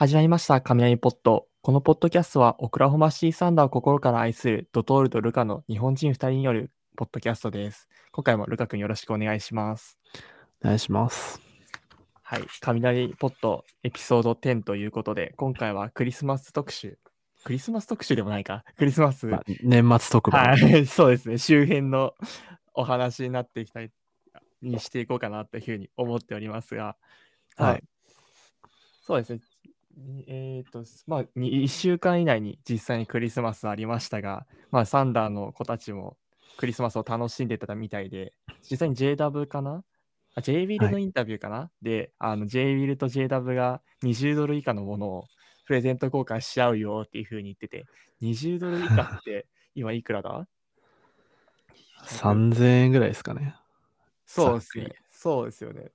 始まりました、雷ポット。このポッドキャストは、オクラホマシティサンダーを心から愛するドトールとルカの日本人2人によるポッドキャストです。今回もルカ君よろしくお願いします。お願いします。はい、雷ポットエピソード10ということで、今回はクリスマス特集。クリスマス特集でもないか。クリスマス。まあ、年末特番、はい、そうですね。周辺のお話になっていきたい、にしていこうかなというふうに思っておりますが、はい。はいそうですね。にえっ、と、まあ、1週間以内に実際にクリスマスありましたが、まあ、サンダーの子たちもクリスマスを楽しんでたみたいで、実際に JW かな？あ ?J ウィルのはいインタビューかな、で、あの J ウィルと JW が20ドル以下のものをプレゼント交換しちゃうよっていう風に言ってて、20ドル以下って 今いくらだ？3000円ぐらいですかね。そうですね。そうですよね。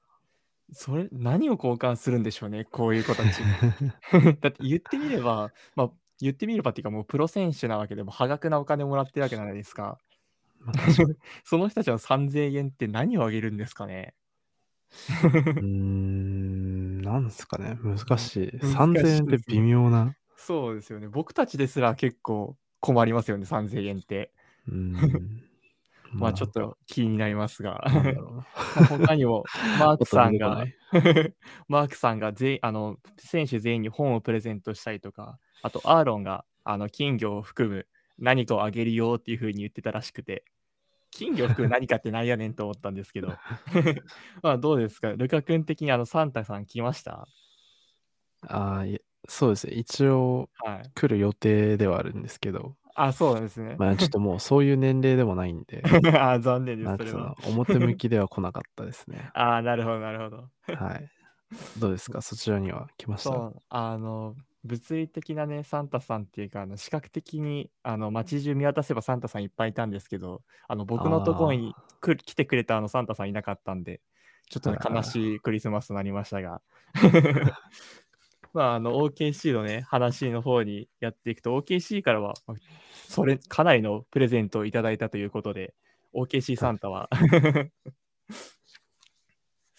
それ、何を交換するんでしょうね、こういう子たち。だって言ってみれば、まあ、言ってみればっていうか、もうプロ選手なわけでも、破額なお金もらってるわけじゃないですか。その人たちの3000円って何をあげるんですかね。うーん、なんですかね。難しい。難しい3000円って微妙な。そうですよね。僕たちですら結構困りますよね、3000円って。うーん。まあちょっと気になりますが。他にも、マークさんが マークさんが全員あの選手全員に本をプレゼントしたりとか、あとアーロンがあの金魚を含む何かをあげるよっていう風に言ってたらしくて、金魚を含む何かってなんやねんと思ったんですけど、まあどうですか、ルカ君的にあのサンタさん来ました？あそうですね。一応はい。来る予定ではあるんですけど、あ、そうなんですね。まあちょっともうそういう年齢でもないんで、あ残念です、そそれはの。表向きでは来なかったですね。あなるほど、なるほど。はい。どうですか？そちらには来ました？そう、あの、物理的なね、サンタさんっていうか、あの視覚的にあの街中見渡せばサンタさんいっぱいいたんですけど、あの僕のところに来る来てくれたあのサンタさんいなかったんで、ちょっとね、悲しいクリスマスになりましたが。まあ、あの OKC のね、話の方にやっていくと、OKC からは、それ、かなりのプレゼントをいただいたということで、OKC サンタは、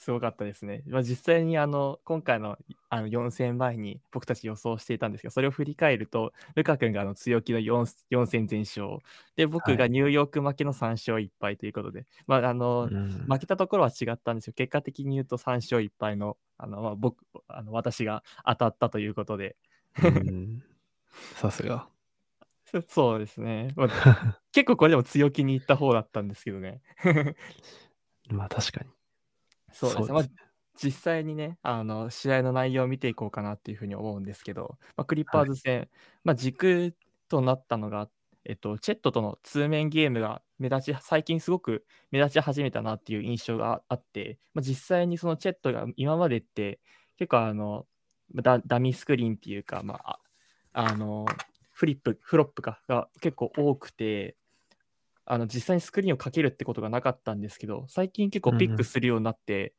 すごかったですね。まあ、実際にあの今回のあの4戦前に僕たち予想していたんですが、それを振り返ると、ルカ君があの強気の 4, 4戦全勝、で、僕はいがニューヨーク負けの3勝1敗ということで、まあ、あのうん負けたところは違ったんですよ。結果的に言うと3勝1敗のあの、まあ、僕あの私が当たったということで、うんさすが。そそうですね。まあ、結構これでも強気にいった方だったんですけどね。まあ確かに。そうですね。まあ、実際にね、あの試合の内容を見ていこうかなっていうふうに思うんですけど、まあ、クリッパーズ戦、まあ、軸となったのが、えっと、チェットとの通面ゲームが目立ち、最近すごく目立ち始めたなっていう印象があって、まあ、実際にそのチェットが今までって結構あのダ、ダミースクリーンっていうか、まあ、ああのフリップ、フロップかが結構多くて、あの実際にスクリーンをかけるってことがなかったんですけど、最近結構ピッうん。うんクするようになって、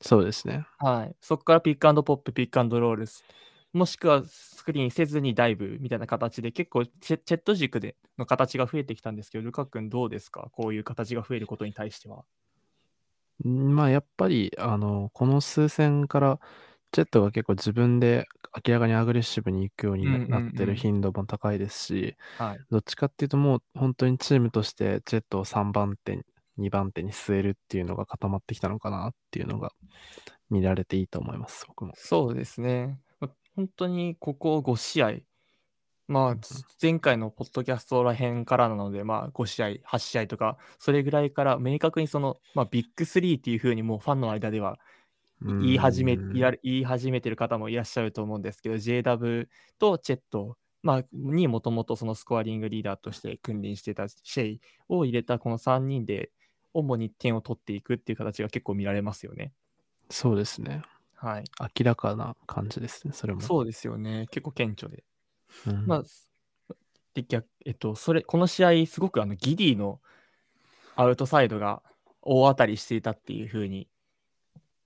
そうですね。はい、そこからピックアンドポップ、ピックアンドロールス、もしくはスクリーンせずにダイブみたいな形で結構チェット軸での形が増えてきたんですけど、ルカ君どうですか？こういう形が増えることに対しては。んまあやっぱり、あの、この数戦から、ジェットが結構自分で明らかにアグレッシブに行くようにななってる頻度も高いですし、はい。どっちかっていうともう本当にチームとしてジェットを3番手、2番手に据えるっていうのが固まってきたのかなっていうのが見られていいと思います、僕も。そうですね。ま本当にここ5試合、まあ、前回のポッドキャストらへんからなので、まあ、5試合、8試合とか、それぐらいから明確にその、まあ、ビッグ3っていう風にもうファンの間では言い始め言い始めてる方もいらっしゃると思うんですけど、JW とチェット、まあ、にもともとそのスコアリングリーダーとして君臨してたシェイを入れたこの3人で、主に点を取っていくっていう形が結構見られますよね。そうですね。はい。明らかな感じですね、それも。そうですよね。結構顕著で。うんまあ、で逆えっと、それ、この試合、すごくあのギディのアウトサイドが大当たりしていたっていう風に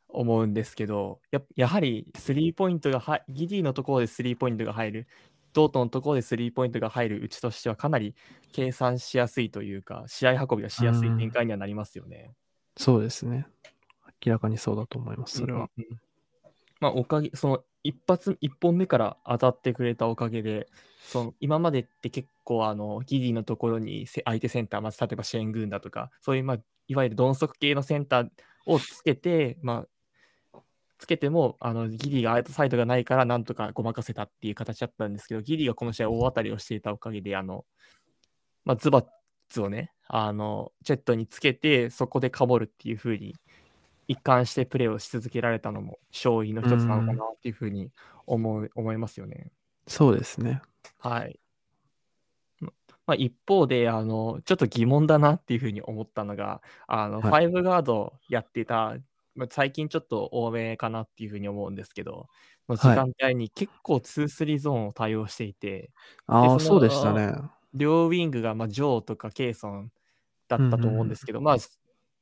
思うんですけど、ややはりスリーポイントがは、ギディのところでスリーポイントが入る、ドートのところでスリーポイントが入るうちとしては、かなり計算しやすいというか、試合運びがしやすい展開にはなりますよね。そうですね。明らかにそうだと思います、それは。うんうんうんまあ、おかげ、その一発、一本目から当たってくれたおかげで、その今までって結構、あの、ギリのところにせ相手センター、まず例えばシェングーンだとか、そういう、まあ、いわゆる鈍足系のセンターをつけて、まあ、つけても、あの、ギリがアウトサイドがないから、なんとかごまかせたっていう形だったんですけど、ギリがこの試合大当たりをしていたおかげで、あの、まあ、ズバッツをね、あの、チェットにつけて、そこでかぼるっていう風に、一貫してプレーをし続けられたのも勝因の一つなのかなっていうふうに思う思いますよね。そうですね。はい。ままあ、一方であの、ちょっと疑問だなっていうふうに思ったのが、あの、はい5ガードやってた、まあ、最近ちょっと多めかなっていうふうに思うんですけど、の時間帯に結構2-3ゾーンを対応していて、ああ、そうでしたね。両ウィングが、まあ、ジョーとかケイソンだったと思うんですけど、まあ、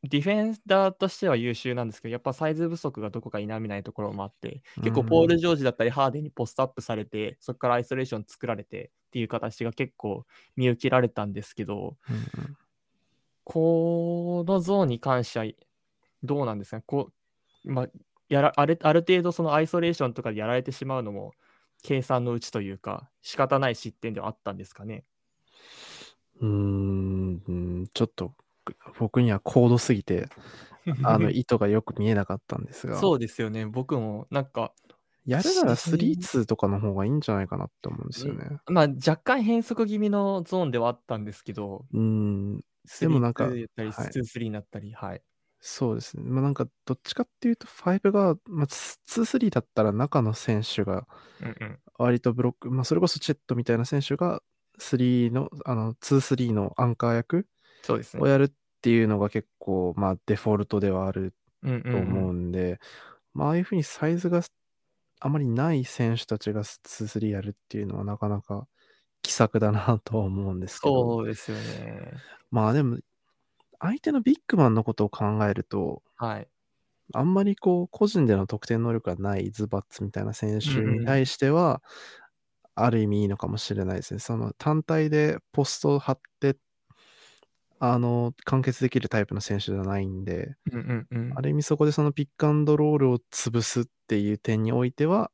ディフェンダーとしては優秀なんですけど、やっぱサイズ不足がどこか否めないところもあって、結構ポール・ジョージだったりハーデンにポストアップされて、そこからアイソレーション作られてっていう形が結構見受けられたんですけど、うんうん。このゾーンに関してはどうなんですかこう、まあ、やらあるある程度そのアイソレーションとかでやられてしまうのも計算のうちというか仕方ない失点ではあったんですかね。うーんうん、ちょっと僕には高度すぎて、あの意図がよく見えなかったんですが、そうですよね。僕もなんか、やるならし3-2とかの方がいいんじゃないかなって思うんですよね。まあ若干変則気味のゾーンではあったんですけど、うん、でもなんか3-2やったり、はい2-3になったり、はい。そうですね。まあなんかどっちかっていうと5が、まあ、2-3だったら中の選手がうんうん。割とブロック、まあそれこそチェットみたいな選手が3の、あの2-3のアンカー役そうですね。をやるっていうのが結構、まあデフォルトではあるうんうんと思うんで、まあああいうふうにサイズがあまりない選手たちが2-3やるっていうのはなかなか奇策だなとは思うんですけど、そうですよね。まあでも相手のビッグマンのことを考えると、はい。あんまりこう個人での得点能力がないズバッツみたいな選手うんうんに対しては、ある意味いいのかもしれないですね。その単体でポストを張って、あの、完結できるタイプの選手じゃないんで、うんうんうんある意味そこでそのピックアンドロールを潰すっていう点においては、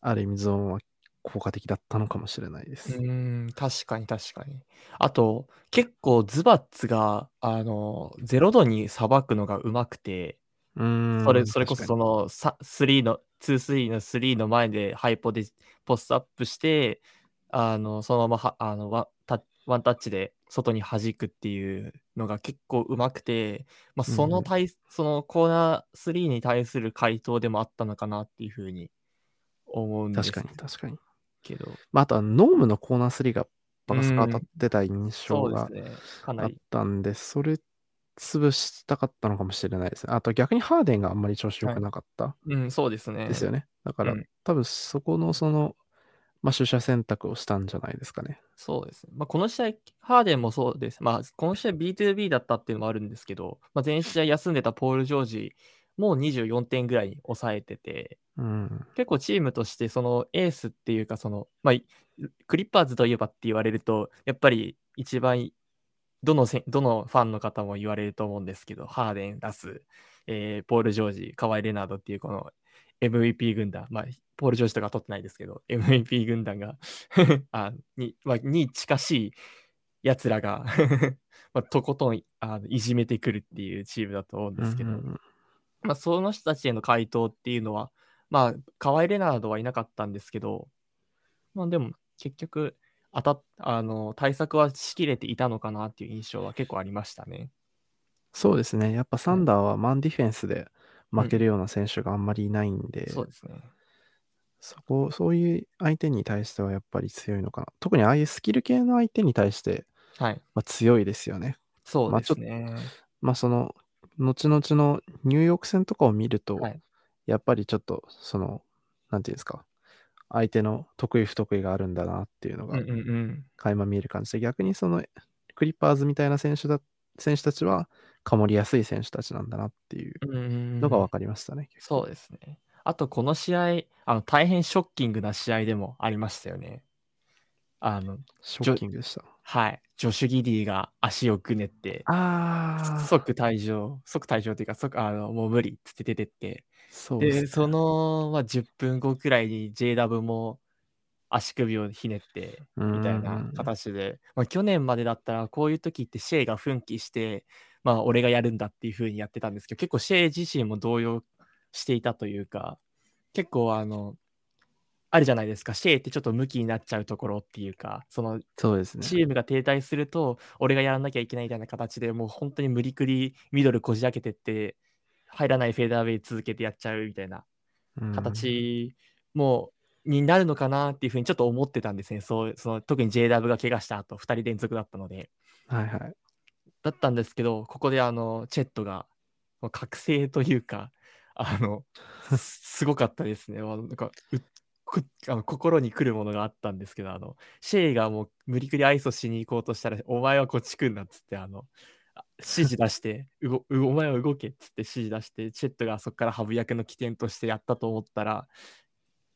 ある意味ゾーンは効果的だったのかもしれないです。うーん、確かに確かに。あと、結構ズバッツが、あの、0度にさばくのがうまくて、うーん。それそれこそそのさ3の、2-3の3の前でハイポでポストアップして、あの、そのままはあのワンタワンタッチで外に弾くっていうのが結構うまくて、まあ、そうんうんの対、そのコーナー3に対する回答でもあったのかなっていうふうに思うんですに確かに確かに。けど、まあ、あとはノームのコーナー3がバカスカ当たってた印象があっり。たんで、それ潰したかったのかもしれないですね。あと逆にハーデンがあんまり調子良くなかったうん、そうですね。ですよね。だから、うん多分そこのその、まあ、取捨選択をしたんじゃないですかね。そうですね。まあ、この試合、ハーデンもそうです。まあ、この試合 B2B だったっていうのもあるんですけど、まあ、前試合休んでたポール・ジョージも24点ぐらいに抑えてて、うん。結構チームとしてそのエースっていうか、その、まあ、いクリッパーズといえばって言われると、やっぱり一番、どのせどのファンの方も言われると思うんですけど、ハーデン、ラス、えーポール・ジョージ、カワイ・レナードっていうこの MVP 軍団、まあ、ポール・ジョージとか取ってないですけど、MVP 軍団が あに,、まあ、に近しいやつらが まあ、とことんあのいじめてくるっていうチームだと思うんですけど、うんうんうんまあ、その人たちへの回答っていうのは、まあ、カワイ・レナードはいなかったんですけど、まあ、でも結局当たっあの対策はしきれていたのかなっていう印象は結構ありましたね。そうですね。やっぱサンダーはマンディフェンスで負けるような選手があんまりいないんで、そうですね。そこ、そういう相手に対してはやっぱり強いのかな。特にああいうスキル系の相手に対して、はい。まあ、強いですよね。そうまあですね。まあその、後々のニューヨーク戦とかを見ると、はいやっぱりちょっと、その、なんていうんですか、相手の得意不得意があるんだなっていうのが。垣間見える感じで、逆にその、クリッパーズみたいな選手だ、選手たちは、かもりやすい選手たちなんだなっていうのが分かりましたね。そうですね。あと、この試合、あの大変ショッキングな試合でもありましたよね。あのショッキングでした。はい、ジョシュ・ギディが足をぐねって、ああ、即退場、即退場っていうか、即あのもう無理っつって出てって、そうです、で、ね。その、まあ、10分後くらいに JW も足首をひねって、みたいな形で、まあ、去年までだったら、こういう時ってシェイが奮起して、まあ、俺がやるんだっていう風にやってたんですけど、結構シェイ自身も動揺していたというか、結構あの、あるじゃないですか、シェイってちょっとムキになっちゃうところっていうか、そのそうですね。チームが停滞すると、俺がやらなきゃいけないみたいな形でもう本当に無理くりミドルこじ開けてって、入らないフェーダーウェイ続けてやっちゃうみたいなうん形もになるのかなっていうふうにちょっと思ってたんですね。そうその特に JW が怪我した後、2人連続だったので。はいはい。だったんですけど、ここであのチェットが覚醒というか、あのすすごかったですね。なんか あの心に来るものがあったんですけど、あのシェイがもう無理くりアイソしに行こうとしたら、お前はこっち来んなっつって、あのあ指示出して、うごうお前は動けっつって指示出して、チェットがそこからハブ役の起点としてやったと思ったら、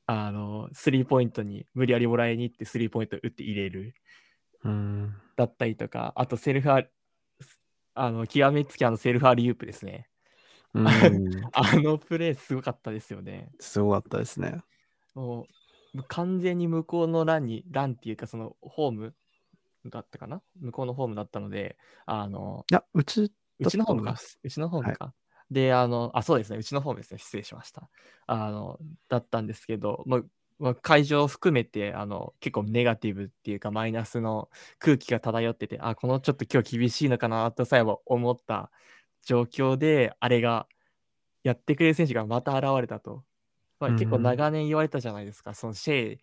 あのスリーポイントに無理やりもらいに行って、スリーポイント打って入れる。うん。だったりとか、あとセルフアあの極めつきあのセルフアリウープですね。うん、あのプレーすごかったですよね。すごかったですね。もう完全に向こうのランに、ランっていうかそのホームだったかな？向こうのホームだったので、あの、いや、うちうちのホームか。うちのホームか。で、あの、あ、そうですね。うちのホームですね。失礼しました。あの、だったんですけど、まあ、まあ、会場を含めて、あの、結構ネガティブっていうか、マイナスの空気が漂ってて、あ、このちょっと今日厳しいのかなとさえも思った状況で、あれが、やってくれる選手がまた現れたと。まあ、うん結構長年言われたじゃないですか。そのシェイ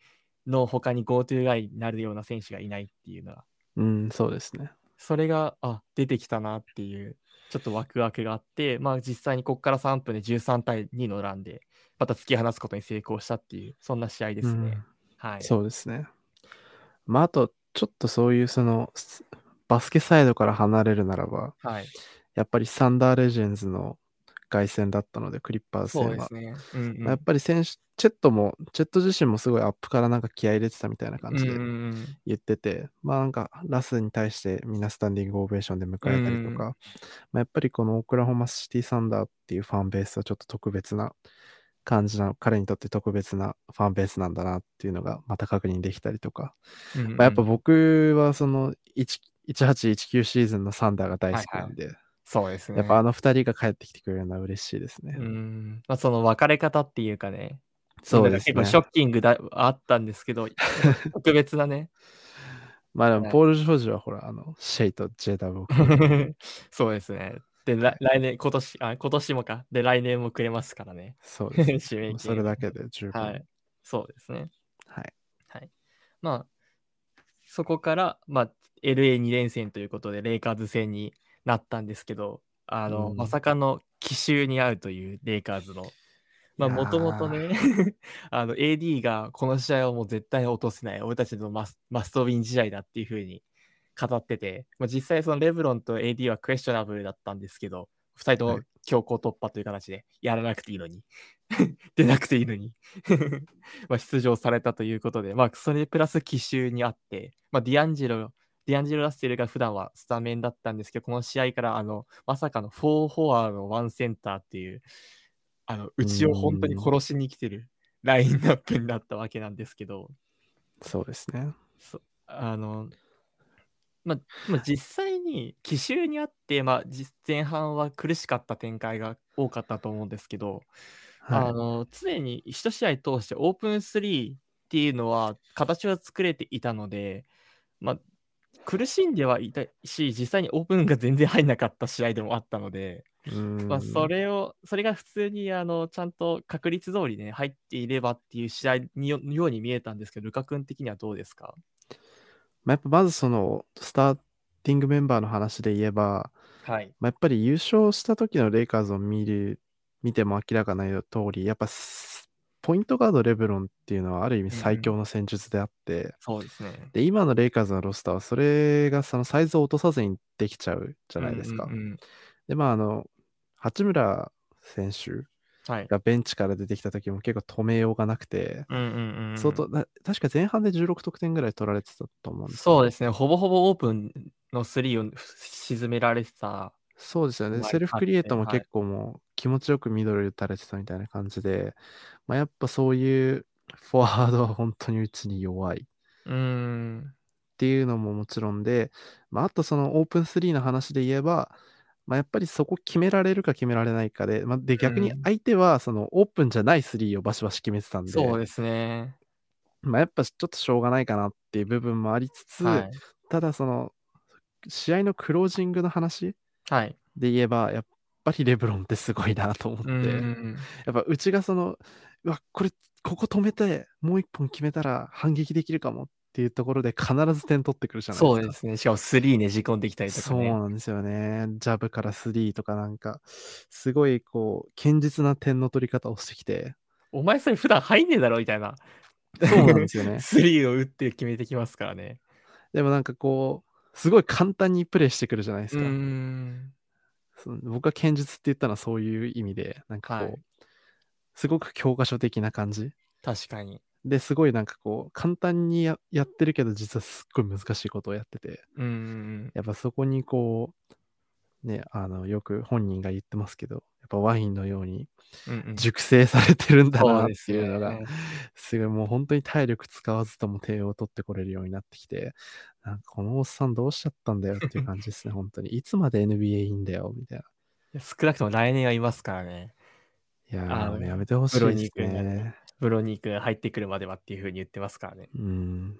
の他に GoTo ガイになるような選手がいないっていうのは。うん、そうですね。それが、あ、出てきたなっていう、ちょっとワクワクがあって、まあ実際にここから3分で13対2のランで、また突き放すことに成功したっていう、そんな試合ですね。はい。そうですね。まあ、あと、ちょっとそういうその、スバスケサイドから離れるならば、はい。やっぱりサンダーレジェンズの凱旋だったので、クリッパーズ戦は。やっぱり選手、チェットも、チェット自身もすごいアップからなんか気合い入れてたみたいな感じでうんうんうん。言ってて、まあなんかラスに対してみんなスタンディングオベーションで迎えたりとうんか、まあ、やっぱりこのオクラホマシティサンダーっていうファンベースはちょっと特別な感じな、彼にとって特別なファンベースなんだなっていうのがまた確認できたりとか、うんうん。まあ、やっぱ僕はその1 1819シーズンのサンダーが大好きなんで、そうですね。やっぱあの2人が帰ってきてくれるのは嬉しいですね。うん。まあその別れ方っていうかね、そうですね結構。ショッキングだあったんですけど、特別なね。まあでもはいポール・ジョージはほら、あの、シェイと組んでそうですね。で、来来年、今年、あ、今年もか。で、来年もくれますからね。そうです ね。それだけで十分。はい。そうですね。はい。まあ、そこから、まあ、LA2 連戦ということで、レイカーズ戦になったんですけど、あの、うん。まさかの奇襲に遭うというレイカーズの、まあ、もともとね、あの、AD がこの試合をもう絶対落とせない、俺たちのマス must win 試合だっていうふうに語ってて、まあ、実際そのレブロンと AD は questionable だったんですけど、二人ともはい。強行突破という形でやらなくていいのに、出なくていいのに。まあ出場されたということで、まあ、それプラス奇襲にあって、まあ、ディアンジェロ、ディアンジェロ・ラッセルが普段はスタメンだったんですけど、この試合からあのまさかの4フォワード、1センターっていう、あのうちを本当に殺しに来てるラインナップになったわけなんですけど、そうですね。そあの、まあ、まあ、実際に奇襲にあって、まあ、実前半は苦しかった展開が多かったと思うんですけど、はい。あの常に一試合通してオープン3っていうのは形は作れていたので、まあ、苦しんではいたし、実際にオープンが全然入んなかった試合でもあったので、まあ、それを、それが普通にあのちゃんと確率通りね、入っていればっていう試合によように見えたんですけど、ルカ君的にはどうですか？まあ、やっぱまずその、スターティングメンバーの話で言えば、はい。まあ、やっぱり優勝した時のレイカーズを見る、見ても明らかな通り、やっぱスポイントガードレブロンっていうのはある意味最強の戦術であって、そうですね。で、今のレイカーズのロスターはそれがそのサイズを落とさずにできちゃうじゃないですか。うんうんうんで、まああの、八村選手はい。がベンチから出てきた時も結構止めようがなくて、うんうんうん。相当、な確か前半で16得点ぐらい取られてたと思うんですそうですね。ほぼほぼオープンの3を沈められてた。そうですよね。割セルフクリエイトもはい結構もう気持ちよくミドル打たれてたみたいな感じで、まあ、やっぱそういうフォワードは本当にうちに弱いっうーん。ていうのももちろんで、まあ、あとそのオープン3の話で言えば、まあ、やっぱりそこ決められるか決められないかで、まあ、で逆にうん相手はそのオープンじゃない3をバシバシ決めてたんで、そうですね。まあ、やっぱちょっとしょうがないかなっていう部分もありつつ、はい。ただその試合のクロージングの話はい。で言えば、やっぱりレブロンってすごいなと思って、うんうんやっぱうちがその、うわ、これ、ここ止めて、もう一本決めたら反撃できるかもっていうところで必ず点取ってくるじゃないですか。そうですね。しかも3ねじ込んできたりとかそうね。なんですよね。ジャブから3とかなんか、すごいこう、堅実な点の取り方をしてきて、お前それ普段入んねえだろみたいな。そうなんですよね 3を打って決めてきますからね。でもなんかこう、すごい簡単にプレイしてくるじゃないですか。ん。その僕が堅実って言ったのはそういう意味で、なんかこう、はいすごく教科書的な感じ。確かに。で、すごいなんかこう、簡単にややってるけど、実はすっごい難しいことをやってて。やっぱそこにこう、ね、あの、よく本人が言ってますけど、やっぱワインのように熟成されてるんだなっていうのが、ねすごいもう本当に体力使わずとも点を取ってこれるようになってきて、なんかこのおっさんどうしちゃったんだよっていう感じですね、本当に。いつまで NBA いいんだよ、みたいな。少なくとも来年はいますからね。いやあのー、やめてほしいですね。ブロニー君入ってくるまではっていうふうに言ってますからね。うん。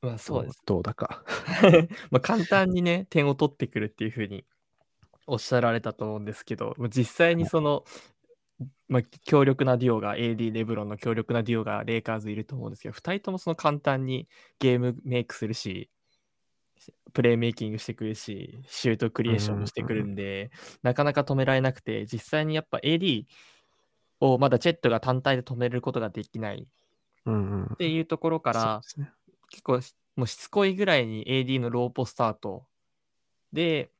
まあそうです。どうだか。まあ簡単にね、点を取ってくるっていうふうにおっしゃられたと思うんですけど、まあ実際にその、まあ、強力なデュオが、AD、レブロンの強力なデュオがレイカーズいると思うんですけど、2人ともその簡単にゲームメイクするし、プレーメイキングしてくるし、シュートクリエーションもしてくるんで、なかなか止められなくて、実際にやっぱ AD をまだチェットが単体で止めることができないうんうん。っていうところから、そうですね。結構しもうしつこいぐらいに AD のローポスタートで、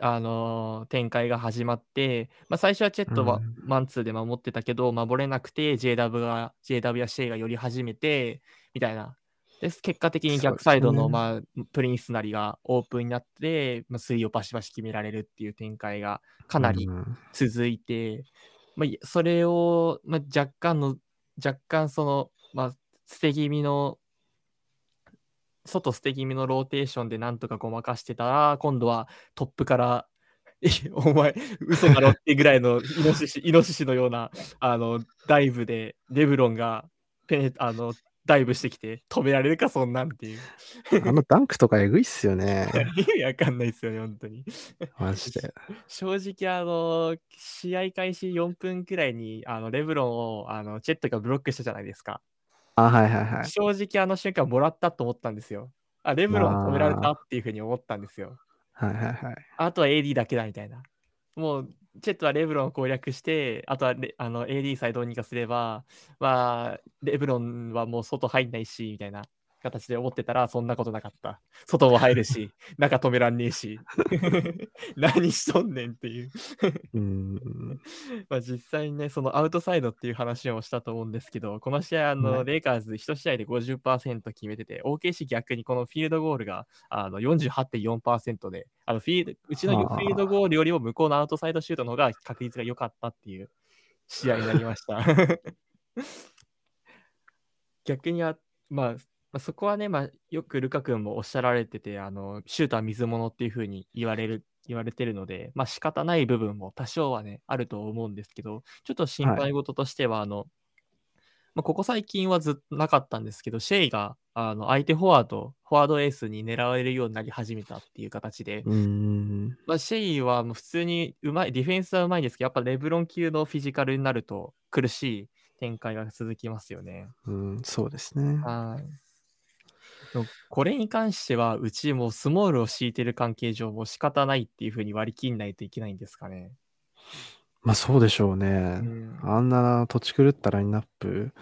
あのー展開が始まって、まあ、最初はチェットはうん。マンツーで守ってたけど、守れなくて JW が JW やシェイが寄り始めてみたいな。で結果的に逆サイドの、まあ、プリンスなりがオープンになって、まあ、スリーをバシバシ決められるっていう展開がかなりうん。続いて、まあ、いそれを、まあ、若干の、若干その、まあ、捨て気味の、外捨て気味のローテーションでなんとかごまかしてたら、今度はトップから、えお前、嘘だろってぐらいの イノシシイノシシのようなあのダイブで、レブロンがペネあのダイブしてきて、止められるか、そんなんっていう。あのダンクとかえぐいっすよね。意味わかんないですよね、本当に。マジで。正直、あの、試合開始4分くらいに、あの、レブロンを、あの、チェットがブロックしたじゃないですか。あ、はいはいはい。正直、あの瞬間、もらったと思ったんですよ。あ、レブロン止められたあっていうふうに思ったんですよ。はいはいはい。あとは AD だけだみたいな。もう、チェットはレブロンを攻略して、あとはレあの AD さえどうにかすれば、まあ、レブロンはもう外入んないし、みたいな形で思ってたら、そんなことなかった。外も入るし、中止めらんねえし、何しとんねんっていう。うん。まあ実際にね、そのアウトサイドっていう話をしたと思うんですけど、この試合、あの、はいレイカーズ1試合で50%決めてて、OKC 逆にこのフィールドゴールがあの48.4%で、あのフィールうちのフはあィールドゴールよりも向こうのアウトサイドシュートの方が確率が良かったっていう試合になりました。逆には、まあ、まあ、そこはね、まあ、よくルカ君もおっしゃられてて、あのシュートは水物っていうふうに言われる言われてるので、まあ仕方ない部分も多少はね、あると思うんですけど、ちょっと心配事としては、あの、まあ、ここ最近はずっとなかったんですけど、シェイがあの相手フォワード、フォワードエースに狙われるようになり始めたっていう形で、うん。まあ、シェイはもう普通にうまい、ディフェンスはうまいですけど、やっぱレブロン級のフィジカルになると苦しい展開が続きますよね。うん、そうですね。はい。これに関しては、うちもスモールを敷いてる関係上、もう仕方ないっていうふうに割り切んないといけないんですかね。まあそうでしょううね。ん、あんな土地狂ったラインナップ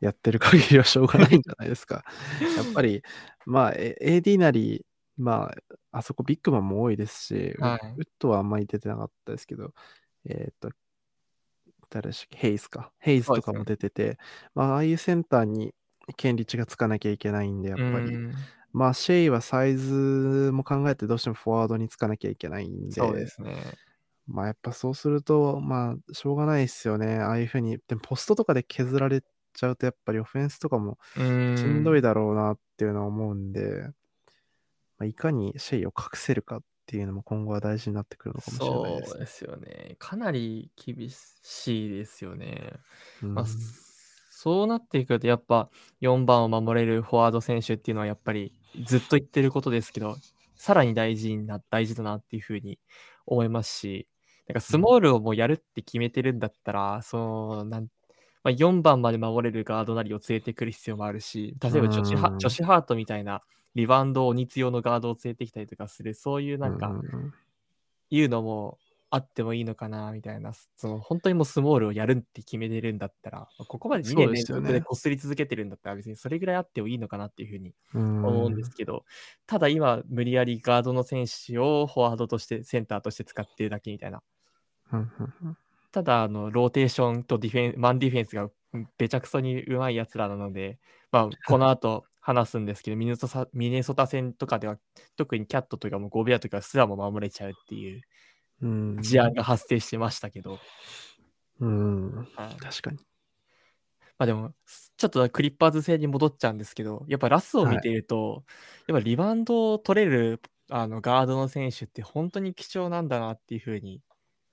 やってる限りはしょうがないんじゃないですか。やっぱり、まあ、え AD なり、まあ、あそこビッグマンも多いですし、はいウッドはあんまり出てなかったですけど、えっ、と、誰でしたっけ？ヘイズか。ヘイズとかも出てて、まあ、ああいうセンターに権利値がつかなきゃいけないんで、やっぱり。まあ、シェイはサイズも考えてどうしてもフォワードにつかなきゃいけないんで、そうですね。まあ、やっぱそうすると、まあ、しょうがないですよね。ああいうふうに。でも、ポストとかで削られちゃうと、やっぱりオフェンスとかもしんどいだろうなっていうのは思うんで、まあ、いかにシェイを隠せるかっていうのも今後は大事になってくるのかもしれないです、ね、そうですよね。かなり厳しいですよね。まあ、そうなっていくと、やっぱ4番を守れるフォワード選手っていうのはやっぱりずっと言ってることですけど、さらに大事にな、大事だなっていうふうに思いますし、なんかスモールをもうやるって決めてるんだったら、その、なん、まあ、4番まで守れるガードなりを連れてくる必要もあるし、例えば女子ハ女子ハートみたいなリバウンド鬼強のガードを連れてきたりとかする、そういうなんか、いうのもあってもいいのかなみたいな、その本当にもうスモールをやるって決めてるんだったら、ここまで2年連続でこすり続けてるんだったら、別にそれぐらいあってもいいのかなっていうふうに思うんですけど、ただ今、無理やりガードの選手をフォワードとして、センターとして使ってるだけみたいな。ただ、あの、ローテーションとディフェン、マンディフェンスがべちゃくそにうまいやつらなので、まあ、この後話すんですけど、ミネソタミネソタ戦とかでは、特にキャットとかもゴベアとかすらも守れちゃうっていう事案が発生してましたけど。うん、はい、確かに。まあでも、ちょっとクリッパーズ戦に戻っちゃうんですけど、やっぱラスを見ていると、はい、やっぱリバウンドを取れるあのガードの選手って本当に貴重なんだなっていうふうに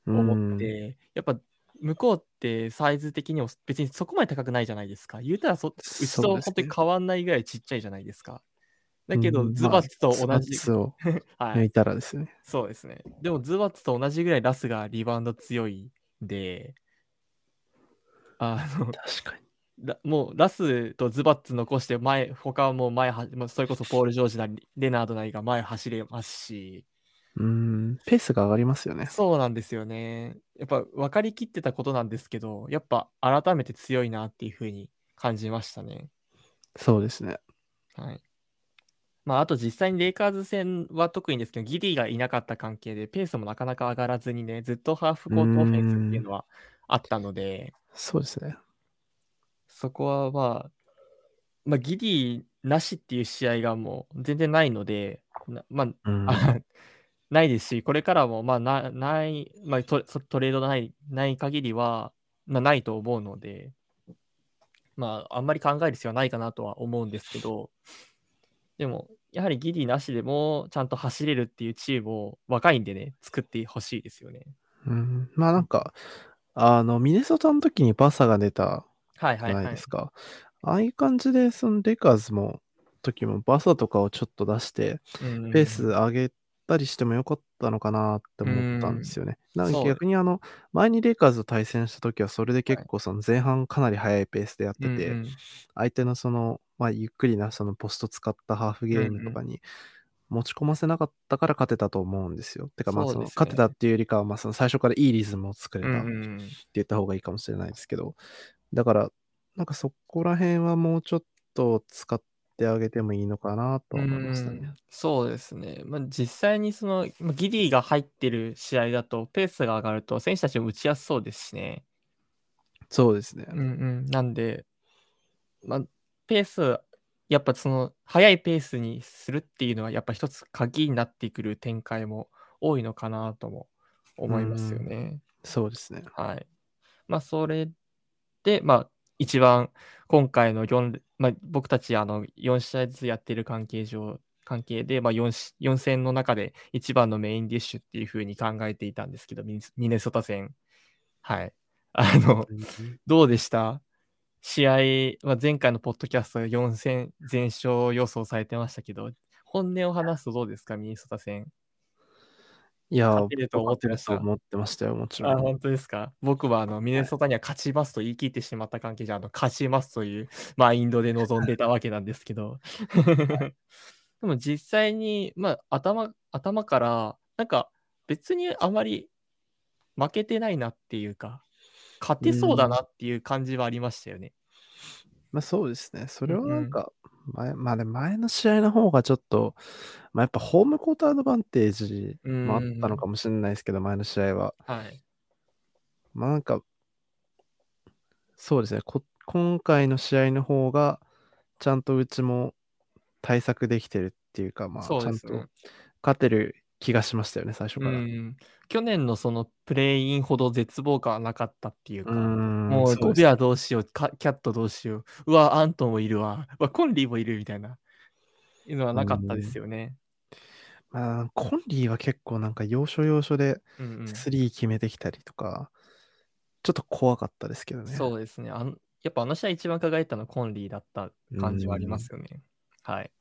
思って、やっぱ向こうってサイズ的にも別にそこまで高くないじゃないですか。言うたらそ、うちと本当に変わんないぐらいちっちゃいじゃないですか。だけど、ズバッツと同じ。まあ、を 抜いたらですよね、はい。そうですね。でも、ズバッツと同じぐらいラスがリバウンド強いんで、あの、確かに。もうラスとズバッツ残して前、他はもう前は、それこそポール・ジョージなり、レナードなりが前走れますし、うん、ペースが上がりますよね。そうなんですよね。やっぱ分かりきってたことなんですけど、やっぱ改めて強いなっていうふうに感じましたね。そうですね。はい。まあ、あと実際にレイカーズ戦は特にですけど、ギリがいなかった関係で、ペースもなかなか上がらずにね、ずっとハーフコートオフェンスっていうのはあったので、そうですね。そこはまあ、まあ、ギリなしっていう試合がもう全然ないので、まあ、あ ないですし、これからも、まあ、なない、まあト、トレードない、ない限りは、まあ、ないと思うので、まあ、あんまり考える必要はないかなとは思うんですけど、でも、やはりギリなしでも、ちゃんと走れるっていうチームを若いんでね、作ってほしいですよね。うん、まあなんか、あの、ミネソタの時にバサが出たじゃないですか。はいはいはい、ああいう感じで、そのレカーズも、時もバサとかをちょっと出して、ペース上げたりしてもよかったのかなって思ったんですよね。なんか逆にあの、前にレイカーズと対戦した時はそれで結構その前半かなり速いペースでやってて、相手のその、まあ、ゆっくりなそのポスト使ったハーフゲームとかに持ち込ませなかったから勝てたと思うんですよ。てかまあその勝てたっていうよりかはまあその最初からいいリズムを作れたって言った方がいいかもしれないですけど、だからなんかそこら辺はもうちょっと使ってってあげてもいいのかなと思いましたね。そうですね。まあ、実際にその、まあ、ギリが入ってる試合だと、ペースが上がると、選手たちも打ちやすそうですしね。そうですね。うんうん。なんで、まあ、ペース、やっぱその、速いペースにするっていうのは、やっぱ一つ鍵になってくる展開も多いのかなとも思いますよね。そうですね。はい。まあ、それで、まあ、一番今回の4、まあ、僕たちあの4試合ずつやってる関係上、関係で、まあ4、4戦の中で一番のメインディッシュっていうふうに考えていたんですけど、ミネソタ戦。はい。あの、どうでした？試合、まあ、前回のポッドキャスト4戦全勝予想されてましたけど、本音を話すとどうですか、ミネソタ戦。いや、勝てると思ってました。思ってましたよ、もちろん。あ、本当ですか？僕はあのミネソタには勝ちますと言い切ってしまった関係じゃ、あの勝ちますという マインドで臨んでたわけなんですけど。でも実際に、まあ、頭頭から、なんか別にあまり負けてないなっていうか、勝てそうだなっていう感じはありましたよね。まあそうですね。それはなんか、前、まあね、前の試合の方がちょっと、まあやっぱホームコートアドバンテージもあったのかもしれないですけど、前の試合は。はい。まあなんか、そうですね。こ今回の試合の方が、ちゃんとうちも対策できてるっていうか、まあ、ちゃんと勝てる気がしましたよね、最初から。うん。去年のそのプレインほど絶望感はなかったっていうか、うもうゴビアどうしよう、キャットどうしよう、うわ、アントンもいるわ、うわ、コンリーもいるみたいな、いうのはなかったですよね。まあ、コンリーは結構なんか要所要所でスリー決めてきたりとか、ちょっと怖かったですけどね。そうですね。あのやっぱあの試合一番輝いたのはコンリーだった感じはありますよね。はい。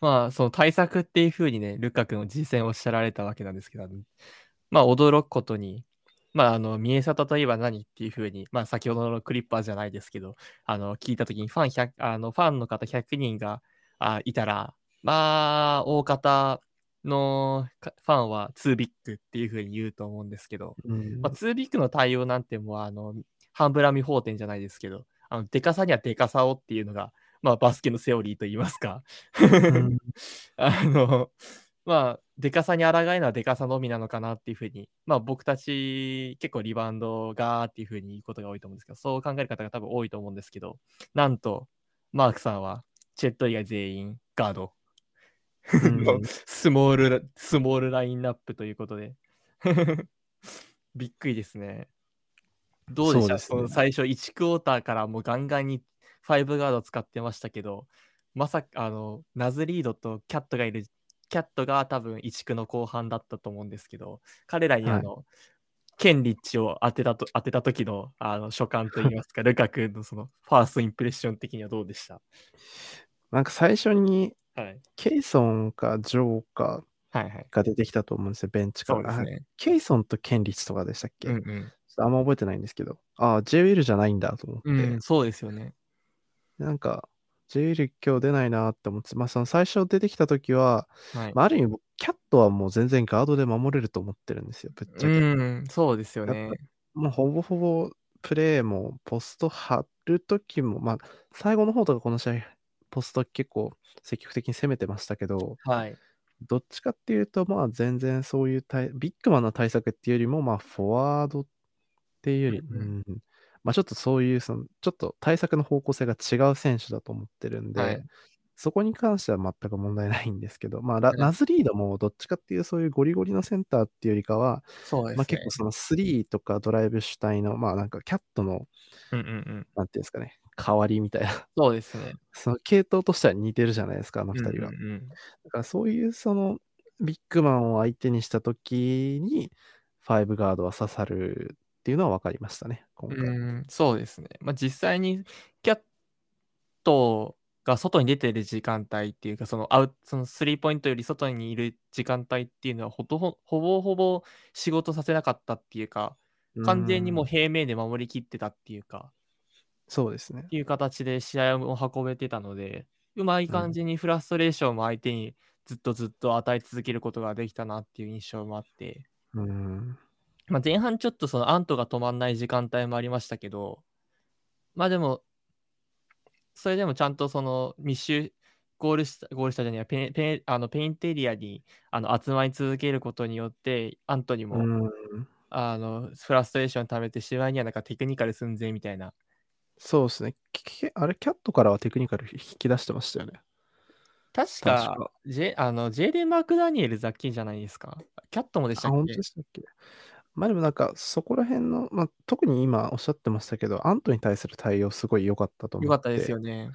まあ、その対策っていうふうにね、ルカ君を実践おっしゃられたわけなんですけど、まあ、驚くことに、まあ、あの、見え方といえば何っていうふうに、まあ、先ほどのクリッパーじゃないですけど、あの、聞いたときにファン100、あの、ファンの方100人があいたら、まあ、大方のファンは2ビッグっていうふうに言うと思うんですけど、うん、まあ、2ビッグの対応なんてもう、あの、ハンブラミ法典じゃないですけど、あの、デカさにはデカさをっていうのが、まあ、バスケのセオリーと言いますか あの、まあ、でかさに抗えのはでかさのみなのかなっていうふうに、まあ僕たち結構リバウンドがーっていうふうに言うことが多いと思うんですけど、そう考える方が多分多いと思うんですけど、なんと、マークさんは、チェット以外全員ガード。スモール、スモールラインナップということで。びっくりですね。どうでした、ね、最初1クォーターからもうガンガンに5ガード使ってましたけど、まさか、あの、ナズリードとキャットがいる、キャットが多分1区の後半だったと思うんですけど、彼らにあの、はい、ケンリッチを当てたと当てた時のあの所感といいますか、ルカ君のそのファーストインプレッション的にはどうでした？なんか最初に、はい、ケイソンかジョーかが出てきたと思うんですよ、ベンチから。ね、ケイソンとケンリッチとかでしたっけ、うんうん、あんま覚えてないんですけど、ああ、ジェイウィルじゃないんだと思って。うん、そうですよね。なんか、J リーグ今日出ないなって思って、まあその最初出てきた時は、はい、まあ、ある意味、キャットはもう全然ガードで守れると思ってるんですよ、ぶっちゃけ。うん、そうですよね。もうほぼほぼプレーもポスト張る時も、まあ最後の方とかこの試合、ポスト結構積極的に攻めてましたけど、はい。どっちかっていうと、まあ全然そういうビッグマンの対策っていうよりも、まあフォワードっていうより、うん、うん、まあ、ちょっとそういうその、ちょっと対策の方向性が違う選手だと思ってるんで、はい、そこに関しては全く問題ないんですけど、まあ、ラナズリードもどっちかっていうそういうゴリゴリのセンターっていうよりかは、そうですね、まあ、結構その3とかドライブ主体の、まあなんかキャットの、うんうんうん、なんていうんですかね、代わりみたいな。そうですね。その系統としては似てるじゃないですか、あの2人は。うんうんうん、だからそういうそのビッグマンを相手にしたときに、ファイブガードは刺さるっていうのは分かりましたね、今回。うんそうですね。まあ、実際にキャットが外に出てる時間帯っていうか、そのアウそのスリーポイントより外にいる時間帯っていうのはほとほほぼほぼ仕事させなかったっていうか、完全にもう平面で守りきってたっていうか、そうですね。っていう形で試合を運べてたので、うまい感じにフラストレーションも相手にずっとずっと与え続けることができたなっていう印象もあって、うんまあ、前半ちょっとそのアントが止まんない時間帯もありましたけど、まあでも、それでもちゃんとその密集、ゴールした、ゴールしたじゃねえペペあのペイントエリアにあの集まり続けることによって、アントにも、あのフラストレーション溜めて、試合にはなんかテクニカル寸前みたいな。そうですね。あれ、キャットからはテクニカル引き出してましたよね。確か、かジェあのジェイレン・マーク・ダニエル雑菌じゃないですか？キャットもでしたっけ？本当でしたっけ？まあでもなんか、そこら辺の、まあ、特に今おっしゃってましたけど、アントに対する対応すごい良かったと思って。良かったですよね。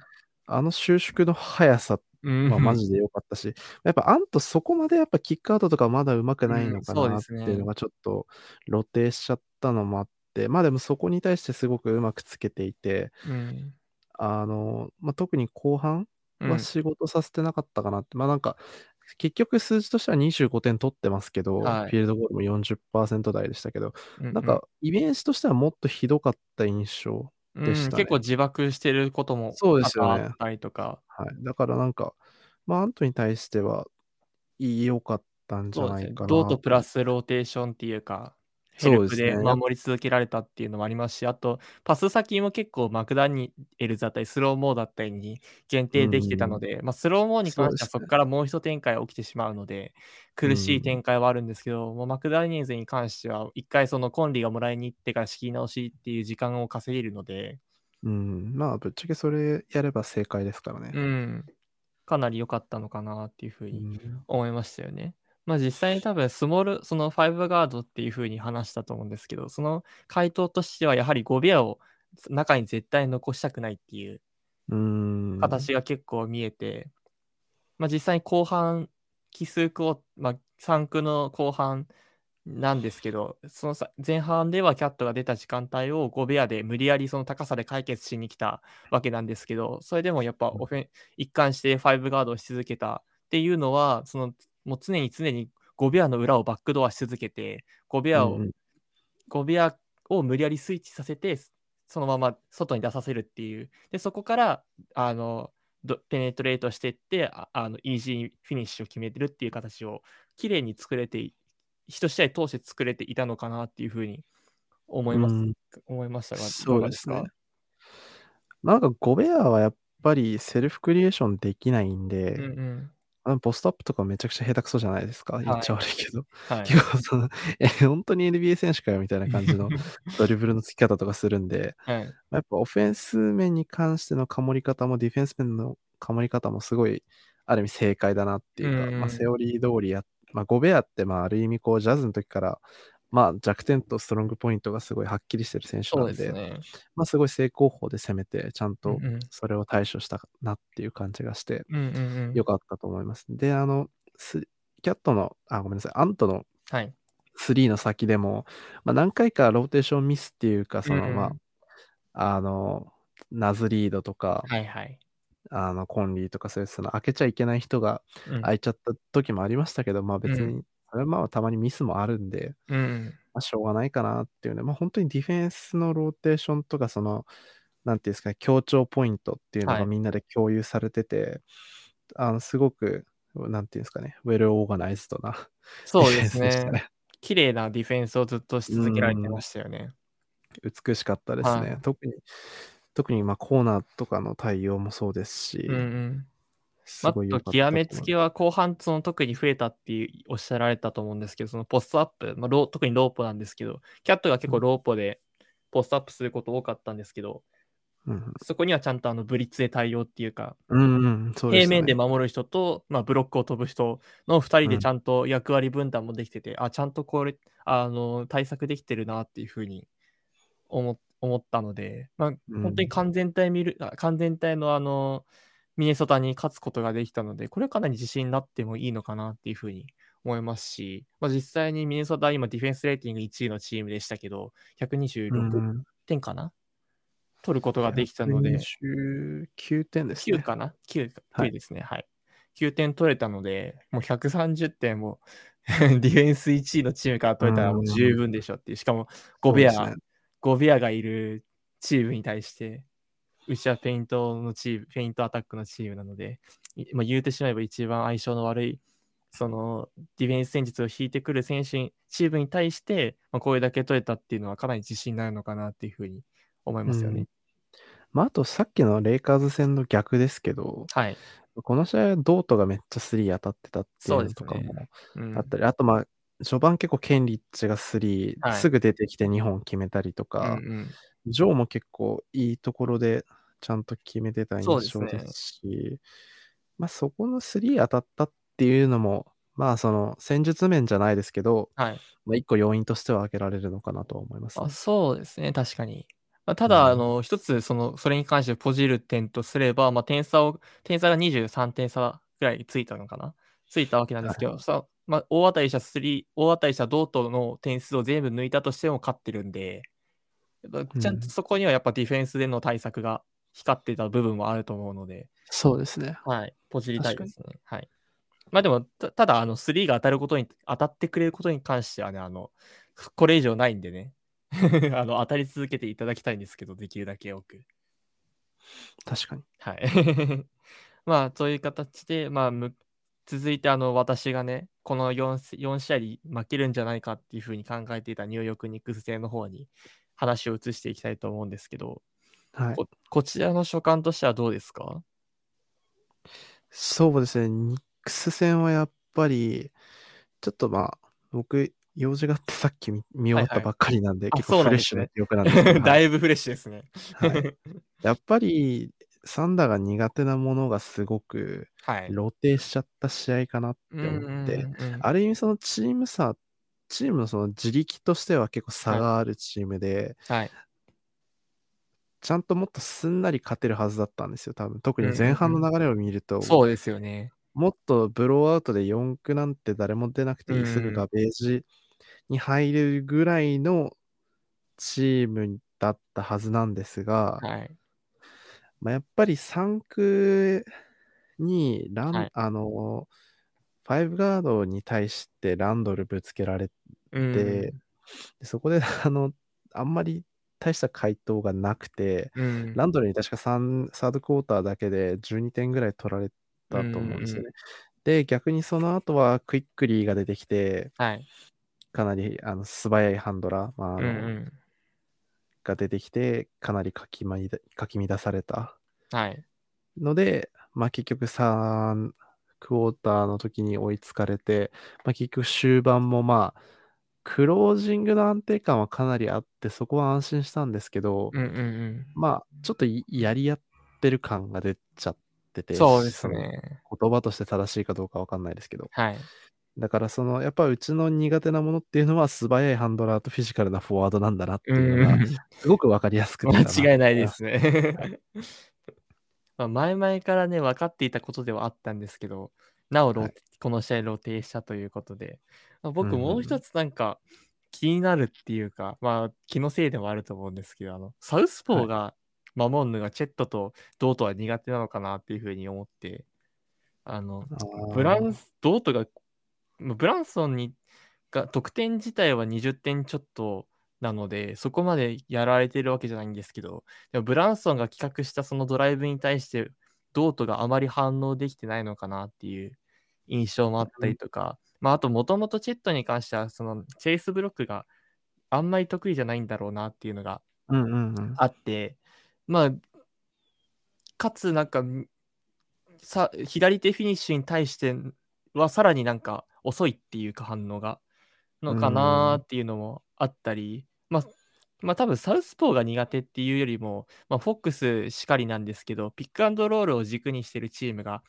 あの収縮の速さはマジで良かったし、やっぱアントそこまでやっぱキックアウトとかまだ上手くないのかなっていうのがちょっと露呈しちゃったのもあって、まあでもそこに対してすごくうまくつけていて、うん、あの、まあ、特に後半は仕事させてなかったかなって、うん、まあなんか結局数字としては25点取ってますけど、はい、フィールドゴールも40%台でしたけど、うんうん、なんかイメージとしてはもっとひどかった印象でした、ね。うん、結構自爆してることもあったりとか。はい、だからなんか、まあ、アントに対してはいい良かったんじゃないかな。ドートプラスローテーションっていうか、ヘルプで守り続けられたっていうのもありますし、すね、あと、パス先も結構マクダニエルだったり、スローモーだったりに限定できてたので、まあ、スローモーに関してはそこからもう一展開起きてしまうので、苦しい展開はあるんですけど、もうマクダニエルズに関しては、一回そのコンリがもらいに行ってから仕切り直しっていう時間を稼げるので、うん、まあ、ぶっちゃけそれやれば正解ですからね。うん。かなり良かったのかなっていう風に思いましたよね。まあ、実際に多分スモール、その5ガードっていう風に話したと思うんですけど、その回答としてはやはり5ベアを中に絶対残したくないっていう形が結構見えて、まあ、実際に後半、奇数区を、まあ、3区の後半なんですけど、その前半ではキャットが出た時間帯を5ベアで無理やりその高さで解決しに来たわけなんですけど、それでもやっぱオフェン、一貫して5ガードをし続けたっていうのは、そのもう常に常に5ベアの裏をバックドアし続けて、5ベアを、うん、5ベアを無理やりスイッチさせて、そのまま外に出させるっていう。で、そこから、あの、ペネトレートしていってああのイージーフィニッシュを決めてるっていう形を綺麗に作れて一試合通して作れていたのかなっていうふうに思います、思いましたがそうですね。なんかゴベアはやっぱりセルフクリエーションできないんで、うんうんあのポストアップとかめちゃくちゃ下手くそじゃないですか。言っちゃ悪いけど。はい、結構その、え、本当に NBA 選手かよみたいな感じの ドリブルのつき方とかするんで、はい、やっぱオフェンス面に関してのかもり方もディフェンス面のかもり方もすごい、ある意味正解だなっていうか、うんうん、まあ、セオリー通りやっまあ、ゴベアって、まあ、ある意味、こう、ジャズの時から、まあ、弱点とストロングポイントがすごいはっきりしてる選手なんで、ね、まあ、すごい正攻法で攻めて、ちゃんとそれを対処したなっていう感じがして、よかったと思います。で、あの、キャットの、あ、ごめんなさい、アントの3の先でも、まあ、何回かローテーションミスっていうか、その、まあ、あの、ナズリードとか、はいはい、あの、コンリーとかそういうその開けちゃいけない人が開いちゃった時もありましたけど、まあ別に、それはまあたまにミスもあるんで、うん。まあしょうがないかなっていうね、まあ本当にディフェンスのローテーションとか、その、なんていうんですかね、強調ポイントっていうのがみんなで共有されてて、あの、すごく、なんていうんですかね、 well organized なそうですね。綺麗なディフェンスをずっとし続けられてましたよね。美しかったですね。はい特に、特にまあコーナーとかの対応もそうですし、うんうんあと極めつきは後半その特に増えたっておっしゃられたと思うんですけど、そのポストアップ、まあ、ロ特にローポなんですけど、キャットが結構ローポでポストアップすること多かったんですけど、うん、そこにはちゃんとあのブリッツで対応っていうか、うんうんね、平面で守る人と、まあ、ブロックを飛ぶ人の2人でちゃんと役割分担もできてて、うん、あちゃんとこれあの対策できてるなっていうふうに思思ったので、まあ、本当に完全体見る、うん、完全体のあの、ミネソタに勝つことができたので、これはかなり自信になってもいいのかなっていうふうに思いますし、まあ、実際にミネソタ今ディフェンスレーティング1位のチームでしたけど、126点かな、うん、取ることができたので、9点ですね。9かな ?9, 9ですね、はい、はい。9点取れたので、もう130点も ディフェンス1位のチームから取れたらもう十分でしょっていう、しかも5ベアゴベアがいるチームに対して、うちはペイントのチーム、ペイントアタックのチームなので、まあ、言うてしまえば一番相性の悪い、そのディフェンス戦術を引いてくる選手、チームに対して、まあ、これだけ取れたっていうのはかなり自信になるのかなっていうふうに思いますよね。うん、まあ、あとさっきのレイカーズ戦の逆ですけど、はい、この試合はドートがめっちゃスリー当たってたっていうのとかもあったり、ね。うん、あとまあ序盤結構ケンリッチが3、はい、すぐ出てきて2本決めたりとか、うんうん、ジョーも結構いいところでちゃんと決めてた印象ですし、すね、まあそこの3当たったっていうのも、まあその戦術面じゃないですけど、はい、まあ一個要因としては挙げられるのかなと思います、ね、あそうですね、確かに。まあ、ただ、あの、一つ、その、それに関してポジる点とすれば、まあ、点差を、点差が23点差ぐらいついたのかな。ついたわけなんですけど、はい、さまあ、大当たりした3、大当たりしたドートの点数を全部抜いたとしても勝ってるんで、ちゃんとそこにはやっぱディフェンスでの対策が光ってた部分もあると思うので、そうですね。はい、ポジりたいですね。はい。まあでも、たただ、あの、3が当たることに、当たってくれることに関してはね、あの、これ以上ないんでね、あの、当たり続けていただきたいんですけど、できるだけ多く。確かに。はい。まあ、そういう形で、まあ、続いて、あの、私がね、この 4, 4試合負けるんじゃないかっていうふうに考えていたニューヨークニックス戦の方に話を移していきたいと思うんですけど、はい、ここちらの所感としてはどうですか？そうですね、ニックス戦はやっぱり、ちょっとまあ、僕、用事があってさっき見見終わったばっかりなんで、はいはい、結構フレッシュな記憶なんですけど、だいぶフレッシュですね。はい。やっぱり、サンダーが苦手なものがすごくはい。露呈しちゃった試合かなっうんて思って。ある意味そのチーム差チームのその自力としては結構差はい。があるチームではい。ちゃんともっとすんなり勝てるはずだったんですよ、多分。特うんに前うんうん。半の流れを見るとそうですよね。もっとブローアウトで4区なんて誰も出なくうていい、すぐん。ガベージに入るぐらいのチームだったはずなんですがはい。ま、やっぱり3区にランはい。あの、ファイブガードに対してランドルぶつけられうて、ん。そこで あの、あんまり大した回答がなくて、うん。ランドルに確か3サードクォーターだけで12点ぐらい取られうんたと思うんうんうん。ですよね。で、逆にその後はクイックリーが出てきてはい。かなりあの素早いハンドラー、まあ、あうんうのん。が出てきて、かなりかきまかき乱されたはい。ので、ま、結局3クォーターの時に追いつかれて、ま、結局終盤も、まあ、クロージングの安定感はかなりあって、そこは安心したんですけど、うんうんうん。まあ、ちょっといやり合ってる感が出ちゃってて、そうですね。言葉として正しいかどうかわかんないですけど。はい。だからそのやっぱうちの苦手なものっていうのは素早いハンドラーとフィジカルなフォワードなんだなってういうのが、ん。すごく分かりやすくな 間違いないではい。すね。ま、前々からね、分かっていたことではあったんですけど、なおろはい。この試合露呈したということで、ま、うん僕うんうん。もう一つなんか気になるっていうか、まあ、気のせいでもあると思うんですけど、あの、サウスポはい。ーが守んのがチェットとドートは苦手なのかなっていう風に思って、あの、ブランああ。スドートが、ま、ブランソンにが得点自体は20点ちょっとなので、そこまでやられてるわけじゃないんですけど、でもブランソンが企画したそのドライブに対して、ドートがあまり反応できてないのかなっていう印象もあったうん。りとか、ま、あともともとチェットに関しては、そのチェイスブロックがあんまり得意じゃないんだろうなっていうのが。あって、まあかつなんか、んさ左手フィニッシュに対しては、さらになんか遅いっていうか、反応が。のかなん。っていうのもあったり、まま、多分サウスポーが苦手っていうよりも、ま、フォックスしかりなんですけど、ピックアンドロールを軸にしてるチームが、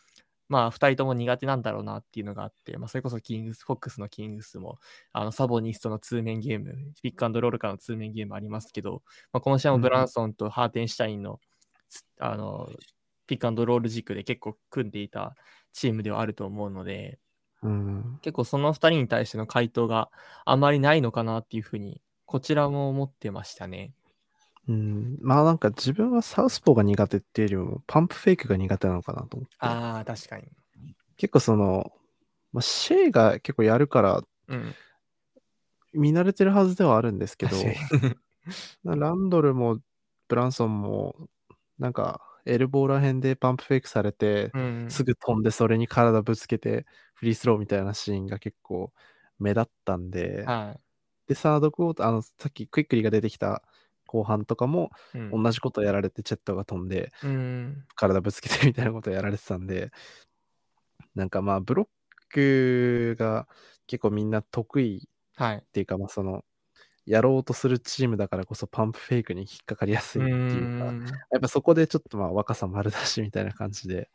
まあ、2人とも苦手なんだろうなっていうのがあって、ま、それこそキングスフォックスのキングスも、あの、サボニスとの通面ゲーム、ピックアンドロールからの通面ゲームありますけど、ま、この試合うんうん。もブランソンとハーテンシュタインの、つあの、ピックアンドロール軸で結構組んでいたチームではあると思うのでうーん。結構その2人に対しての回答があまりないのかなっていう風に、こちらも思ってましたね。うーん、まあ、なんか自分はサウスポーが苦手っていうよりも、パンプフェイクが苦手なのかなと思って。ああ、確かに。結構その、ま、シェイが結構やるからうん。見慣れてるはずではあるんですけ。ど、な ランドルもブランソンも、なんかエルボーら辺でパンプフェイクされて、うんうん。すぐ飛んでそれに体ぶつけてフリースローみたいなシーンが結構目立ったんで、はい。で、サードクォーターあの、さっきクイックリーが出てきた後半とかも、うん。同じことやられてチェットが飛んで、うーん。体ぶつけてみたいなことやられてたんで、なんか、まあ、ブロックが結構みんな得意はい。っていうか、ま、その、やろうとするチームだからこそパンプフェイクに引っかかりやすいっていうか、ん。やっぱそこでちょっと、ま、若さ丸出しみたいな感じで、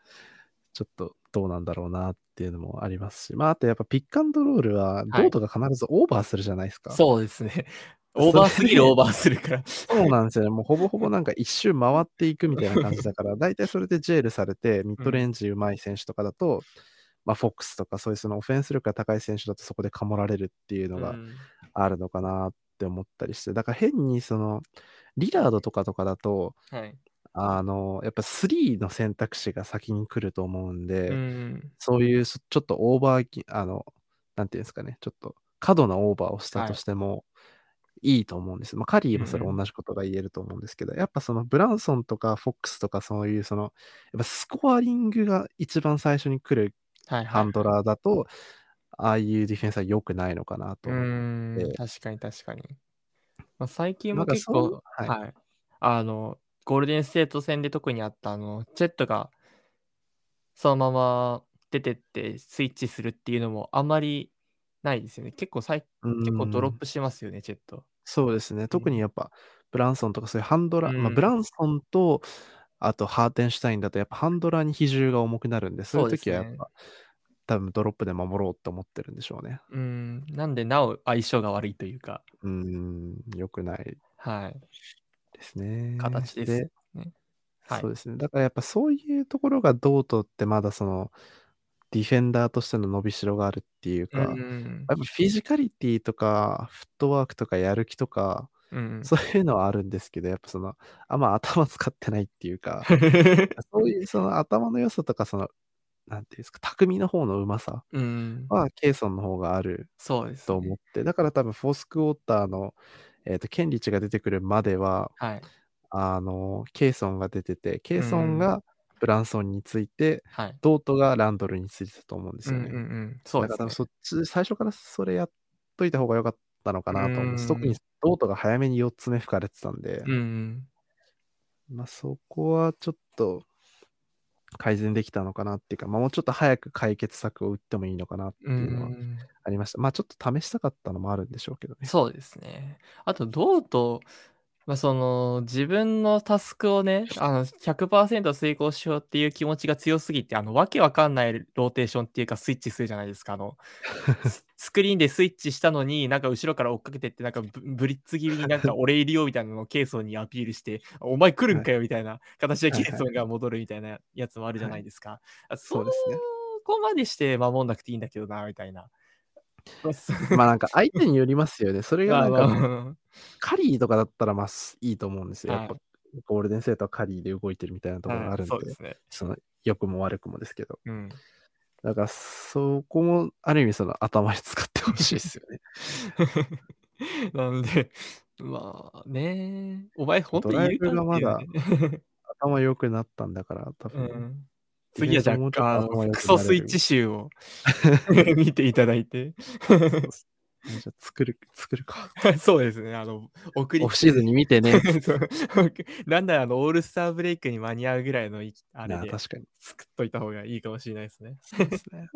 ちょっとどうなんだろうなっていうのもありますし、まあ、あとやっぱピックアンドロールはドはい。ートが必ずオーバーするじゃないすか。そうですね。オーバーすぎるオでーバーするから。そうなんですよね。もうほぼほぼなんか一周回っていくみたいな感じだから、だいたいそれでジェールされて、ミッうん。ドレンジ上手い選手とかだと、ま、フォックスとかそういうそのオフェンス力が高い選手だとそこでかもられるっていうのがうん。あるのかなって思ったりして、だから変にその、リラードとかとかだと、はい。あの、やっぱスリーの選択肢が先に来ると思うんうで、ーん。そういうそちょっとオーバーぎあの、なんていうんすかね、ちょっと過度なオーバーをしたとはい。してもいいと思うんです。ま、カリーもそれうんうん。同じことが言えると思うんですけど、やっぱそのブランソンとかフォックスとかそういうその、やっぱスコアリングが一番最初に来るはいはいはい。ハンドラーだと、ああいうディフェンスは良くないのかなと思っん、て。確かに確かに。ま、最近も結構はい。はい。あの、ゴールデンステート戦で特にあったあの、チェットがそのまま出てってスイッチするっていうのもあんまりないですよね。結構さいうー結構ドロッん。プしますよね、チェット。そうですね。うん。特にやっぱ、ブランソンとかそういうハンドラま、うん。ブランソンと、あとハーテンシュタインだとやっぱハンドラーに比重が重くなるんで、そういう。時はやっぱ、多分ドロップで守ろうって思ってるんでしょうね。うーん、なんでなお相性が悪いというか。うーん、良くないはい。ですね。形ですでね。はい。そうですね。だからやっぱそういうところがドートってまだその、ディフェンダーとしての伸びしろがあるっていううんうか、ん。やっぱフィジカリティとか、フットワークとかやる気とか、うんうん。そういうのはあるんですけど、やっぱその、あんま頭使ってないっていうか、そういうその頭の良さとか、その、なんていうんですか、匠の方の上手さうん。は、ケイソンの方がある。と思って、だから多分フォースクォーターの、えっと、ケンリッチが出てくるまでは、はい。あの、ケイソンが出てて、ケイうん。ソンがブランソンについて、はい。ドートがランドルについてたと思うんでうんうんうすよね。ん。そうですね。だからそっち最初からそれやっといた方が良かったのかうーなと思います。特にん。ドートが早めに4つ目吹かれてたんで。うんうん。ま、そこはちょっと改善できたのかなっていうか、ま、もうちょっと早く解決策を打ってもいいのかなっていうのはん。ありました。ま、ちょっと試したかったのもあるんでしょうけどね。そうですね。あとドート、ま、その、自分のタスクをね、あの、100%遂行しようっていう気持ちが強すぎて、あの、わけわかんないローテーションっていうか、スイッチするじゃないですか。あの、ス スクリーンでスイッチしたのに、なんか後ろから追っかけてって、なんかブブリッツ気味になんか俺いるよみたいなのをケイソンにアピールして、お前来るんはい。かよみたいな形でケイソンはいはいはい。が戻るみたいなやつもあるじゃはい。ないですか。あ、そそうですね。こまでして守んなくていいんだけどなみたいな。ま、すま、なんか相手によりますよね。それがまあまあ、なんか、うん。カリーとかだったら、ま、すいいと思うんですよ。やっぱ、はい。ゴールデンセートはカリーで動いてるみたいなところはい、があるんで、その、良くも悪くもですけど。うん。だからそこもある意味その頭に使って欲しいっすよね。なんで、まあ、ね、お前ほんといるドライブ。がまだ頭良くなったんだから、多分、うん。次はじゃあ、あの、もうちょっと頭良クソスイッチ集を 見ていただいて。じゃ作る作るか。そうですね、あの、送りオフシーズンに見てね。なんならあの、オールスターブレイクに間に合うぐらいのいあれで、確かに。作っといた方がいいかもしれないですね。そうですね。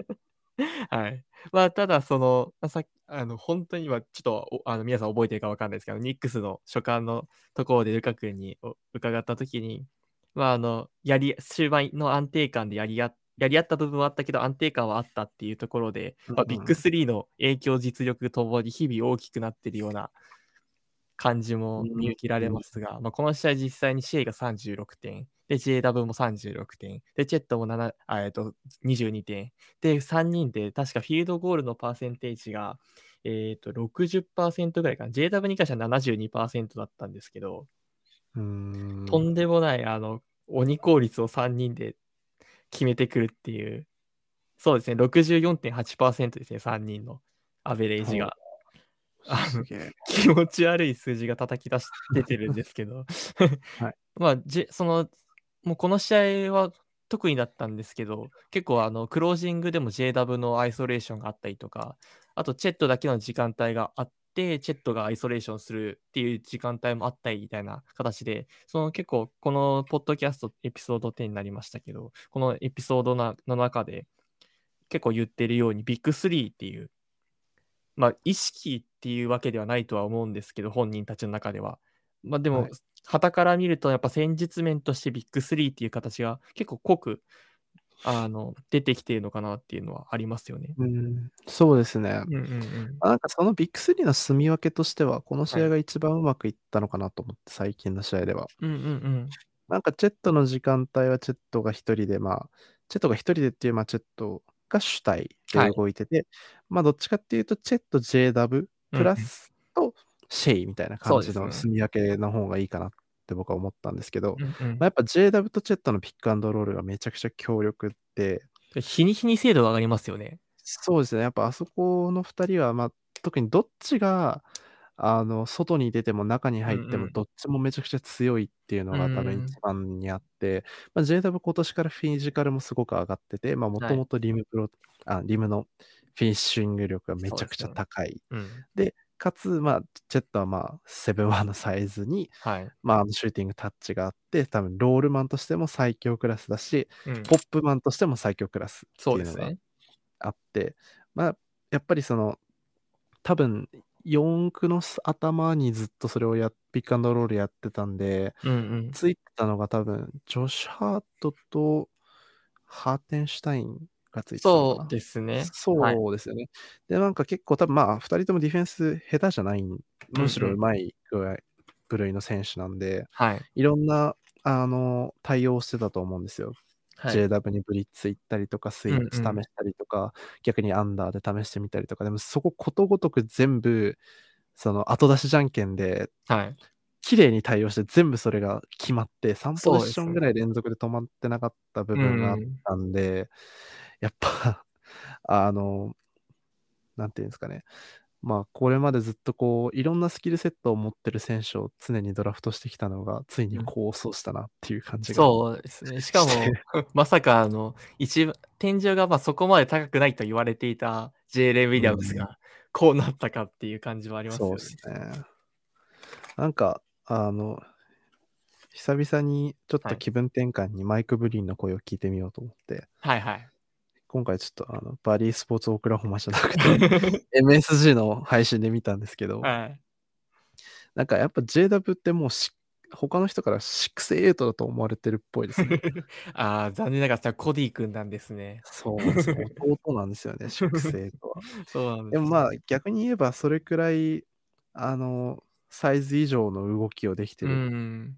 はい。まあ、ただその、ま、さあの、ほんとに今ちょっと、おあの、皆さん覚えてるかわかんないですけど、ニックスの書簡のところでルカ君にお伺った時に、まあ、あの、やり終盤の安定感でやりあやり合った部分はあったけど、安定感はあったっていうところで、うんま、ビッグうん。3の影響、実力ともに日々大きくなってるような感じも見受けられうん。ますが、ま、この試合実際にシェイが36点、で、JW も36点、で、チェットもななあ、えっと、22点。で、3人で確かフィールドゴールのパーセンテージが、えっと、60%ぐらいかな。JW に関しては72%だったんですけど。とんでもない、あの、鬼効率を3人で決めてくるっていう。そうですね、64.8%ですね、3人のアベレージ。が。気持ち悪い数字が叩き出し出てるんですけど。はい。ま、じその、もうこの試合は特にだったんですけど、結構あの、クロージングでも JW のアイソレーションがあったりとか、あとチェットだけの時間帯があって、チェットがアイソレーションするっていう時間帯もあったりみたいな形で、その結構このポッドキャストエピソード10になりましたけど、このエピソードなの中で、結構言ってるようにビッグ3っていうま、意識っていうわけではないとは思うんですけど、本人たちの中では。ま、でも、はから見るとやっぱ戦術面としてビッグ3っていう形が結構濃く、あの、出てきているのかなっていうのはありますよね。うーん、そうですね。うんうんうん。あ、なんかそのビッグ3の住み分けとしては、この試はい。合が一番うまくいったのかなと思って、最近の試合では。うんうんうん。なんかチェットの時間帯はチェットが1人で、まあ、チェットが1人でっていう、ま、チェットが主体ではい。動いてて、ま、どっちかっていうとチェット、JW プラ。スとシェイみたいな感じ。の住み分けの方がいいかなって僕は思ったんですけど、ま、うんうん。やっぱ JW とチェットのピックアンドロールがめちゃくちゃ強力でで、日に日に精度が上がりますよね。そうですね、やっぱあそこの2人は、ま、特にどっちが、あの、外に出ても中に入ってもうんうん。どっちもめちゃくちゃ強いっていううのが多分一。番にあって、ま、JW 今年からフィジカルもすごく上がってて、ま、もはい。ともとリムプロあ、リムのフィニッシング力がめちゃくちゃそうですね。高い。うん。で、かつ、ま、チェットは、ま、7-1のサイズに、はい。ま、あの、シューティングタッチがあって、多分ロールマンとしても最強クラスだし、うん。ポップマンとしても最強クラスっていうのがそうですね。あって、ま、やっぱりその、多分4区の頭にずっとそれをや、ピックアンドロールやってたんで、うんうん、ついてたのが多分、ジョシュ・ハートとハーテンシュタインがついて。そうですね。そうですよね。はい、で、なんか結構多分まあ、2人ともディフェンス下手じゃない、むしろうまい部類の選手なんで、はい、いろんなあの対応してたと思うんですよ。はい、JW にブリッツ行ったりとか、スイッチ試したりとか、うんうん、逆にアンダーで試してみたりとか、でもそこことごとく全部、その後出しじゃんけんで、はい、綺麗に対応して全部それが決まって、3ポジションぐらい連続で止まってなかった部分があったんで、うん、やっぱ あの、なんていうんですかね、まあ、これまでずっとこう、いろんなスキルセットを持ってる選手を常にドラフトしてきたのが、ついに功を奏したなっていう感じが、そうですね。しかも、まさか、あの、一番、天井がまあそこまで高くないと言われていたジェイレン・ウィリアムスが、こうなったかっていう感じはありますよね。そうですね。なんか、あの、久々にちょっと気分転換にマイク・ブリーンの声を聞いてみようと思って、はいはい。今回ちょっとあのバリースポーツオクラホマじゃなくて MSG の配信で見たんですけど、はい、なんかやっぱ JW ってもう他の人から6-8だと思われてるっぽいですね。ああ、残念ながらコディ君なんですね。そうなんですよ。弟なんですよね、6-8は。そうなんです、ね、でもまあ逆に言えばそれくらい、あの、サイズ以上の動きをできてる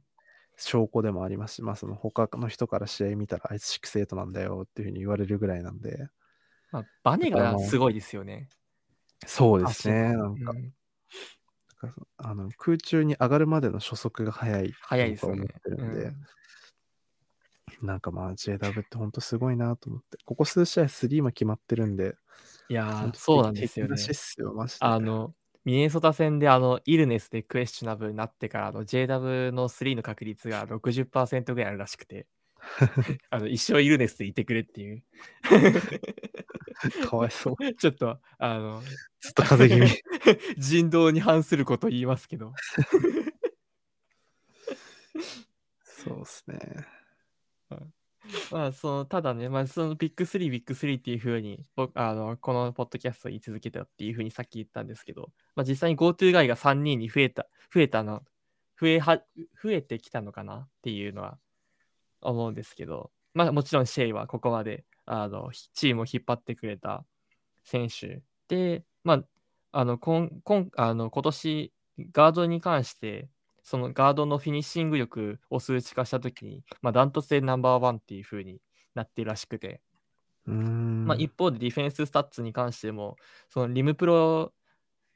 証拠でもありますし、まあその他の人から試合見たらあいつシックスエイトなんだよっていうふうに言われるぐらいなんで。まあ、バネがすごいですよね。そうですね。なんか、うん、あの空中に上がるまでの初速が速い速いですね。ってるんで、うん、なんかまあ JW って本当すごいなと思って、ここ数試合3も決まってるんで、いやー、そうなんですよね。あの、ミネソタ戦であのイルネスでクエスチョナブルになってからあの JW の3の確率が60%ぐらいあるらしくて。あの一生イルネスでいてくれっていう。かわいそう。ちょっとあのずっと風邪気味。人道に反すること言いますけど。そうっすね。まあ、そのただね、まあ、そのビッグ3、ビッグ3っていうふうに、僕あのこのポッドキャストを言い続けたっていうふうにさっき言ったんですけど、まあ、実際に GoTo 外が3人に増えた、増えたの、増えは、増えてきたのかなっていうのは思うんですけど、まあもちろんシェイはここまであのチームを引っ張ってくれた選手で、まあ、あの今今あの今年ガードに関してそのガードのフィニッシング力を数値化したときに、まあ、ダントツでナンバーワンっていう風になってるらしくて、まあ、一方でディフェンススタッツに関しても、そのリムプロ、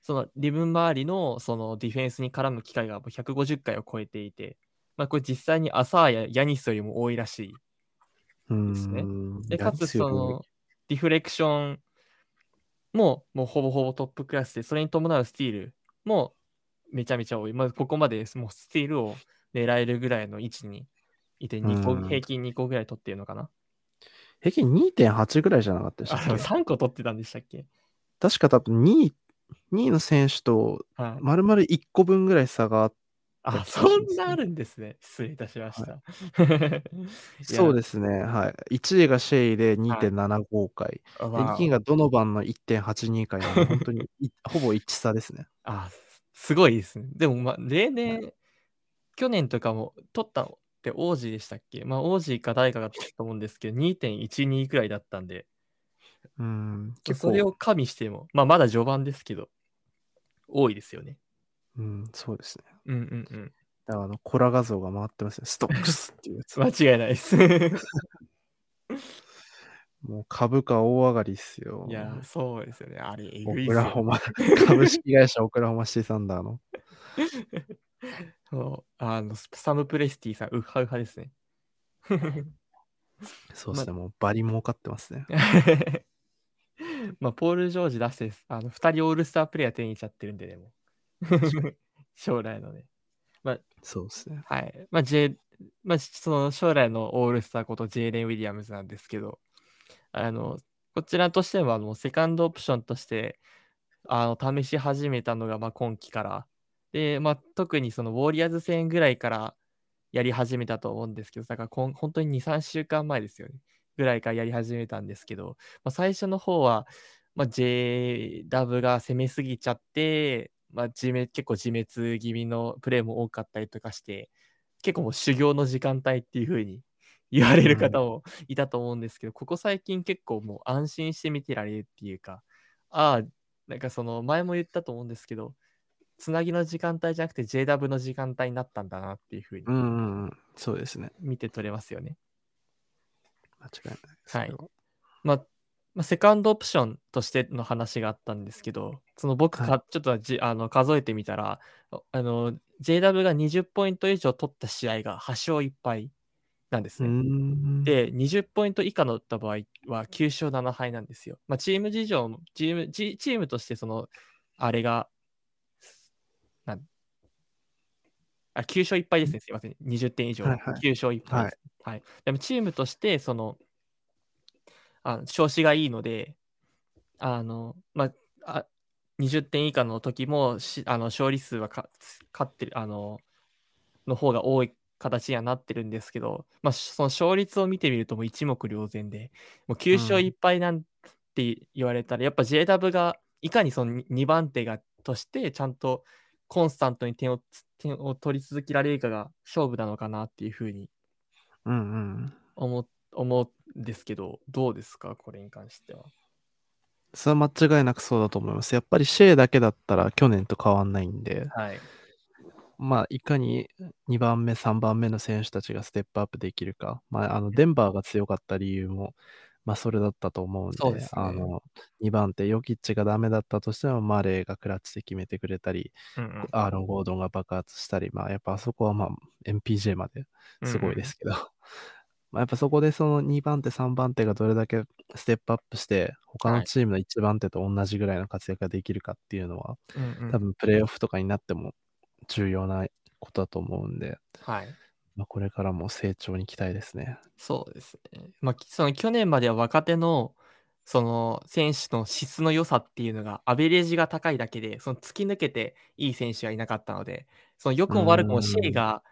そのリム周りのそのディフェンスに絡む機会が150回を超えていて、まあ、これ実際にアサーやヤニスよりも多いらしいですね。で、かつその deflection ももうほぼほぼトップクラスで、それに伴うスティールもめちゃめちゃ多い。まあ、ここまでもうスティールを狙えるぐらいの位置にいて、2個、平均2個ぐらい取ってるのかな。平均2.8ぐらいじゃなかったでしたっけ ?3 個取ってたんでしたっけ？確か多分2位、2位の選手と丸々1個分ぐらい差があっあ、そんなあるんですね。失礼いたしました。はい、そうですね。はい。1位がシェイで2.75回。はい、2位がドノバンの1.82回なので、本当に ほぼ一致差ですね。あ、すごいですね。でも、まあ、例年、はい、去年とかも取ったのって王子でしたっけ？まあ、王子か誰かが取ったと思うんですけど、2.12くらいだったんで、うん、それを加味しても、まあ、まだ序盤ですけど、多いですよね。うん、そうですね。うんうんうん。だからあの、コラ画像が回ってますね。ストックスっていうやつ。間違いないです。もう株価大上がりっすよ。いや、そうですよね。あれ、えぐいっす。オクラホマ、株式会社オクラホマシティサンダーの。そう、あの、サムプレスティさん、ウハウハですね。そうですね、ま、もうバリ儲かってますね。まあ、ポール・ジョージ出して、あの、2人オールスタープレイヤー手に入れちゃってるんで、でも。将来のね。まあ、そうですね。はい。まあ、J、まあ、その将来のオールスターことジェイレン・ウィリアムズなんですけど、あの、こちらとしては、もうセカンドオプションとして、あの、試し始めたのが、ま、今季から。で、まあ、特にそのウォリアーズ戦ぐらいからやり始めたと思うんですけど、だからこん本当に2、3週間前ですよね。ぐらいからやり始めたんですけど、まあ、最初の方は、まあ、JW が攻めすぎちゃって、まあ、自滅結構自滅気味のプレーも多かったりとかして、結構もう修行の時間帯っていう風に言われる方もいたと思うんですけど、うん、ここ最近結構もう安心して見てられるっていうか、ああ、なんかその前も言ったと思うんですけど、つなぎの時間帯じゃなくて JW の時間帯になったんだなっていうふうに、うんうんうん、そうですね。見て取れますよね。間違いないですはい。まあ、まあ、セカンドオプションとしての話があったんですけど、その僕か、はい、ちょっとじあの数えてみたら、あの JW が20ポイント以上取った試合が8勝1敗なんですね。で、20ポイント以下だった場合は9勝7敗なんですよ。まあ、チーム事情も、チームチームとしてその、あれが、なんあ9勝1敗ですね、すいません。20点以上。はいはい、9勝1敗です、はい、はい。でもチームとして、その、あ調子がいいので、あの、まあ、あ20点以下の時もしあの勝利数は勝ってる、あの、の方が多い形にはなってるんですけど、まあ、その勝率を見てみるともう一目瞭然で、もう9勝1敗なんて言われたら、うん、やっぱ JW がいかにその2番手がとしてちゃんとコンスタントに点を点を取り続けられるかが勝負なのかなっていうふうに思,、思うんですけど、どうですか、これに関しては。それは間違いなくそうだと思います。やっぱりシェイだけだったら去年と変わんないんで、はい、まあ、いかに2番目、3番目の選手たちがステップアップできるか、まあ、あのデンバーが強かった理由も、まあ、それだったと思うんで、そうですね、あの2番手、ヨキッチがダメだったとしても、マレーがクラッチで決めてくれたり、うんうん、アーロン・ゴードンが爆発したり、まあ、やっぱあそこは、まあ、MPJ まですごいですけど、うん。うん、まあやっぱそこでその2番手、3番手がどれだけステップアップして、他のチームの1番手と同じぐらいの活躍ができるかっていうのは、うんうん、多分プレーオフとかになっても重要なことだと思うんで、はい。まあ、これからも成長に期待ですね。そうですね。まあ、その去年までは若手のその選手の質の良さっていうのがアベレージが高いだけで、その突き抜けていい選手がいなかったので、その良くも悪くもシェイが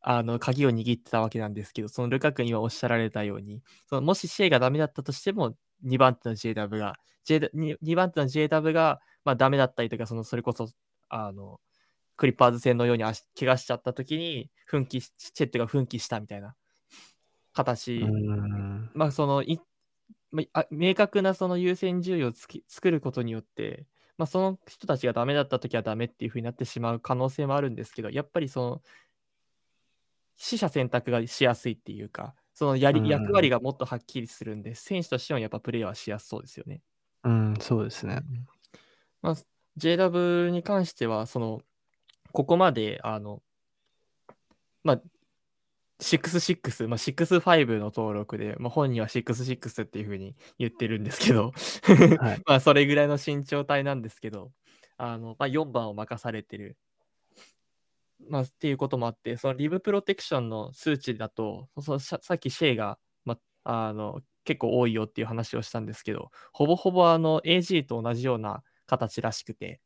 あの鍵を握ってたわけなんですけど、そのルカ君にはおっしゃられたように、そのもしシェイがダメだったとしても、2番手の JW が、J、2, 番手の JW が、まあ、ダメだったりとか、そのそれこそあのクリッパーズ戦のように足怪我しちゃった時に奮起チェットが奮起したみたいな形まあそのい、まあ、明確なその優先順位をつき作ることによって、まあ、その人たちがダメだった時はダメっていうふうになってしまう可能性もあるんですけどやっぱりその死者選択がしやすいっていうかそのやり役割がもっとはっきりするんで選手としてはやっぱプレーはしやすそうですよね。うん、そうですね。まあ、JW に関してはそのここまで、あの、まあ、66、まあ、65の登録で、まあ、本人は66っていうふうに言ってるんですけどはい、まあそれぐらいの身長体なんですけど、あのまあ、4番を任されてる、まあ、っていうこともあって、そのリブプロテクションの数値だと、そのさっきシェイが、まあ、あの結構多いよっていう話をしたんですけど、ほぼほぼあの AG と同じような形らしくて、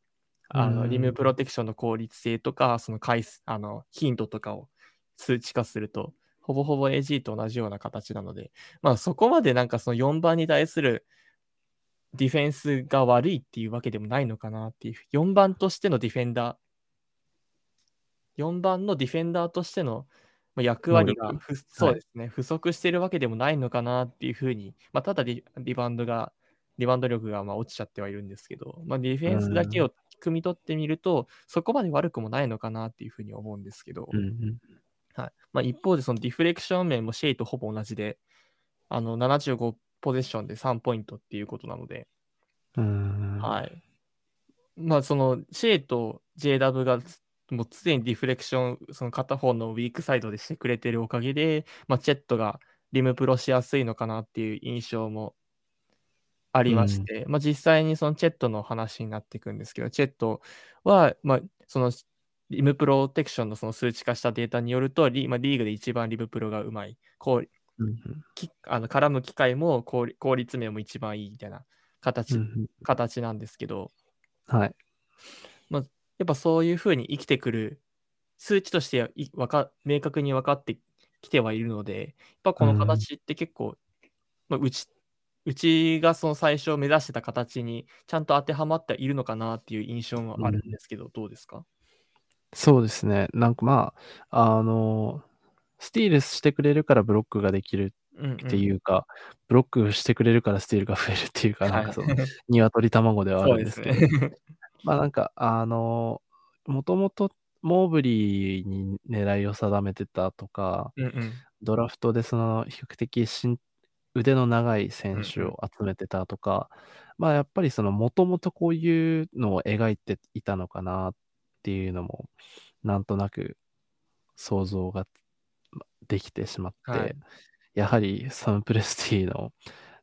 あのリムプロテクションの効率性とか、その回数、あの頻度とかを数値化すると、ほぼほぼ AG と同じような形なので、まあそこまでなんかその4番に対するディフェンスが悪いっていうわけでもないのかなっていう、4番としてのディフェンダー、4番のディフェンダーとしての役割がそうですね、はい、不足しているわけでもないのかなっていうふうに、まあ、ただリバウンドが、リバウンド力がまあ落ちちゃってはいるんですけど、まあ、ディフェンスだけを汲み取ってみると、そこまで悪くもないのかなっていうふうに思うんですけど、うんうん、はい。まあ、一方でそのディフレクション面もシェイとほぼ同じで、あの75ポゼッションで3ポイントっていうことなので、はい。まあ、そのシェイと JW がもう常にディフレクション、その片方のウィークサイドでしてくれてるおかげで、まあ、チェットがリムプロしやすいのかなっていう印象もありまして、うん、まあ、実際にそのチェットの話になっていくんですけど、チェットは、まあ、そのリムプロテクションのその数値化したデータによると、リ,、まあ、リーグで一番リムプロがうまい、こううん、あの絡む機会も効率面も一番いいみたいな形,、うん、形なんですけど、はい。まあ、やっぱそういうふうに生きてくる数値としてわか明確に分かってきてはいるので、やっぱこの形って結構、まあ、打ちうちがその最初目指してた形にちゃんと当てはまっているのかなっていう印象もあるんですけど、どうですか？そうですね。なんか、まあ、あの、スティールしてくれるからブロックができるうんってうん。いうか、ブロックしてくれるからスティールが増えるっていうか、なんはい。かその、鶏卵ではあ。るんですけど、ま、なんか、あの、もともとモーブリーに狙いを定めてたとか、うんうん。ドラフトでその比較的しん腕の長い選手うんうん。を集めてたとか、まあ、やっぱりそのもともとこういうのを描いていたのかなっていうのも、なんとなく想像が、ま、できてしまっはい。て、やはりサム・プレスティの、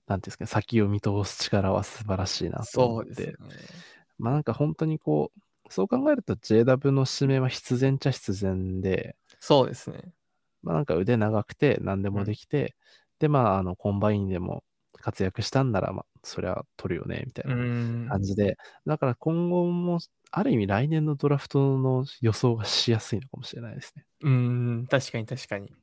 なんていうんすかね、先を見通す力は素晴らしいなと思って。ね。ま、なんかほんとにこう、そう考えると JW の指名は必然っちゃ必然でそうですね。ま、なんか腕長くて何でもうん。できて、で、まあ、あの、コンバインでも活躍したんなら、ま、そりゃ取るよねみたいなん。感じで、だから今後も、ある意味来年のドラフトの予想がしやすいのかもしれないですね。うーん、確かに確かに。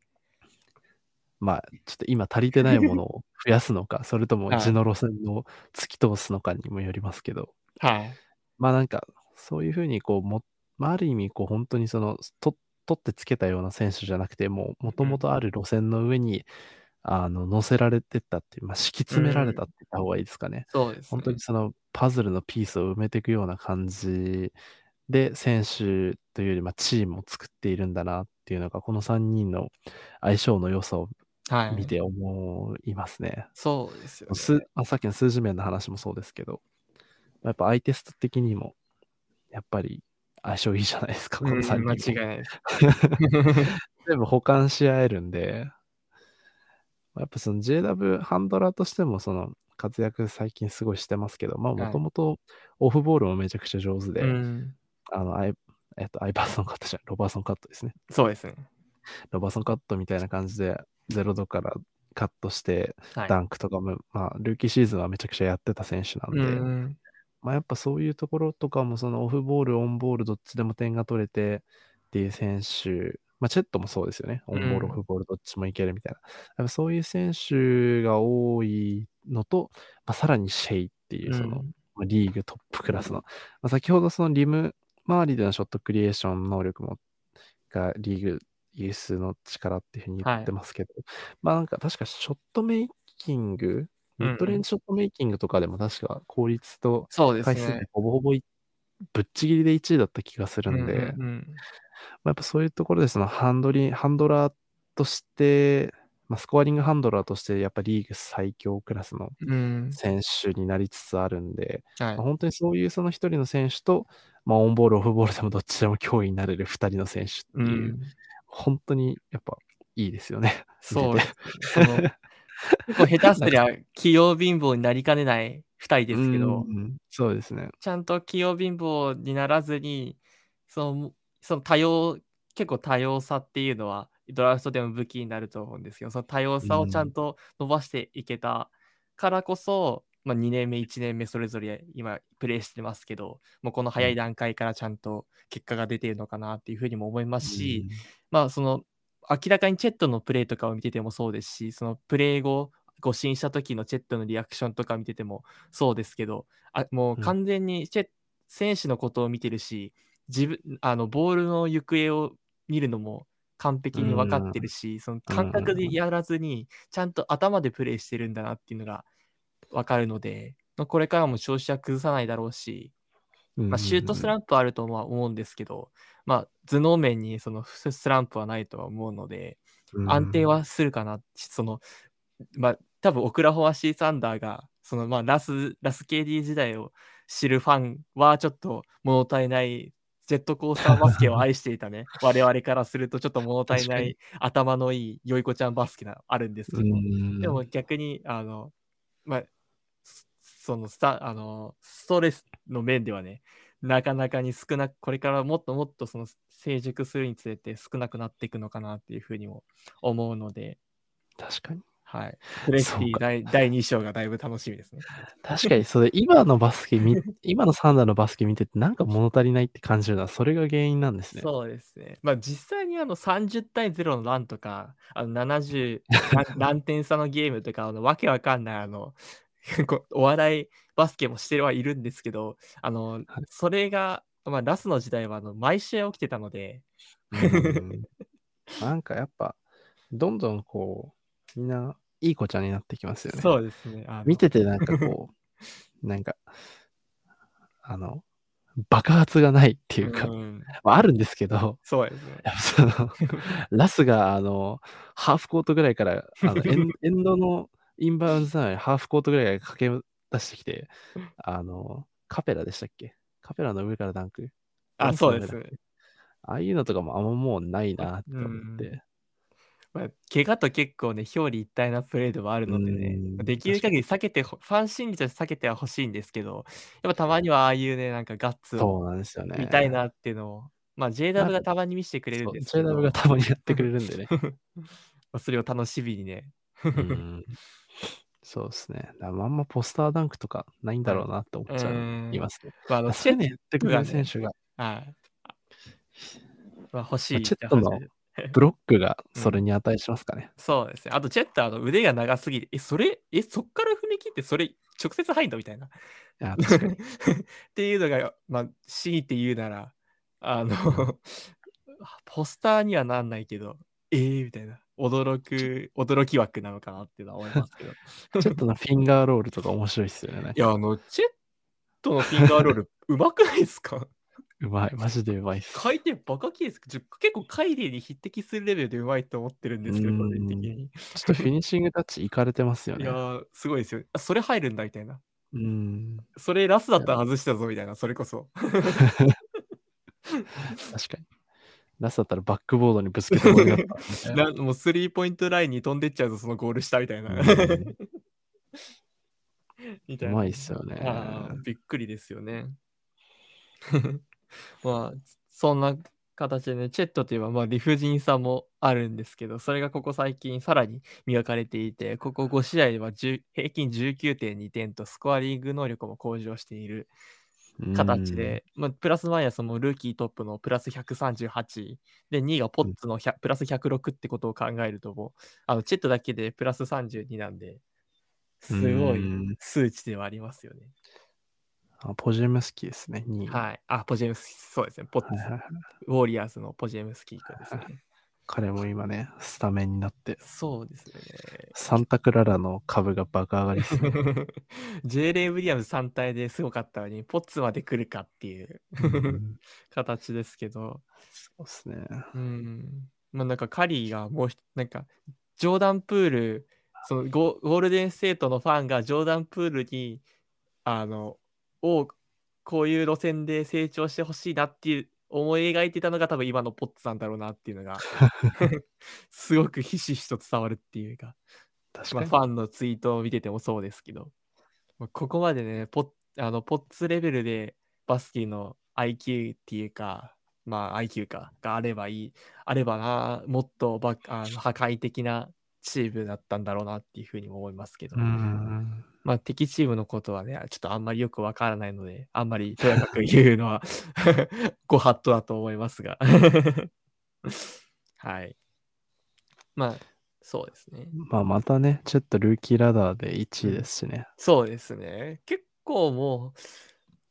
まあ、ちょっと今足りてないものを増やすのか、それともはい。地の路線を突き通すのかにもよりますけど。はい。ま、なんか、そういう風にこう、もま、ある意味こうほんとにその、と取ってつけたような選手じゃなくて、もう、もとうん。もとある路線の上に、あの、乗せられてったっていう、ま、敷きう詰められたっ。て言った方がいいですかね。そうですほんとにね。そのパズルのピースを埋めてくような感じで、選手というより、ま、チームを作っているんだなっていうのが、この3人の相性の良さをはい。見て思いますね。そうですよね。ま、さっきの数字面の話もそうですけど、ま、やっぱアイテスト的にも、やっぱり相性いいじゃないですか、このさうーん、間違。いないです。全部補完し合えるんでま、やっぱその JW ハンドラーとしてもその、活躍最近すごいしてますけど、ま、もはい。ともとオフボールもめちゃくちゃ上手で、ん。あの、アイえっと、アイバーソンカットじゃロバーソンカットですね。そうですね。ロバーソンカットみたいな感じで、0度からカットして、はい。ダンクとかも、まあ、ルーキーシーズンはめちゃくちゃやってた選手なうんんで、うん。ま、やっぱそういうところとかもそのオフボール、オンボールどっちでも点が取れてっていう選手、ま、チェットもそうですよね。オンボール、オフうん。ボールどっちもいけるみたいな。やっぱそういう選手が多いのと、ま、さらにシェイっていうその、うん。ま、リーグトップクラスの、ま、先ほどそのリム周りでのショットクリエーション能力もがリーグ有数の力っていう風に言っはい。てますけど、ま、なんか確かショットメイキング、ミッドレンうんうん。ジショットメイキングとかでも確か効率とそうで回数ですね。ほぼほぼ、いぶっちぎりで1位だった気がするうんうんんで、うん。ま、やっぱそういうところでそのハンドリハンドラーとして、ま、スコアリングハンドラーとしてやっぱリーグ最強クラスの。選手になりつつあるんで、ま、はい。ほんとにそういうその1人の選手と、ま、オンボール、オフボールでもどっちでも脅威になれる2人の選手っていう、ん。ほんとにやっぱいいですよね。そう結構下手すりゃ器用貧乏になりかねない2人でうーすけどん、そうですね。ちゃんと器用貧乏にならずに、そのその多様結構多様さっていうのは、ドラフトでも武器になると思うんですけど、その多様さをちゃんうーん。と伸ばしていけたからこそ、ま、2年目、1年目それぞれ今プレイしてますけど、もうこのうん。早い段階からちゃんと結果が出ているのかなっていう風にも思いまうすし、ーん。まあ、その明らかにチェットのプレイとかを見ててもそうですし、そのプレイ後、誤審した時のチェットのリアクションとか見ててもそうですけど、あ、もううん。完全にチェ選手のことを見てるし、じぶあの、ボールの行方を見るのも完うー璧に分かっん。てるし、そのうんうん感覚うん。でやらずに、ちゃんと頭でプレイしてるんだなっていうのが分かるので、ま、これからも調子は崩さないだろうし、うんうんま、シュートスうん。ランプはあるとは思うんですけど、ま、頭脳面にそのススランプはないとは思うので、うー安定はん。するかな、その、ま、多分オクラホマシーサンダーが、その、ま、ラスラス KD 時代を知るファンはちょっと物足りないジェットコースターバスケを愛していたね、我々からするとちょっと物足り。ない頭のいいよい子ちゃんバスケなあるんですけど、でもん。逆にあの、ま、すそのスタあの、ストレスの面ではね、なかなかに少なくこれからもっともっとその成熟するにつれて少なくなっていくのかなっていう風にも思うので確かに。はい。プレスそうか。リーだい第2章がだいぶ楽しみですね。確かにそれ、今のバスケみ 今のサンダーのバスケ見てて、なんか物足りないって感じるのは、それが原因なんですね。そうですね。ま、実際にあの30対0のランとか、あの70何 何点差のゲームとか、あのわけわかんないあの お笑いバスケもしてはいるんですけど、あの、はい、それが、まあ、ラスの時代はあの毎試合起きてたので。なんかやっぱ、どんどんこう、みんないい子ちゃんになってきますよね。そうですね。見ててなんかこう、なんか、あの、爆発がないっていうか、うん、まあ、あるんですけど、そうですね。そのラスが、あの、ハーフコートぐらいから、あのエン エンドのインバウンドなのにハーフコートぐらいから駆け出してきて、あの、カペラでしたっけ？カペラの上からダンク？あ、そうです。ああいうのとかもあんまもうないなって思って。まあ、怪我と結構ね、表裏一体なプレーではあるのでね、できる限り避けて、ファン心理として避けてはほしいんですけど、やっぱたまにはああいうね、なんかガッツを見たいなっていうのを、まあ JW がたまに見せてくれるんですけど。JW がたまにやってくれるんでね。それを楽しみにね。そうですね。あんまポスターダンクとかないんだろうなって思っちゃいますね。まあ、あの、セネやってくれる選手が。はい。まあ、欲しい。チェットの ブロックがそれに値しますかね。うん、そうですね。あと、チェッターの腕が長すぎて、え、それ、え、そっから踏み切って、それ、直接入んの？みたいな。っていうのが、まあ、強いて言うなら、あの ポスターにはなんないけど、えー、みたいな。驚く、驚き枠なのかなっていうのは思いますけど。ちょっとのフィンガーロールとか面白いっすよね。いや、あの、チェットのフィンガーロール、うまくないですか？うまい、マジでうまいっす。回転バカきです結構カイリーに匹敵するレベルでうまいと思ってるんですけど、個人的に。ちょっとフィニッシングタッチいかれてますよね。いやすごいですよ。あ、それ入るんだみたいな。うん。それラスだったら外したぞみたいな、それこそ。確かに。ラスだったらバックボードにぶつけてもらった な。もうスリーポイントラインに飛んでっちゃうぞ、そのゴール下みたいな。みたいな。うまいっすよね。びっくりですよね。まあ、そんな形でね、チェットといえば、まあ、理不尽さもあるんですけど、それがここ最近さらに磨かれていて、ここ5試合では平均19.2点とスコアリング能力も向上している形で、まあ、プラスマイナスもルーキートップのプラス138で、2位がポッツのプラス106ってことを考えるともう、あのチェットだけでプラス32なんで、すごい数値ではありますよね。あポジェムスキーですね、2位。はい。あ、ポジェムスキー、そうですね。ポッツ、はいはいはい、ウォーリアーズのポジェムスキー君ですね。彼も今ね、スタメンになって。そうですね。サンタクララの株が爆上がりですね。ジェイレン・ウィリアムズ3体ですごかったのに、ポッツまで来るかっていう 形ですけど。そうですね。うん。まあなんかカリーがもう、なんか、ジョーダンプール、そのゴゴールデンステートのファンがジョーダンプールに、あの、をこういう路線で成長してほしいなっていう思い描いてたのが多分今のポッツなんだろうなっていうのが すごくひしひしと伝わるっていうか確かに、まあ、ファンのツイートを見ててもそうですけど、ここまでねポッあのポッツレベルでバスケの IQ っていうかまあ IQ かがあればいいあればなもっとばあの破壊的なチームだったんだろうなっていうふうにも思いますけど、まあ敵チームのことはね、ちょっとあんまりよくわからないので、あんまりとやかく言うのは ご法度だと思いますが はい。まあ、そうですね。まあまたね、ちょっとルーキーラダーで1位ですしね。そうですね。結構も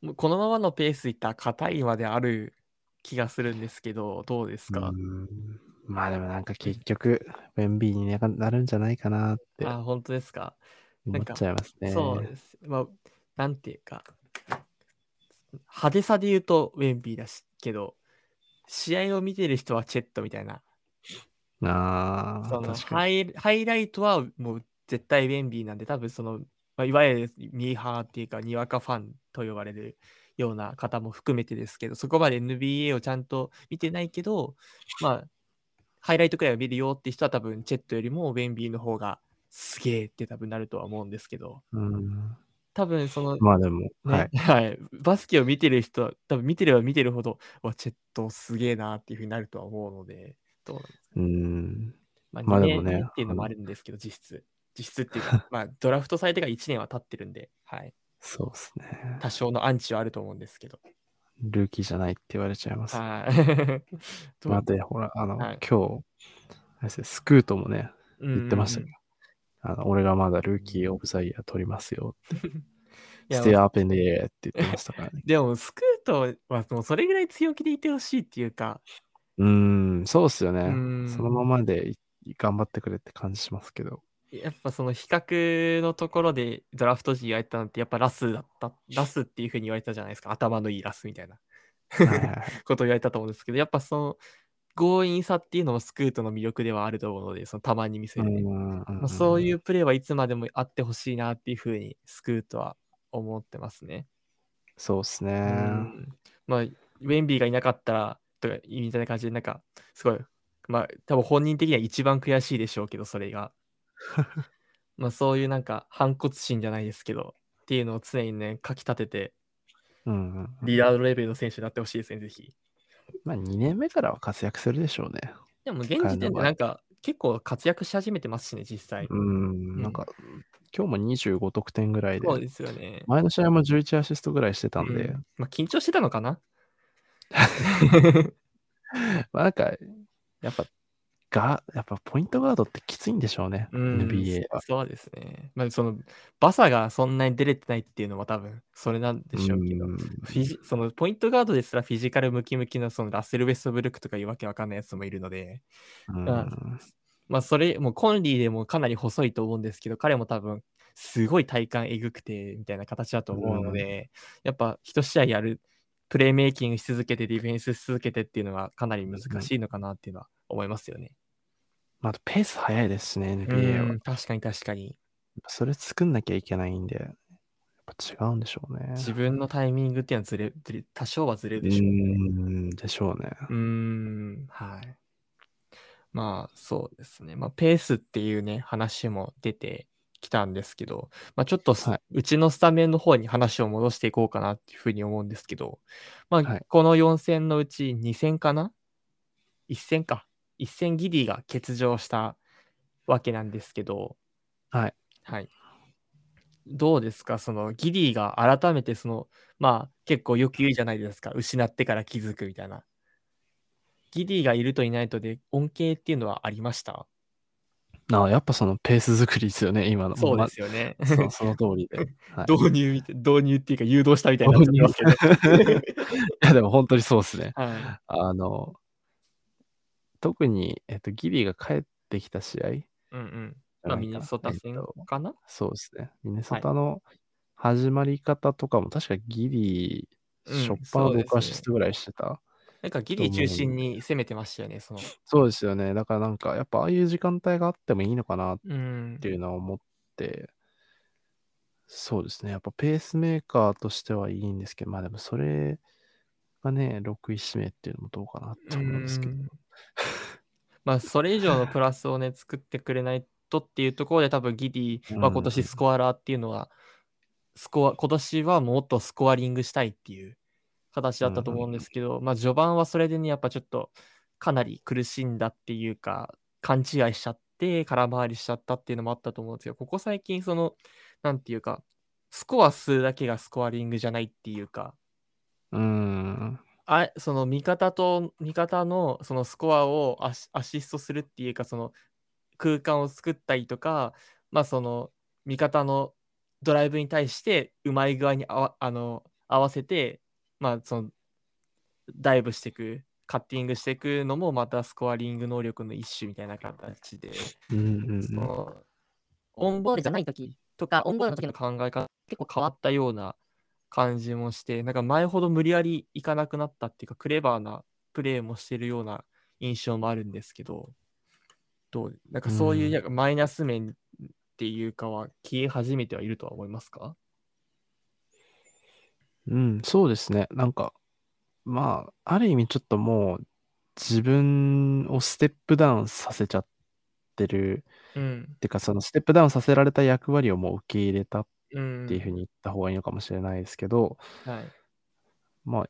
う、このままのペースいったら硬いまである気がするんですけど、どうですか？まあでもなんか結局、ウェンビーになるんじゃないかなって。あ、本当ですか？思っちゃいますね。そうです。まあ、なんていうか、派手さで言うとウェンビーだしけど、試合を見てる人はチェットみたいな。ああ、そのハイハイライトはもう絶対ウェンビーなんで、多分その、まあ、いわゆるミーハーっていうか、にわかファンと呼ばれるような方も含めてですけど、そこまで NBA をちゃんと見てないけど、まあ、ハイライトくらいを見るよって人は多分チェットよりもウェンビーの方がすげえって多分なるとは思うんですけど、うん、多分その、まあでも、ね、はい、はい、バスケを見てる人は多分見てれば見てるほど、わ、チェットすげえなっていうふうになるとは思うので、どうなんですか、うん。まあ、2年っていうのもあるんですけど、実質。実質っていうか、まあ、ドラフトされてから1年は経ってるんで、はい。そうですね。多少のアンチはあると思うんですけど。ルーキーじゃないって言われちゃいます。はい。まあ、で、ほら、あの、はい、今日、スクートもね、言ってましたけど、あの俺がまだルーキーオブザイヤー取りますよって。ステアーペンでって言ってましたからね。でも、スクートはもうそれぐらい強気でいてほしいっていうか。うーん、そうっすよね。そのままで頑張ってくれって感じしますけど。やっぱその比較のところでドラフト時言われたのってやっぱラスだった。ラスっていうふうに言われたじゃないですか。頭のいいラスみたいな ことを言われたと思うんですけど、やっぱその強引さっていうのもスクートの魅力ではあると思うので、そのたまに見せる、ねまあ、そういうプレーはいつまでもあってほしいなっていうふうにスクートは思ってますね。そうっすね。まあ、ウェンビーがいなかったら、とか、みたいな感じで、なんか、すごい、まあ、多分本人的には一番悔しいでしょうけど、それが。まあ、そういうなんか、反骨心じゃないですけど、っていうのを常にね、かき立てて、うんうん、リーダーレベルの選手になってほしいですね、ぜひ。まあ、2年目からは活躍するでしょうね。でも、現時点でなんか、結構活躍し始めてますしね、実際。うん、なんか、今日も25得点ぐらいで、そうですよね。前の試合も11アシストぐらいしてたんで、うん、まあ、緊張してたのかな？まあなんか、やっぱが、やっぱポイントガードってきついんでしょうね、うん、NBA は。そうですね。まあ、その、バサがそんなに出れてないっていうのは多分、それなんでしょうけど、フィジそのポイントガードですらフィジカルムキムキのそのラッセル・ウェストブルックとかいうわけわかんないやつもいるので、うん、まあ、それ、もうコンリーでもかなり細いと思うんですけど、彼も多分、すごい体感えぐくて、みたいな形だと思うので、うん、やっぱ一試合やる、プレーメイキングし続けて、ディフェンスし続けてっていうのはかなり難しいのかなっていうのは思いますよね。まあ、ペース早いですしね、NBA は。確かに確かに。それ作んなきゃいけないんで、やっぱ違うんでしょうね。自分のタイミングっていうのはずれ、ずれ多少はずれるでしょうね。うんでしょうね。うん、はい。まあ、そうですね。まあ、ペースっていうね、話も出てきたんですけど、まあ、ちょっと、はい、うちのスタメンの方に話を戻していこうかなっていうふうに思うんですけど、まあ、はい、この4戦のうち2戦かな ?1 戦か。一戦ギディが欠場したわけなんですけど、はい。はい。どうですか？そのギディが改めてその、まあ結構よく言うじゃないですか。失ってから気づくみたいな。ギディがいるといないとで恩恵っていうのはありました？ああ、やっぱそのペース作りですよね、今の。そうですよね。ま、そその通りで。はい、導入、導入っていうか誘導したみたいにな。いや、でも本当にそうですね。はい、あの、特に、えっと、ギリが帰ってきた試合。うんうん。まあ、ミネソタ戦かな、えっと、そうですね。ミネソタの始まり方とかも、確かギリ、ショッパーの6アシストぐらいしてた、ね。なんかギリ中心に攻めてましたよね、その。そうですよね。だからなんか、やっぱああいう時間帯があってもいいのかなっていうのは思って、うん、そうですね。やっぱペースメーカーとしてはいいんですけど、まあでもそれがね、6位指名っていうのもどうかなって思うんですけど。まあ、それ以上のプラスをね、作ってくれないとっていうところで、多分ギディは今年スコアラーっていうのは、スコア、今年はもっとスコアリングしたいっていう形だったと思うんですけど、まあ、序盤はそれでね、やっぱちょっとかなり苦しんだっていうか、勘違いしちゃって、空回りしちゃったっていうのもあったと思うんですけど、ここ最近、その、なんていうか、スコア数だけがスコアリングじゃないっていうか、うん。あその味方と味方のそのスコアをアシアシストするっていうかその空間を作ったりとかまあその味方のドライブに対してうまい具合にあわあの合わせてまあそのダイブしていくカッティングしていくのもまたスコアリング能力の一種みたいな形で、うんうんうん、そのオンボールじゃない時とかオンボールの時の考え方結構変わったような感じもして、なんか前ほど無理やりいかなくなったっていうか、クレバーなプレーもしてるような印象もあるんですけど、どうなんかそういうマイナス面っていうかは消え始めてはいるとは思いますか？うん、そうですね。なんか、まあ、ある意味ちょっともう自分をステップダウンさせちゃってる。うん。っていうか、そのステップダウンさせられた役割をもう受け入れたっっていうふうに言った方がいいのかもしれないですけど、はい、まあ、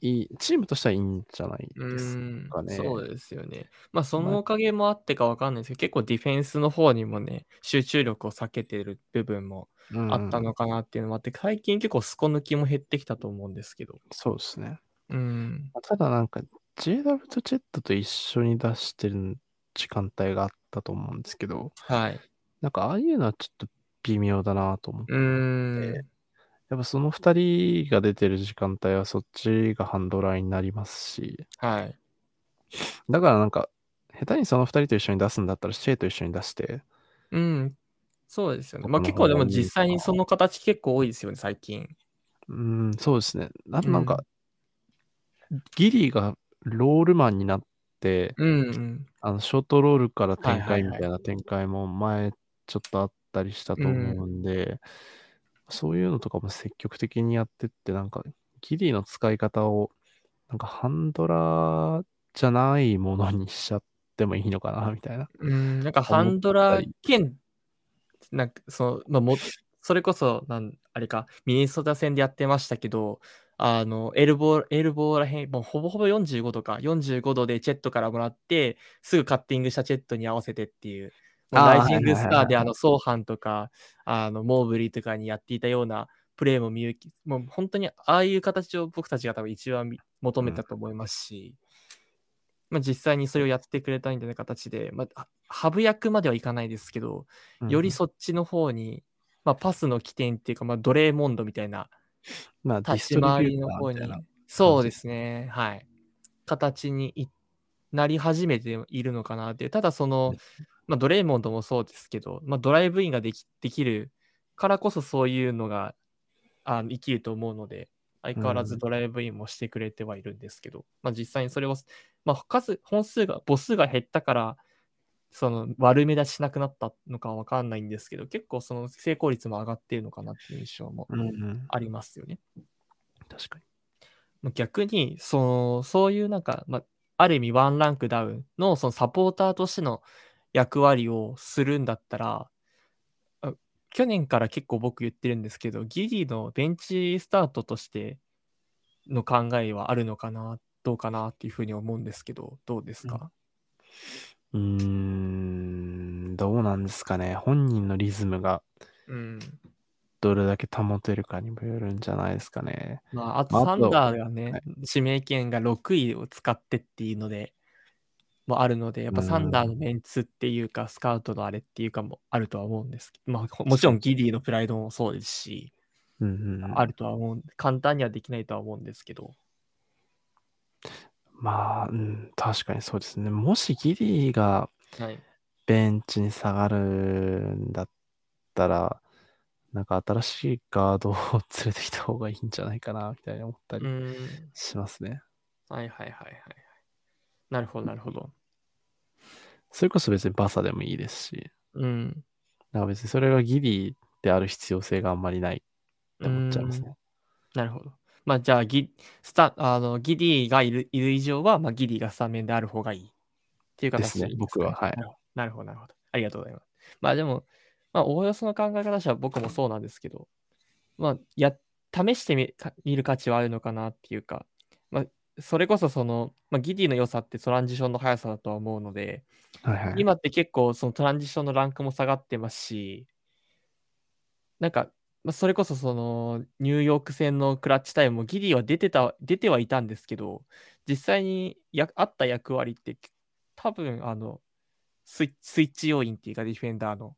いい、チームとしてはいいんじゃないですかね。そうですよね。まあ、そのおかげもあってかわかんないですけど、結構ディフェンスの方にもね、集中力を避けてる部分もあったのかなっていうのもあって、うん、最近結構スコ抜きも減ってきたと思うんですけど。そうですね。うん。ただなんか、JW とチェットと一緒に出してる時間帯があったと思うんですけど、はい。なんかああいうのはちょっと微妙だなと思って。やっぱその2人が出てる時間帯はそっちがハンドラーになりますし。はい。だからなんか、下手にその2人と一緒に出すんだったら、シェイと一緒に出して。うん。そうですよね。ま、結構でも実際にその形結構多いですよね、最近。うーん、そうですね。あとなんか、うん、ギリがロールマンになって、うんうん、あの、ショートロールから展開みたいな展開も前ちょっとあったりしたと思うんで、うん、そういうのとかも積極的にやってって、なんか、ギリの使い方を、なんかハンドラーじゃないものにしちゃってもいいのかな、みたいな。うん、なんかハンドラー兼、なんか、その、まあ、も、それこそ、なん、あれか、ミネソタ戦でやってましたけど、あの、エルボー、エルボーらへん、もうほぼほぼ45度か、45度でチェットからもらって、すぐカッティングしたチェットに合わせてっていう、ライジングスターであの、ソーハンとか、あの、モーブリーとかにやっていたようなプレーも見受け、もう本当にああいう形を僕たちが多分一番求めたと思いますし、うん、まあ、実際にそれをやってくれたみたいな形で、まあ、ハブ役まではいかないですけど、よりそっちの方に、まあ、パスの起点っていうか、まあ、ドレーモンドみたいな、まあ、立ち回りの方に、そうですね、はい。形になり始めているのかなっていう。ただその、まあ、ドレーモンドもそうですけど、まあ、ドライブインができできるからこそそういうのがあ生きると思うので、相変わらずドライブインもしてくれてはいるんですけど、うん、まあ、実際にそれを、まあ、数、本数が、母数が減ったから、その悪目立ちしなくなったのかわかんないんですけど、結構その成功率も上がっているのかなっていう印象もありますよね。うんうん、確かに。逆に、その、そういうなんか、まあ、ある意味ワンランクダウンのそのサポーターとしての役割をするんだったら、去年から結構僕言ってるんですけど、ギリのベンチスタートとしての考えはあるのかな、どうかなっていうふうに思うんですけど、どうですか、うん、うーん、どうなんですかね。本人のリズムが、どれだけ保てるかにもよるんじゃないですかね。まあ、あとサンダーがね、はい、指名権が6位を使ってっていうので、もあるので、やっぱサンダーのメンツっていうか、スカウトのあれっていうかもあるとは思うんですけど、まあ、もちろんギディのプライドもそうですし、うんうん、あるとは思う、簡単にはできないとは思うんですけど。まあ、うん、確かにそうですね。もしギディがベンチに下がるんだったら、はい、なんか新しいガードを連れてきた方がいいんじゃないかな、みたいに思ったりしますね。はいはいはいはい。なるほど、なるほど。それこそ別にバサでもいいですし。うん。だから別にそれがギリである必要性があんまりないって思っちゃいますね。なるほど。まあじゃあギ、スタあのギリがいるいる以上は、まあ、ギリがスタメンである方がいいっていう形ですね、僕は。はい。なるほど、なるほど。ありがとうございます。まあでも、まあ、おおよその考え方とは僕もそうなんですけど、まあ、や、試してみ見る価値はあるのかなっていうか、まあ、それこそその、まあ、ギディの良さってトランジションの速さだとは思うので、はいはい、今って結構そのトランジションのランクも下がってますし、なんか、まあ、それこそそのニューヨーク戦のクラッチタイムもギディは出てた、出てはいたんですけど、実際にやあった役割って多分あのスイスイッチ要因っていうかディフェンダーの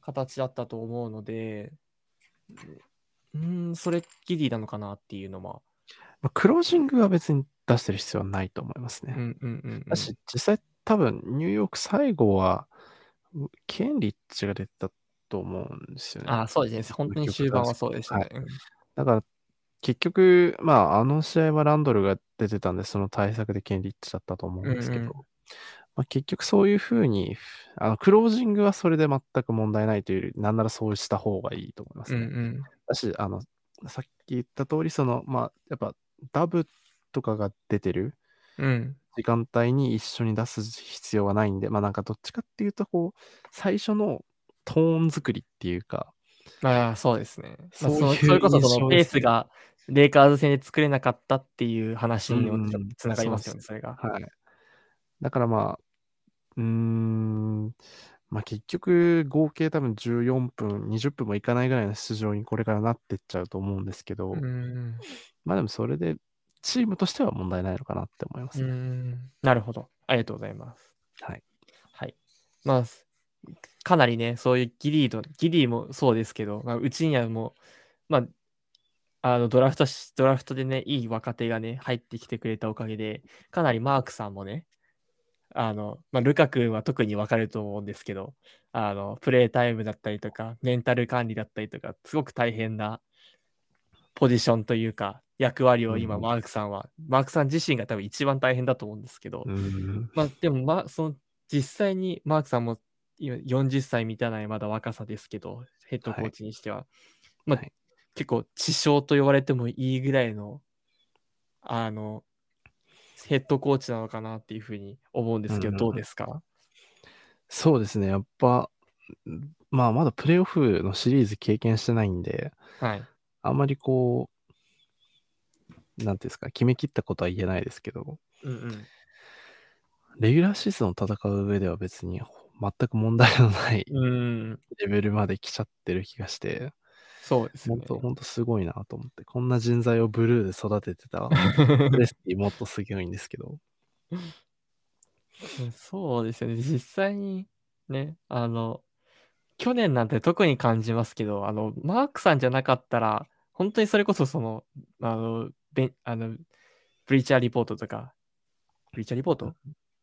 形だったと思うので、うん、それギディなのかなっていうのはまあ、クロージングは別に出してる必要はないと思いますね。うんうんうんうん、だし、実際多分ニューヨーク最後は、ケンリッチが出てたと思うんですよね。ああ、そうですね。本当に終盤はそうでしたね。はい、だから、結局、まあ、あの試合はランドルが出てたんで、その対策でケンリッチだったと思うんですけど、うんうん、まあ、結局そういうふうに、あのクロージングはそれで全く問題ないというより、なんならそうした方がいいと思いますね。うんうん、だし、あの、さっき言った通り、その、まあ、やっぱダブとかが出てる時間帯に一緒に出す必要はないんで、まあなんかどっちかっていうと、こう、最初のトーン作りっていうか、ああ、そうですね。そうまあ、それこそそのペースがレイカーズ戦で作れなかったっていう話につながりますよね、それが。はい。だからまあ、うーん、まあ結局合計多分14分、20分もいかないぐらいの出場にこれからなってっちゃうと思うんですけど、まあでもそれでチームとしては問題ないのかなって思います、ね、なるほど。ありがとうございます。はい。はい。まあ、かなりね、そういうギリード、ギリーもそうですけど、まあ、うちにはもう、まあ、あのドラフトし、ドラフトでね、いい若手がね、入ってきてくれたおかげで、かなりマークさんもね、あの、まあ、ルカ君は特に分かると思うんですけど、あの、プレイタイムだったりとか、メンタル管理だったりとか、すごく大変なポジションというか、役割を今、マークさんは、うん、マークさん自身が多分一番大変だと思うんですけど、うん、まあ、でも、まあ、その、実際にマークさんも40歳満たないまだ若さですけど、ヘッドコーチにしては、はい、まあ、はい結構、地匠と言われてもいいぐらいの、あの、ヘッドコーチなのかなっていうふうに思うんですけど、うん、どうですか？そうですね、やっぱ、まあ、まだプレーオフのシリーズ経験してないんで、はい、あんまりこう、なんていうんですか、決めきったことは言えないですけど、うんうん、レギュラーシーズンを戦う上では別に全く問題のないレベルまで来ちゃってる気がして、そうですね。本当、本当すごいなと思って、こんな人材をブルーで育ててた レスピーもっとすごいんですけど。そうですよね。実際にね、あの、去年なんて特に感じますけど、あの、マークさんじゃなかったら、本当にそれこそその、あの、ベあのブリーチャーリポートとか、ブリーチャーリポート？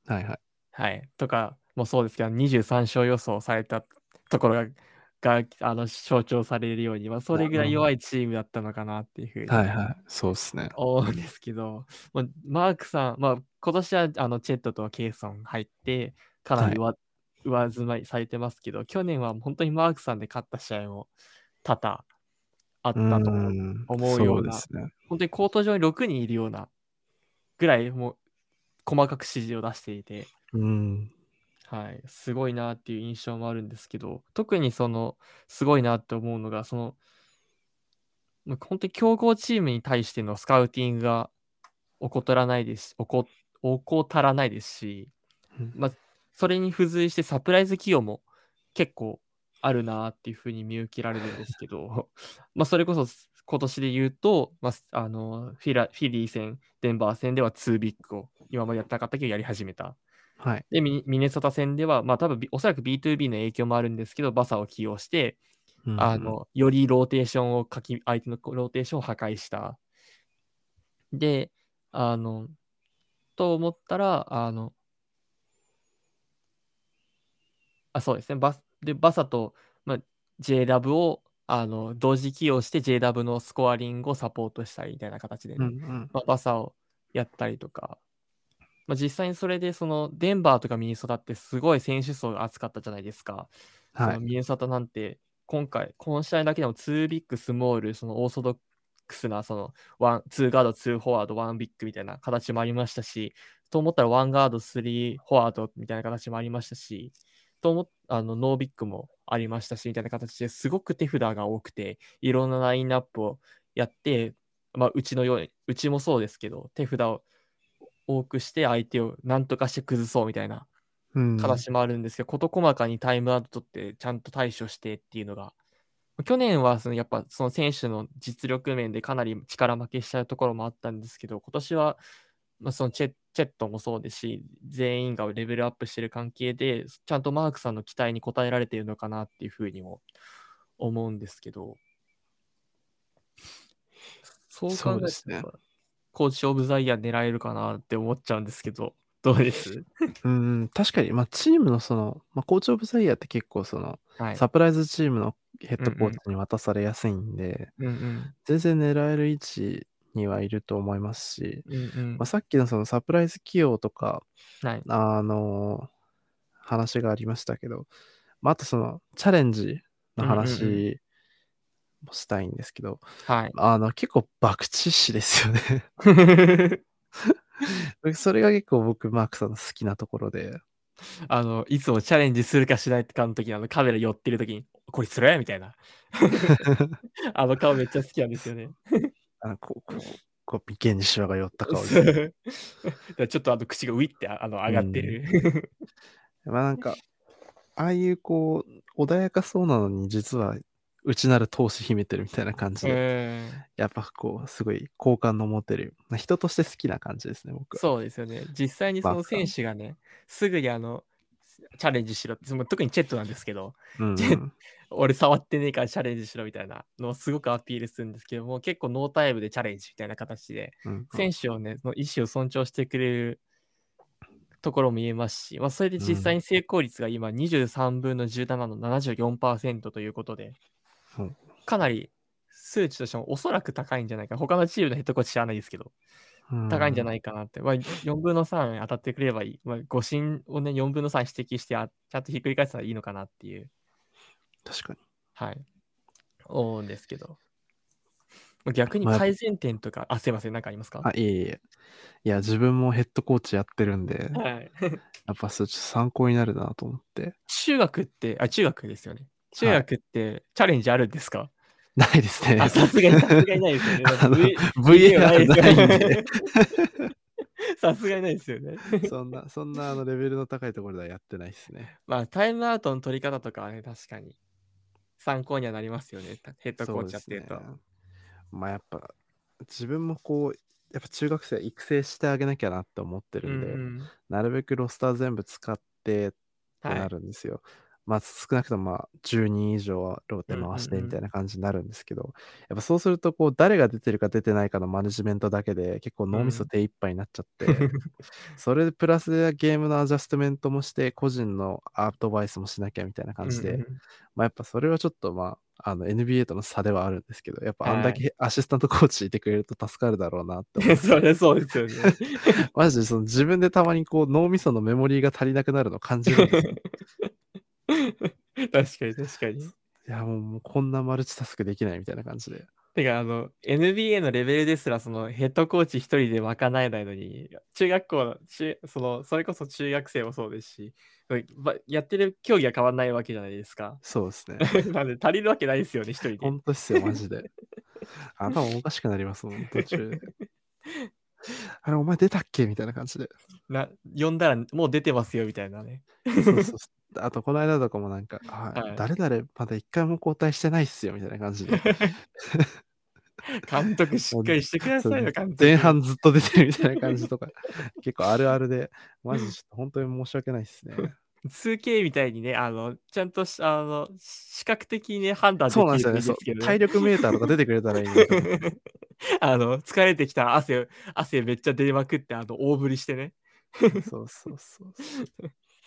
はいはい。はい。とかもそうですけど、23勝予想されたところががあの象徴されるように、まあ、それぐらい弱いチームだったのかなっていうふうに、はいはい、そうですね。思うんですけど、まあ、マークさん、まあ、今年はあのチェットとケイソン入って、かなり上,、上積まいされてますけど、去年は本当にマークさんで勝った試合も多々あったと思うような、うね、本当にコート上に6人いるようなぐらいもう細かく指示を出していて、うんはい、すごいなっていう印象もあるんですけど、特にその、すごいなって思うのが、その、本当に強豪チームに対してのスカウティングが怠らないです、怠らないですし、まあ、それに付随してサプライズ起用も結構あるなっていうふうに見受けられるんですけど、まあそれこそ今年で言うと、まあ、あのフィラフィリー戦、デンバー戦では2ビッグを今までやってなかったけどやり始めた。はい、でミ、ネソタ戦では、まあ多分おそらく B2B の影響もあるんですけど、バサを起用して、うん、あのよりローテーションを書き、相手のローテーションを破壊した。で、あの、と思ったら、あの、あ、そうですね。バでバサと、まあ、JW をあの同時起用して JW のスコアリングをサポートしたりみたいな形でね、うんうん。まあ、バサをやったりとか、まあ、実際にそれでそのデンバーとかミネソタってすごい選手層が厚かったじゃないですか。はい、ミニソタなんて今回、この試合だけでも2ビッグ、スモール、そのオーソドックスなその1、2ガード、2フォワード、1ビッグみたいな形もありましたし、と思ったら1ガード、3フォワードみたいな形もありましたし、と思あのノービッグもありましたし、みたいな形ですごく手札が多くて、いろんなラインナップをやって、まあ、うちのように、うちもそうですけど、手札を多くして相手を何とかして崩そうみたいな形もあるんですけど、事、細かにタイムアウトってちゃんと対処してっていうのが、去年はそのやっぱその選手の実力面でかなり力負けしちゃうところもあったんですけど、今年はまあそのチェチェットもそうですし、全員がレベルアップしてる関係で、ちゃんとマークさんの期待に応えられているのかなっていうふうにも思うんですけど、そう考えると、コーチオブザイヤー狙えるかなって思っちゃうんですけど、どうです？うん、確かに、まあ、チームのその、まあ、コーチオブザイヤーって結構その、はい、サプライズチームのヘッドコーチに渡されやすいんで、うんうん、全然狙える位置にはいると思いますし、うんうん。まあ、さっきのそのサプライズ起用とか、はい、あの話がありましたけど、まあ、あとそのチャレンジの話もしたいんですけど、はい。あの、結構博打師ですよね それが結構僕、マークさんの好きなところで。あの、いつもチャレンジするかしないかの時あのカメラ寄ってる時に、これする？みたいな。あの顔めっちゃ好きなんですよね。あこう、こう、こう眉間にシワが寄った顔 で。ちょっとあの口がウィってあの上がってる。まあなんか、ああいうこう、穏やかそうなのに、実は内なる闘志秘めてるみたいな感じで、やっぱこう、すごい好感の持てる、人として好きな感じですね、僕そうですよね。実際にその選手がね、すぐにあの、チャレンジしろって、その特にチェットなんですけど、うん 俺触ってねえからチャレンジしろみたいなのをすごくアピールするんですけども、結構ノータイムでチャレンジみたいな形で、うん選手をね、その意思を尊重してくれるところも言えますし、まあ、それで実際に成功率が今23分の17の74%ということで、うんかなり数値としてもおそらく高いんじゃないか。他のチームのヘッドコーチ知らないですけど、高いんじゃないいかなって。まあ、4分の3当たってくれればいい。まあ、誤審をね、4分の3指摘してあ、ちゃんとひっくり返したらいいのかなっていう、確かに。はい、思うんですけど。まあ逆にまあ改善点とか、あ、すいません、何かありますか？あ、いえいえ。いや、自分もヘッドコーチやってるんで、はい。やっぱそれちょっと参考になるなと思って。中学って、あ、中学ですよね。中学ってチャレンジあるんですか、ないですね。あ、さすがに、さすがにないですよね。あの V- VAR ないんで。さすがにないですよね。そんな、そんなあのレベルの高いところではやってないですね。まあ、タイムアウトの取り方とかはね、確かに参考にはなりますよね。ヘッドコーチやってると。ねまあやっぱ、自分もこう、やっぱ中学生育成してあげなきゃなって思ってるんで、うんうんなるべくロスター全部使ってってはいなるんですよ。まあ少なくともまあ10人以上はローテ回してうんうん。うんみたいな感じになるんですけど、やっぱそうするとこう誰が出てるか出てないかのマネジメントだけで結構脳みそうん。手一杯になっちゃって、それでプラスでゲームのアジャストメントもして個人のアドバイスもしなきゃみたいな感じで、うんうんまあやっぱそれはちょっとまああの NBA との差ではあるんですけど、やっぱあんはい。だけアシスタントコーチいてくれると助かるだろうなって思って。そ れそうですよね。マジでその自分でたまにこう脳みそのメモリーが足りなくなるのを感じるんですよ。確かに確かに。いやもうこんなマルチタスクできないみたいな感じで。てか、あの、NBA のレベルですら、そのヘッドコーチ一人で賄えないのに、中学校の、中その、それこそ中学生もそうですし、ばやってる競技は変わんないわけじゃないですか。そうですね。なんで足りるわけないですよね、一人で。本当っすよ、マジで。頭おかしくなりますもん、途中で。あれ、お前出たっけ？みたいな感じで。な呼んだらもう出てますよみたいなね。そうそうそうあと、この間とかもなんか、あはい誰々まだ一回も交代してないっすよ、みたいな感じで。監督しっかりしてくだそうさいよ、監督。前半ずっと出てるみたいな感じとか、結構あるあるで、マジちょっと本当に申し訳ないっすね。2K みたいにね、あの、ちゃんとしあの視覚的にね、判断できそうなんるといいですよね。そうですけど、体力メーターとか出てくれたらいい あの、疲れてきたら汗、汗めっちゃ出まくって、あの、大振りしてね。そうそうそう。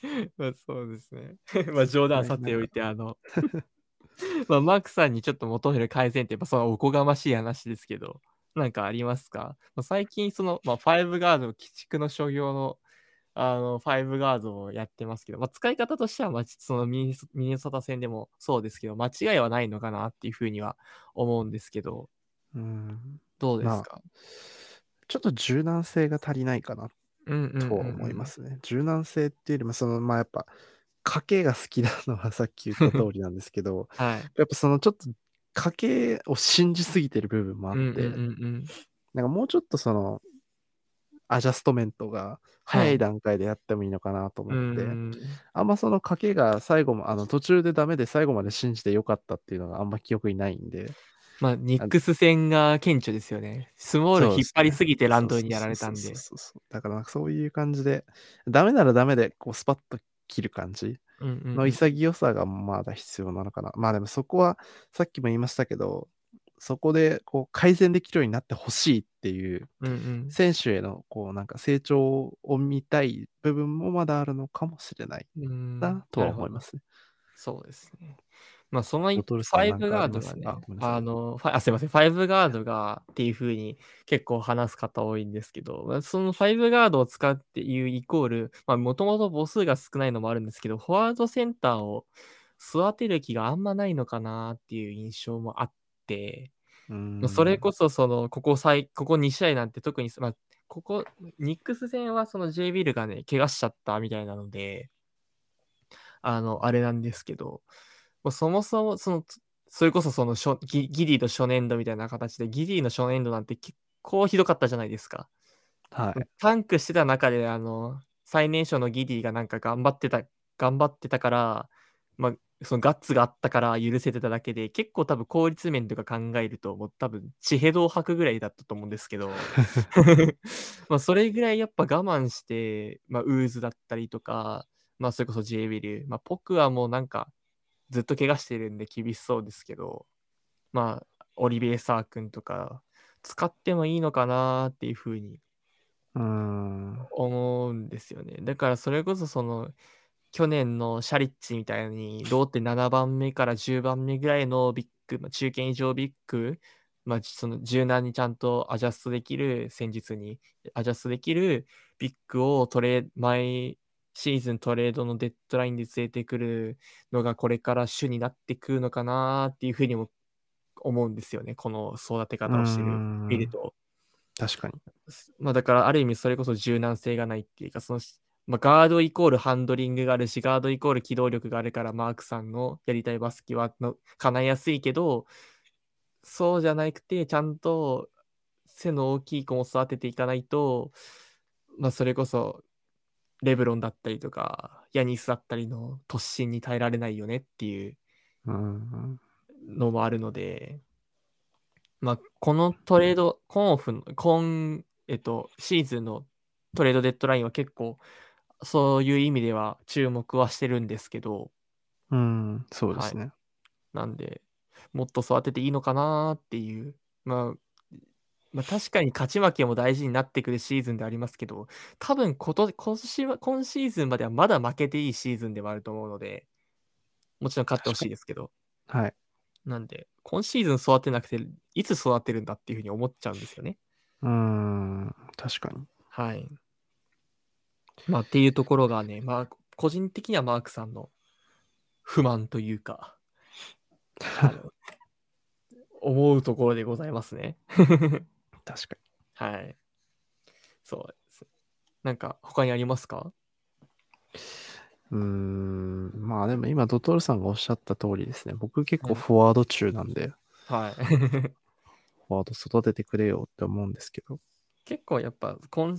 まあそうですね。まあ冗談さておいて、あの、まあマークさんにちょっと求める改善って、やっぱそのおこがましい話ですけど、なんかありますか、まあ、最近、その、まあ、5ガード、鬼畜の所業の、あの、5ガードをやってますけど、まあ、使い方としては、まあ、そのミニソミネソタ戦でもそうですけど、間違いはないのかなっていうふうには思うんですけど、うん。どうですか、ちょっと柔軟性が足りないかなうんうんうんうんとは思いま。すね。柔軟性っていうよりも、その、まあやっぱ、賭けが好きなのはさっき言った通りなんですけど、はい。やっぱそのちょっと賭けを信じすぎてる部分もあって、うんうんうんうんなんかもうちょっとその、アジャストメントが早い段階でやってもいいのかなと思って、うんあんまその賭けが最後も、あの途中でダメで最後まで信じてよかったっていうのがあんま記憶にないんで、まあ、ニックス戦が顕著ですよね。スモール引っ張りすぎてランドにやられたんでそう。そうそうそうだからなんかそういう感じで、ダメならダメでこうスパッと切る感じうんうんうんの潔さがまだ必要なのかな。まあでもそこはさっきも言いましたけど、そこでこう改善できるようになってほしいっていううんうん選手へのこうなんか成長を見たい部分もまだあるのかもしれないうんなとは思いますね。そうですね。まあ、そのボトルさんなん5かあガードがねあの、ファあ、すいません、5ガードがっていう風に結構話す方多いんですけど、まあその5ガードを使うっていうイコール、まあ、もともと母数が少ないのもあるんですけど、フォワードセンターを育てる気があんまないのかなっていう印象もあって、まあそれこそ、その、ここ最、ここ2試合なんて特に、まあ、ここ、ニックス戦はその J ビルがね、怪我しちゃったみたいなので、あの、あれなんですけど、もうそもそも、その、つそれこそその初ギ、ギリの初年度みたいな形で、ギリの初年度なんて結構ひどかったじゃないですか。はい。タンクしてた中で、あの、最年少のギディがなんか頑張ってた、頑張ってたから、まあ、そのガッツがあったから許せてただけで、結構多分効率面とか考えると、もう多分血ヘドを吐くぐらいだったと思うんですけど、まあそれぐらいやっぱ我慢して、まあ、ウーズだったりとか、まあ、それこそ J ウィル、まあ、ポクはもうなんか、ずっと怪我してるんで厳しそうですけど、まあ、オリビエ・サー君とか、使ってもいいのかなっていうふうに思うんですよね。だからそれこそその、去年のシャリッチみたいに、ローテ7番目から10番目ぐらいのビッグ、まあ、中堅以上ビッグ、まあ、その柔軟にちゃんとアジャストできる、戦術にアジャストできるビッグをトレ毎シーズントレードのデッドラインで連れてくるのがこれから主になってくるのかなっていうふうにも思うんですよね。この育て方をしてる、見ると。確かに。まあだからある意味それこそ柔軟性がないっていうか、そのまあ、ガードイコールハンドリングがあるし、ガードイコール機動力があるから、マークさんのやりたいバスケはの叶えやすいけど、そうじゃなくて、ちゃんと背の大きい子も育てていかないと、まあ、それこそ、レブロンだったりとか、ヤニスだったりの突進に耐えられないよねっていうのもあるので、まあ、このトレード、コンオフの、今、えっと、シーズンのトレードデッドラインは結構、そういう意味では注目はしてるんですけど、うん、そうですね。はい、なんで、もっと育てていいのかなっていう、まあ、まあ、確かに勝ち負けも大事になってくるシーズンでありますけど、多分今年今年は今シーズンまではまだ負けていいシーズンではあると思うので、もちろん勝ってほしいですけど。はい。なんで、今シーズン育てなくて、いつ育てるんだっていうふうに思っちゃうんですよね。うん、確かに。はい。まあ、っていうところがね、まあ、個人的にはマークさんの不満というか、思うところでございますね。確かに。はい。そうです。なんか、他にありますか？うーん、まあでも今、ドトールさんがおっしゃった通りですね。僕結構フォワード中なんで、はい。フォワード育ててくれよって思うんですけど。結構やっぱ、今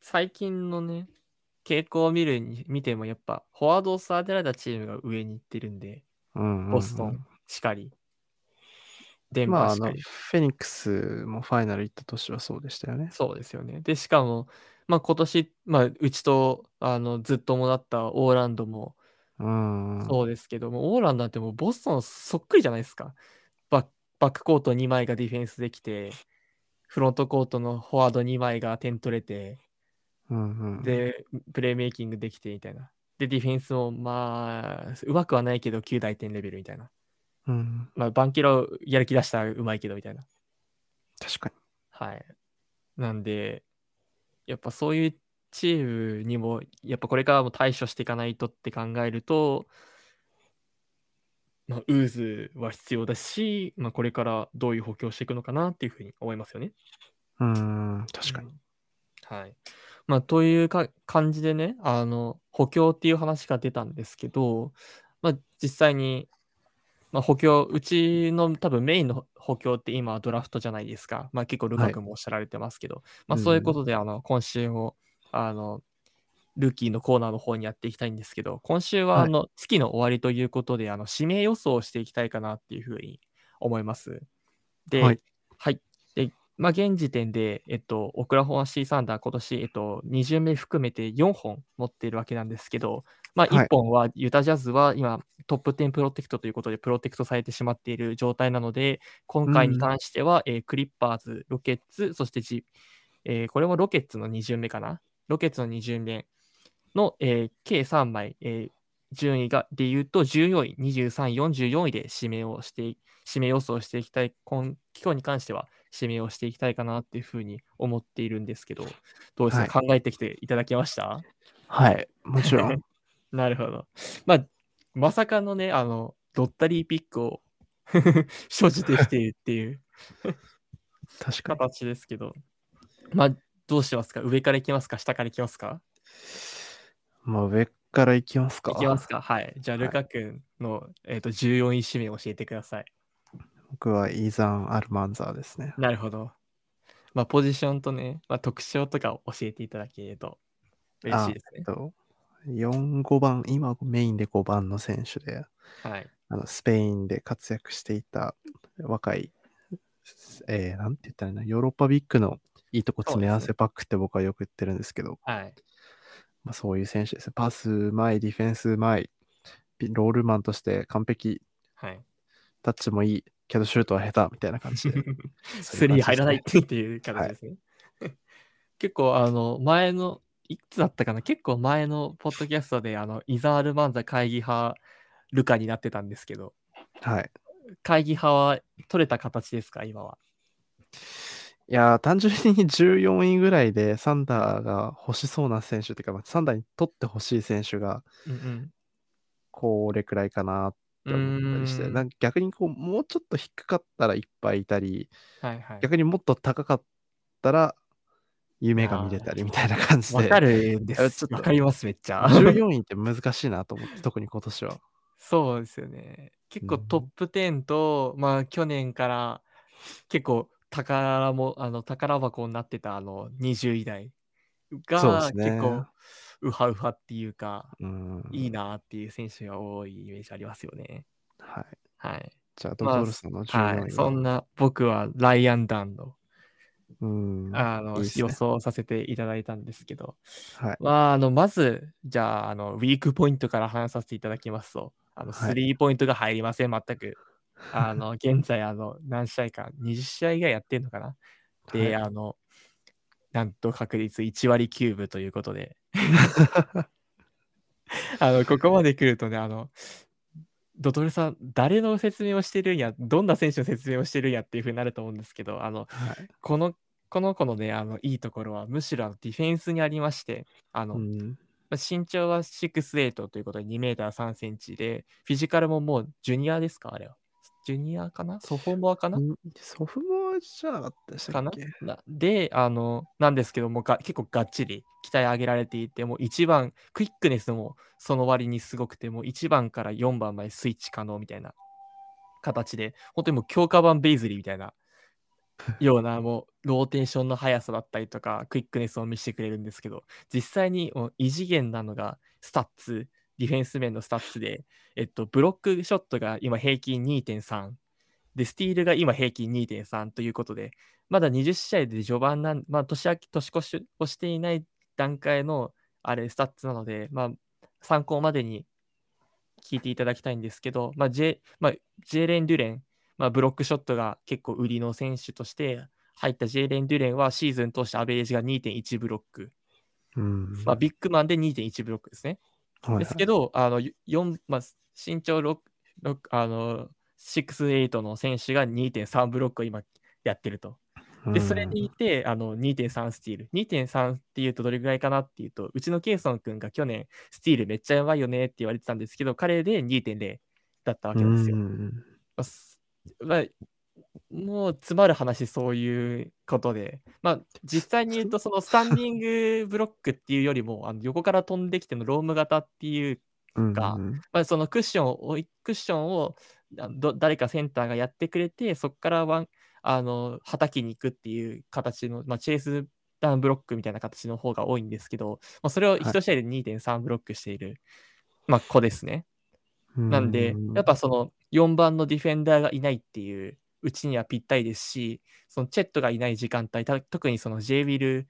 最近のね、傾向を見るに見ても、やっぱ、フォワードを育てられたチームが上に行ってるんで、うんうんうん、ボストンしかり、デンバーしかフェニックスもファイナル行った年はそうでしたよね。そうですよね。で、しかも、まあ、今年、まあ、うちとあのずっともらったオーランドもそうですけども、オーランドってもうボストンそっくりじゃないですか。バッバックコート2枚がディフェンスできて、フロントコートのフォワード2枚が点取れて、うんうん、で、プレーメイキングできてみたいな。で、ディフェンスもまあ、うまくはないけど9大点レベルみたいな。うん、まあ、バンキロやる気出したらうまいけどみたいな。確かに。はい。なんで、やっぱそういうチームにも、やっぱこれからも対処していかないとって考えると、まあ、ウーズは必要だし、まあ、これからどういう補強していくのかなっていうふうに思いますよね。うん、確かに。はい。まあ、というか感じでね、あの、補強っていう話が出たんですけど、まあ、実際に、まあ、補強、うちの多分メインの補強って今ドラフトじゃないですか。まあ、結構ルカ君もおっしゃられてますけど、はい、まあ、そういうことで、あの、今週も、あの、ルーキーのコーナーの方にやっていきたいんですけど、今週はあの、月の終わりということで、あの指名予想をしていきたいかなっていうふうに思います。で、はい、はい、で、まあ、現時点で、えっと、オクラホマシーサンダー、今年、えっと、2巡目含めて4本持っているわけなんですけど、まあ、1本はユタジャズは今、トップ10プロテクトということで、プロテクトされてしまっている状態なので、今回に関しては、うん、えー、クリッパーズ、ロケッツ、そして G、えー、これもロケッツの2巡目かな？ロケッツの2巡目の、えー、計3枚、えー、順位がで言うと14位、23位、44位で指名をして、指名予想していきたい、今今日に関しては指名をしていきたいかなっていうふうに思っているんですけど、どうですか、はい、考えてきていただけました？はい、もちろん。なるほど。まあ、まさかのね、あの、ロッタリーピックを 所持できているっていう 確かに形ですけど、まあ、どうしますか？上からいきますか？下からいきますか？まあ、上からいきますか。いきますか？はい。じゃあ、ルカ君の、はい、えーと、14位指名教えてください。僕はイーザン・アルマンザーですね。なるほど。まあ、ポジションとね、まあ、特徴とかを教えていただけると嬉しいですね。と4、5番、今メインで5番の選手で、はい、あのスペインで活躍していた若い、えー、なんて言ったらいいな、ヨーロッパビッグのいいとこ詰め合わせパックって僕はよく言ってるんですけど、はい、まあ、そういう選手ですね。パスうまい、ディフェンスうまい、ロールマンとして完璧、はい、タッチもいい、けどシュートは下手みたいな感じで。スリー入らないっていう形ですね。はい、結構、あの、前の、いつだったかな？結構前のポッドキャストで、あの、イザールマンザ会議派、ルカになってたんですけど、はい。会議派は取れた形ですか、今は。いや単純に14位ぐらいでサンダーが欲しそうな選手っていうか、サンダーに取ってほしい選手が、これくらいかなって思ったりして、なんか逆にこう、もうちょっと低かったらいっぱいいたり、はいはい、逆にもっと高かったら、夢が見れたりみたいな感じで。わかるんです。わかります、めっちゃ。14位って難しいなと思って、特に今年は。そうですよね。結構トップ10と、うん、まあ去年から結構宝も、あの、宝箱になってたあの20位台が結構ウハウハっていうか、うん、いいなっていう選手が多いイメージありますよね。はい。はい。じゃあ、ドトルスの14位は、まあはい、そんな僕はライアンダンの、うん、あの、いいね、予想させていただいたんですけど、はい。まあ、あの、まず、じゃあ、あの、ウィークポイントから話させていただきますと、あの、スリーポイントが入りません、全く。あの、現在、あの、何試合か、20試合ぐらいやってんのかな。で、はい、あの、なんと確率1割9分ということで。あの、ここまで来るとね、あの、ドトルさん、誰の説明をしてるんや、どんな選手の説明をしてるんやっていうふうになると思うんですけど、あの、はい、この、この子のね、あの、いいところは、むしろディフェンスにありまして、あの、うん、身長は 6'8 ということで2メーター3センチで、フィジカルももうジュニアですかあれは。ジュニアかな？ソフォモアかな？ソフモじゃなかったでしたっけ？かな？で、あの、なんですけどもが、結構がっちり鍛え上げられていて、もう1番、クイックネスもその割にすごくて、もう1番から4番までスイッチ可能みたいな形で、本当にもう強化版ベイズリーみたいなような、もうローテーションの速さだったりとか、クイックネスを見せてくれるんですけど、実際にもう異次元なのがスタッツ、ディフェンス面のスタッツで、えっと、ブロックショットが今平均2.3、で、スティールが今平均2.3ということで、まだ20試合で序盤なん、まあ、年明け、年越しをしていない段階の、あれ、スタッツなので、まあ、参考までに聞いていただきたいんですけど、まあ、J、まあ、ジェーレン・デュレン、まあ、ブロックショットが結構売りの選手として入ったジェーレン・デュレンはシーズン通してアベレージが2.1ブロック。うんまあ、ビッグマンで2.1ブロックですね。はいはい、ですけど、あの4まあ、身長6、6あの6-8の選手が2.3ブロックを今やってると。で、それでいて、あの2.3スティール。2.3っていうとどれぐらいかなっていうと、うちのケイソン君が去年、スティールめっちゃやばいよねって言われてたんですけど、彼で2.0だったわけですよ。まあ、もう詰まる話、そういうことで、まあ、実際に言うと、そのスタンディングブロックっていうよりも、あの横から飛んできてのローム型っていうか、まあ、そのクッションを、クッションを誰かセンターがやってくれて、そこからワンあの叩きに行くっていう形の、まあ、チェイスダウンブロックみたいな形の方が多いんですけど、まあ、それを1試合で2.3ブロックしている、はい、まあ、子ですね。なんで、やっぱその4番のディフェンダーがいないっていううちにはぴったりですし、そのチェットがいない時間帯、特にその J ウィル、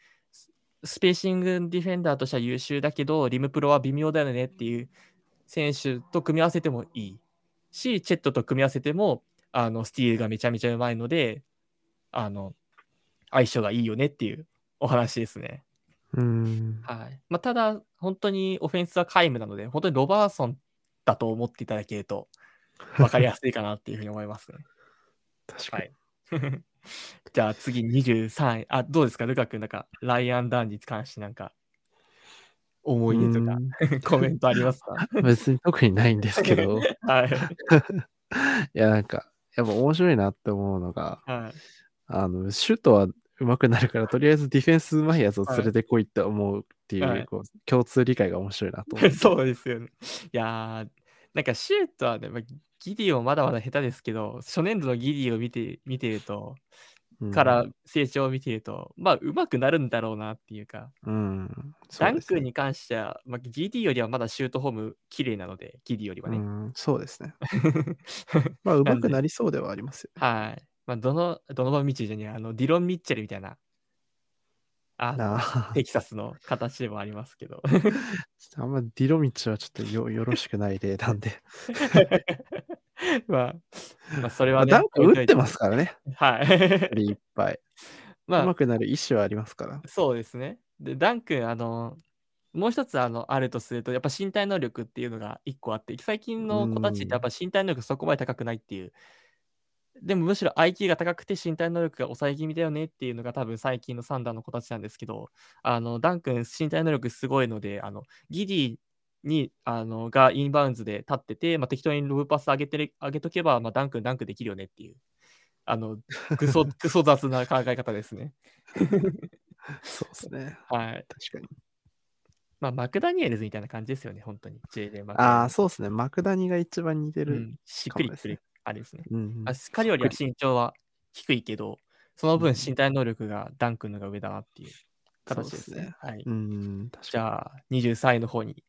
スペーシングディフェンダーとしては優秀だけど、リムプロは微妙だよねっていう選手と組み合わせてもいいし、チェットと組み合わせても、あのスティールがめちゃめちゃうまいので、あの相性がいいよねっていうお話ですね。うんはいまあ、ただ、本当にオフェンスは皆無なので、本当にロバーソンだと思っていただけると分かりやすいかなっていうふうに思いますね。確かに。はい、じゃあ次23位。あ、どうですか？ルカ君、なんかライアン・ダンに関してなんか思い出とか コメントありますか？別に特にないんですけど。はい。いや、なんか、やっぱ面白いなって思うのが、はい、あの、シュートは上手くなるから、とりあえずディフェンス上手いやつを連れてこいって思うっていう、はい、こう共通理解が面白いなと思って。そうですよね。いやー、なんかシュートはね、まあ、ギディオまだまだ下手ですけど、初年度のギディを見て見てると、から成長を見ていると、まあ、うまくなるんだろうなっていうか、うん、ダンクに関しては、まあ、ギディよりはまだシュートフォーム綺麗なので、ギディよりはね。うん、そうですね。まあ、うまくなりそうではありますよ、ね。はい。まあ、どの、どの場道じゃにあの、ディロン・ミッチェルみたいなあの、テキサスの形でもありますけど。あんまディロミッチはちょっとよよろししくない例なんで。まあ、ま、それはね、ダンク打ってますからね。はい。いっぱい。まあ、上手くなる意思はありますから。そうですね。で、ダン君、あの、もう一つあの、あるとすると、やっぱ身体能力っていうのが一個あって、最近の子たちってやっぱ身体能力そこまで高くないっていう。でもむしろ IQ が高くて身体能力が抑え気味だよねっていうのが多分最近のサンダーの子たちなんですけど、あの、ダン君身体能力すごいので、あの、ギディに、あの、がインバウンズで立ってて、まあ、適当にロブパス上げてる、上げとけば、まあ、ダン君ダンクできるよねっていう。あの、クソ、クソ雑な考え方ですね。そうですね。はい。確かに。まあ、マクダニエルズみたいな感じですよね、本当に。マクああ、そうですね。マクダニが一番似てる、うん、しっくりする、あれですね。うん、あ彼よりは身長は低いけど、その分身体能力がダン君のが上だなっていう形ですね。すねはい。うんじゃあ、23位の方に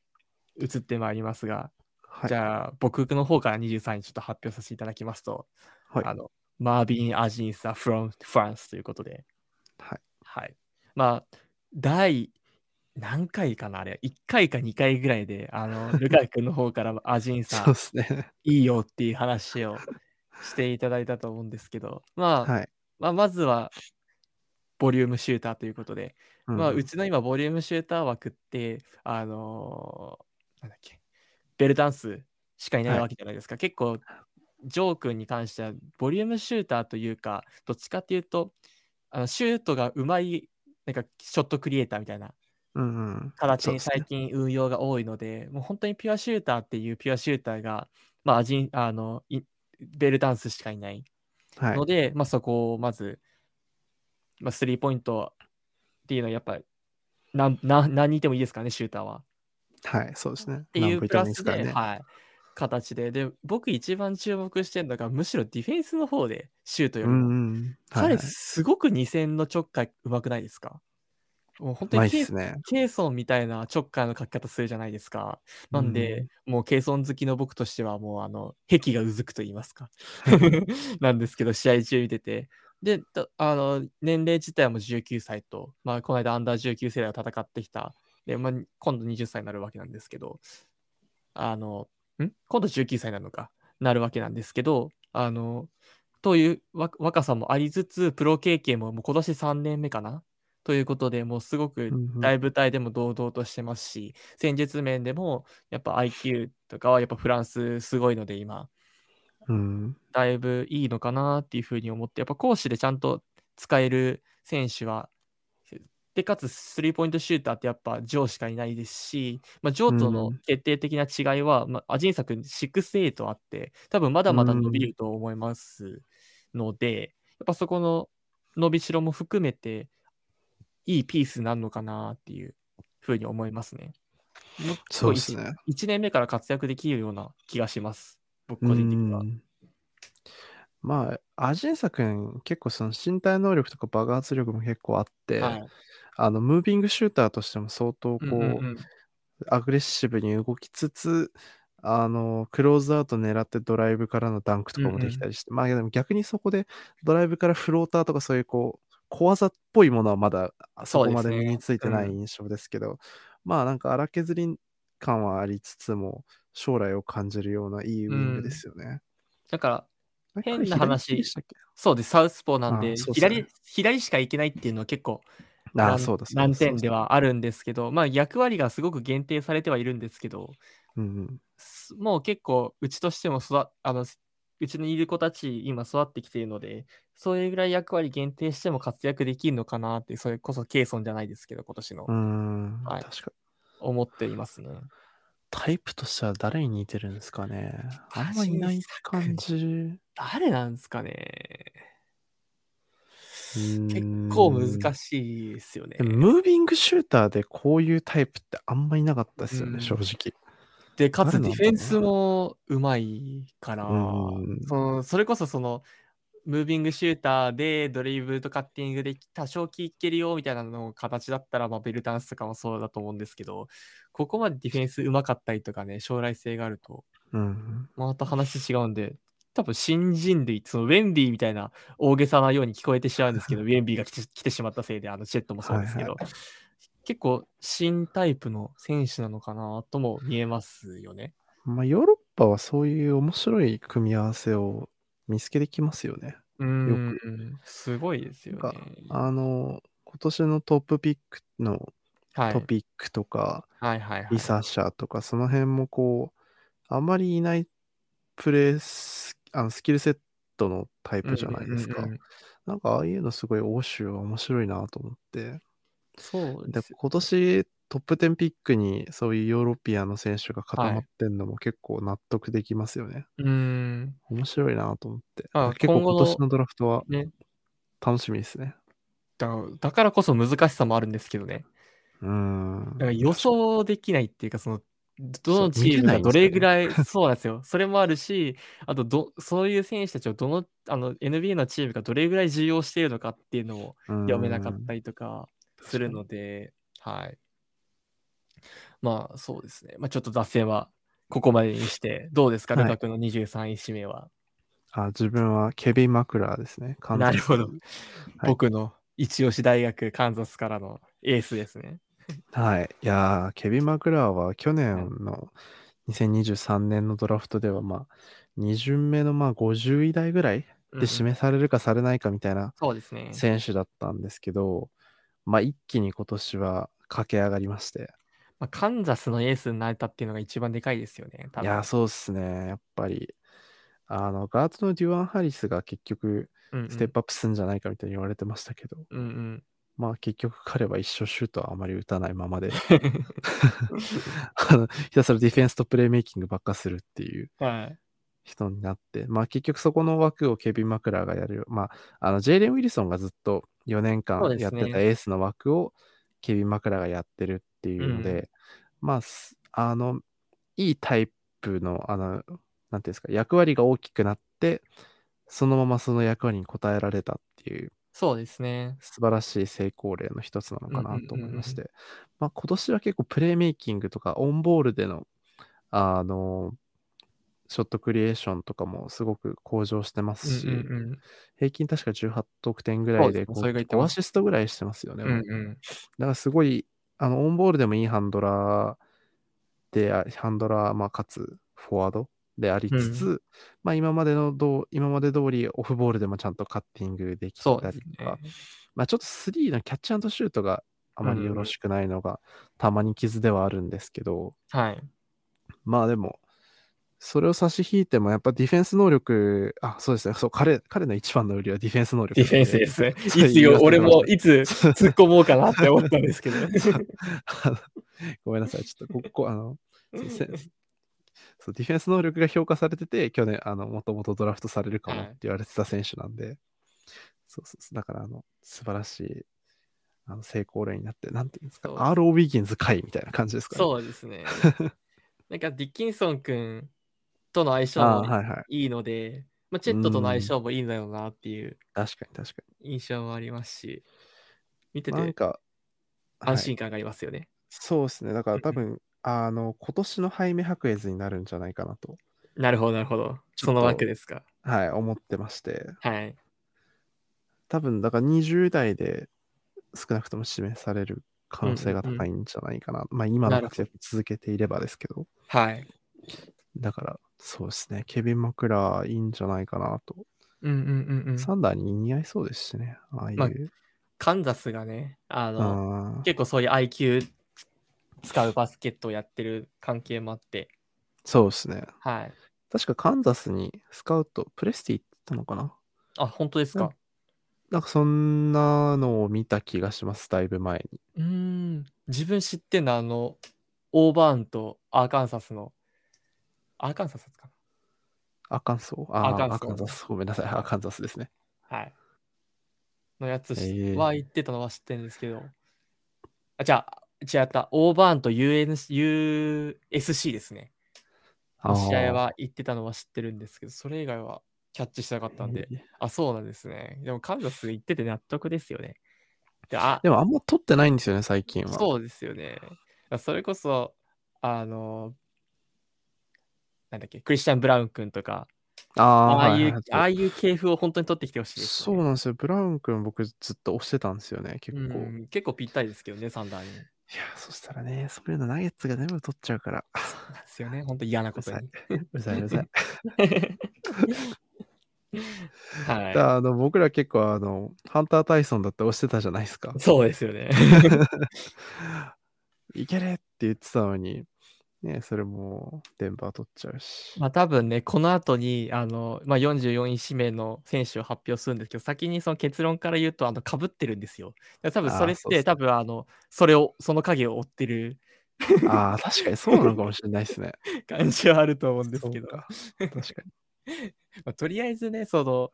移ってまいりますが、はい、じゃあ、僕の方から23位ちょっと発表させていただきますと、はい、あのマービン・アジンサ・ from France ということで、はい。はい。まあ、第何回かなあれ、1回か2回ぐらいで、あの、ルカ君の方からアジンさん、ね。いいよっていう話をしていただいたと思うんですけど、まあ、はい、まあ、まずは、ボリュームシューターということで、うん、まあ、うちの今、ボリュームシューター枠って、あのー、なんだっけ、ベルダンスしかいないわけじゃないですか。はい、結構、ジョー君に関しては、ボリュームシューターというか、どっちかっていうと、あのシュートがうまい、なんかショットクリエイターみたいな形に最近運用が多いので、もう本当にピュアシューターっていうピュアシューターが、まあ、あのベルダンスしかいないので、はい、まあ、そこをまず、まあ、スリーポイントっていうのはやっぱり何人いてもいいですかね、シューターは。はい、そうですね。っていうプラスで、ね、はい、形で。で、僕一番注目してるのが、むしろディフェンスの方で、シュートよりも。うんうん彼、すごく2戦の直下うまくないですか？もう本当にケ,、ね、ケーソンみたいな直下の書き方するじゃないですか。なんで、うん、もうケーソン好きの僕としては、もうあの、壁がうずくと言いますか。なんですけど、試合中見てて。で、あの、年齢自体も19歳と、まあ、この間アンダー19世代を戦ってきた。で、まあ、今度20歳になるわけなんですけど、あの、ん？今度19歳なのか、なるわけなんですけど、あの、という若さもありつつ、プロ経験ももう今年3年目かなということで、もうすごく大舞台でも堂々としてますし、うんうん、戦術面でもやっぱ IQ とかはやっぱフランスすごいので今、うん、だいぶいいのかなっていうふうに思って、やっぱ講師でちゃんと使える選手はで、かつスリーポイントシューターってやっぱジョーしかいないですし、まあ、ジョーとの決定的な違いは、うん、まあ、アジン作6-8あって、多分まだまだ伸びると思いますので、やっぱそこの伸びしろも含めて、いいピースになるのかなっていうふうに思いますね。そうですね 1, 1年目から活躍できるような気がします。僕個人的には。まあ、アジンサ君、結構その身体能力とか爆発力も結構あって、はい、あの、ムービングシューターとしても相当こう、うんうんうん、アグレッシブに動きつつ、あの、クローズアウト狙ってドライブからのダンクとかもできたりして、うんうん、まあでも逆にそこでドライブからフローターとかそういうこう、小技っぽいものはまだそこまで身についてない印象ですけど、ねうん、まあなんか荒削り感はありつつも、将来を感じるようないいウィングですよね。うん、だから、変な話、そうです、サウスポーなんで、左、左しかいけないっていうのは結構あそうだ難点ではあるんですけど、まあ、役割がすごく限定されてはいるんですけど、うん、もう結構、うちとしても育あのうちにいる子たち、今育ってきているので、そういうぐらい役割限定しても活躍できるのかなって、それこそケイソンじゃないですけど、今年の。うん、はい、確かに。思っていますね。タイプとしては誰に似てるんですかね？あんまいない感じ。誰なんですかね結構難しいですよね。ムービングシューターでこういうタイプってあんまいなかったですよね、正直。で、かつディフェンスもうまいから、そのそれこそその、ムービングシューターでドリブルとカッティングで多少効けるよみたいなの形だったら、まあ、ベルタンスとかもそうだと思うんですけど、ここまでディフェンスうまかったりとかね、将来性があると、うん、また話違うんで、多分新人類、そのウェンビーみたいな大げさなように聞こえてしまうんですけど、ウェンビーが来て来てしまったせいで、あのチェットもそうですけど、はいはい、結構新タイプの選手なのかなとも見えますよね。まあ、ヨーロッパはそういう面白い組み合わせを見つけてきますよね。うん、よく。すごいですよね。あの、今年のトップピックのトピックとか、はいはいはい、リサーシャーとか、その辺もこう、あまりいないプレス、あのスキルセットのタイプじゃないですか。うんうんうん、なんかああいうのすごい欧州は面白いなと思って。そうです、今年トップ10ピックにそういうヨーロピアの選手が固まってんのも結構納得できますよね。うん。面白いなと思って。あ結構今年のドラフトは楽しみですね。だだからこそ難しさもあるんですけどね。うん。だから予想できないっていうか、その、どのチームがどれぐらい、そうなんですよ。それもあるし、あとど、そういう選手たちをどの、あの、NBA のチームがどれぐらい重要しているのかっていうのを読めなかったりとかするので、はい。まあ、そうですね。まあ、ちょっと脱線はここまでにして、どうですか、ルカ君の23位指名は。あ、自分はケビン・マクラーですね。なるほど。僕の一押し大学、カンザスからのエースですね。はい。いやー、ケビン・マクラーは去年の2023年のドラフトでは、まあ、2巡目のまあ50位台ぐらいで指名されるかされないかみたいな選手だったんですけど、まあ一気に今年は駆け上がりまして。まあ、カンザスのエースになれたっていうのが一番でかいですよね。いや、そうっすね。やっぱり、あの、ガードのデュアン・ハリスが結局、ステップアップするんじゃないかみたいに言われてましたけど、うんうん、まあ結局彼は一生シュートはあまり打たないままで。あのひたすらディフェンスとプレーメイキングばっかするっていう人になって、はい、まあ結局そこの枠をケビン・マクラーがやる。まあ、あのジェイレン・ウィルソンがずっと4年間やってたエースの枠をケビン・マクラーがやってるっていうので、うん、まあ、あの、いいタイプの、あの、なんていうんですか、役割が大きくなって、そのままその役割に応えられたっていうそうですね。素晴らしい成功例の一つなのかなと思いまして、まあ、今年は結構プレーメイキングとかオンボールでの、あの、ショットクリエーションとかもすごく向上してますし、うんうんうん、平均確か18得点ぐらいで5アシストぐらいしてますよね。うんうん、だからすごい、あの、オンボールでもいいハンドラーで、ハンドラー、まあ、かつフォワードでありつつ、うん、まあ今までのどう、今まで通りオフボールでもちゃんとカッティングできたりとか、ね、まあちょっと3のキャッチシュートがあまりよろしくないのが、たまに傷ではあるんですけど、はい。まあでも、それを差し引いても、やっぱディフェンス能力、あ、そうですね、そう、彼、彼の一番の売りはディフェンス能力。ディフェンスですね。いつよ、俺もいつ突っ込もうかなって思ったんですけど。ごめんなさい、ちょっとここ、あの、そうディフェンス能力が評価されてて、去年、あの、もともとドラフトされるかもって言われてた選手なんで、はい、そうそうそう、だから、あの、素晴らしい、あの、成功例になって、なんていうんですか、R・ オビギンズ会みたいな感じですかね。そうですね。なんか、ディッキンソン君との相性もいいので、はいはい、まあ、チェットとの相性もいいんだよなっていう、確かに確かに。印象もありますし、見てて、なんか、安心感がありますよね。はい、そうですね。だから多分、あの、今年のハイメ・ハクエズになるんじゃないかなと。なるほど、なるほど。その枠ですか。はい、思ってまして。はい。多分、だから20代で少なくとも指名される可能性が高いんじゃないかな。まあ、今の活躍続けていればですけど。はい。だから、そうですね。ケビン・マクラーいいんじゃないかなと。うんうんうんうん。サンダーに似合いそうですしね。ああいう。まあ、カンザスがね、あの、結構そういう IQ 使うバスケットをやってる関係もあって。そうですね。はい。確かカンザスにスカウト、プレスティ行ったのかな？あ、本当ですか？なんかそんなのを見た気がします、だいぶ前に。うん。自分知ってんのあの、オーバーンとアーカンサスの、アーカンサスか？なアーカンソあアーカンサス。ごめんなさい、アーカンサスですね。はい。のやつは言ってたのは知ってるんですけど。あ、じゃあ、違った。オーバーンと UN USC ですね。試合は行ってたのは知ってるんですけど、それ以外はキャッチしなかったんで、あ、そうなんですね。でもカンザス行ってて納得ですよね。であでもあんま取ってないんですよね、最近は。そうですよね。それこそ、あの、なんだっけ、クリスチャン・ブラウン君とか、ああ、いう、はいはいはい。ああいう系譜を本当に取ってきて欲しいですね。そうなんですよ。ブラウン君、僕ずっと推してたんですよね、結構。うん、結構ぴったりですけどね、サンダーに。いや、そしたらね、そういうのナゲッツが全部取っちゃうから。そうなんですよね。本当嫌なことに。うるさいうるさい。はい。だあの僕ら結構あの、ハンター・タイソンだって推してたじゃないですか。そうですよね。いけるって言ってたのに、ね、それもデンバー取っちゃうし。まあ多分ね、この後に、あの、まあ、44位指名の選手を発表するんですけど、先にその結論から言うと、あの、被ってるんですよ。多分それって、多分あの、それを、その影を追ってるああ、確かにそうなのかもしれないですね。感じはあると思うんですけど。確かに。まあ、とりあえずね、その、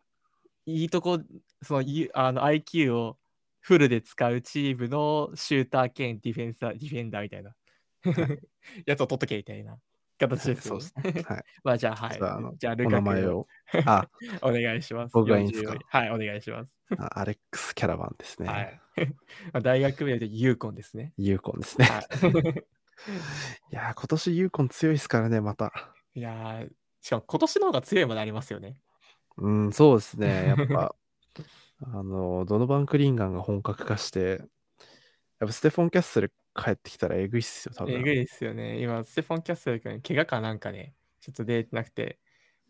いいとこ、その、いあの IQ をフルで使うチームのシューター兼ディフェンサー、ディフェンダーみたいな、やつを取っとけみたいな形ですよそうですね。はい。まあじゃあ、はい。じゃああのじゃあ、ルおカク名前を。あ、お願いします。僕がいいんですか？40はい、お願いします。あアレックス・キャラバンですね。はい。まあ大学名でユーコンですね。ユーコンですね。はいやー、今年ユーコン強いですからね、また。い。いやーしかも今年の方が強いまでありますよね。うん、そうですね。やっぱ、あの、ドノバン・クリンガンが本格化して、やっぱステフォン・キャッスル帰ってきたらえぐいっすよ、多分。えぐいですよね。今、ステフォン・キャッスル君、怪我かなんかね、ちょっと出てなくて。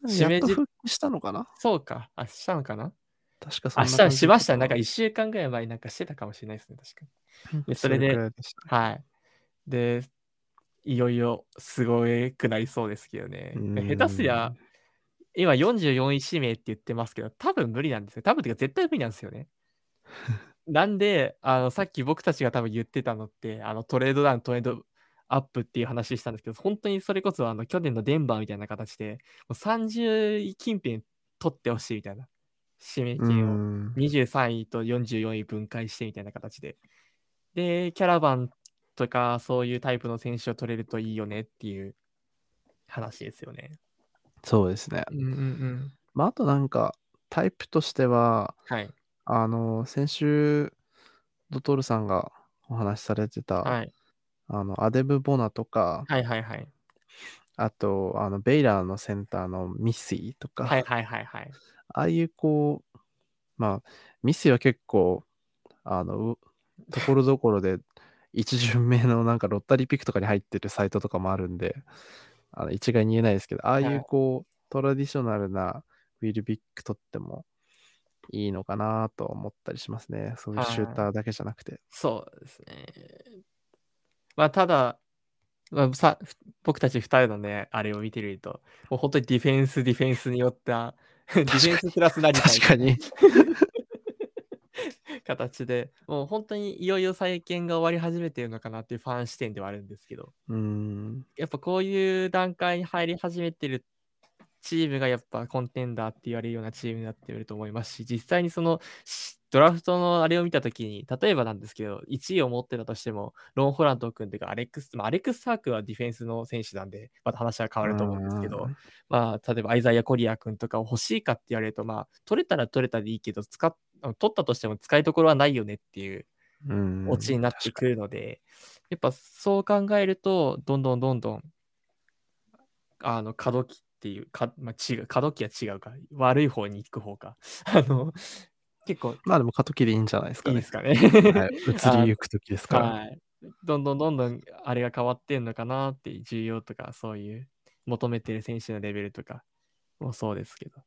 やっとしたのかな？そうか。あ、したのかな？確かそんあ、しました。なんか1週間ぐらい前になんかしてたかもしれないですね、確かうんでそれでで。はい。で、いよいよすごくなりそうですけどね。うん下手すりゃ、今44位指名って言ってますけど、多分無理なんですよ。多分ってか絶対無理なんですよね。なんで、あの、さっき僕たちが多分言ってたのって、あの、トレードダウン、トレードアップっていう話したんですけど、本当にそれこそ、あの、去年のデンバーみたいな形で、もう30位近辺取ってほしいみたいな、指名う権を。ん。23位と44位分解してみたいな形で。で、キャラバンとかそういうタイプの選手を取れるといいよねっていう話ですよね。そうですね。うんうんうん。まあ、あとなんか、タイプとしては、はい。あの、先週、ドトールさんがお話しされてた、はい。あの、アデブ・ボナとか、はいはいはい。あと、あの、ベイラーのセンターのミッシーとか、はいはいはいはい。ああいうこう、まあ、ミッシーは結構、あの、うところどころで一巡目のなんかロッタリーピックとかに入ってるサイトとかもあるんで、あの一概に言えないですけど、ああいはいうこう、トラディショナルなウィルビック取ってもいいのかなと思ったりしますね。そういうシューターだけじゃなくて。そうですね。まあただ、まあ、さ僕たち2人のね、あれを見てみると、もう本当にディフェンス、ディフェンスによった、ディフェンスプラス何か確かに。形で、もう本当にいよいよ再建が終わり始めてるのかなっていうファン視点ではあるんですけど、うーん。やっぱこういう段階に入り始めてるチームがやっぱコンテンダーって言われるようなチームになっていると思いますし、実際にそのしドラフトのあれを見たときに、例えばなんですけど、1位を持ってたとしても、ロン・ホラント君とかアレックス、まあ、アレックス・サークはディフェンスの選手なんで、また話は変わると思うんですけど、うんまあ、例えばアイザイア・コリア君とかを欲しいかって言われると、まあ、取れたら取れたでいいけど、使っ取ったとしても使いどころはないよねっていううん。オチになってくるので、やっぱそう考えると、どんどんどんどん、あの、過渡期っていう、かまあ、違う、過渡期は違うか、悪い方に行く方か、あの、結構まあでも過渡期でいいんじゃないですかね。いいですかね。はい、移りゆく時ですから。はい。どんどんどんどんあれが変わってんのかなっていう、重要とか、そういう求めてる選手のレベルとかもそうですけど、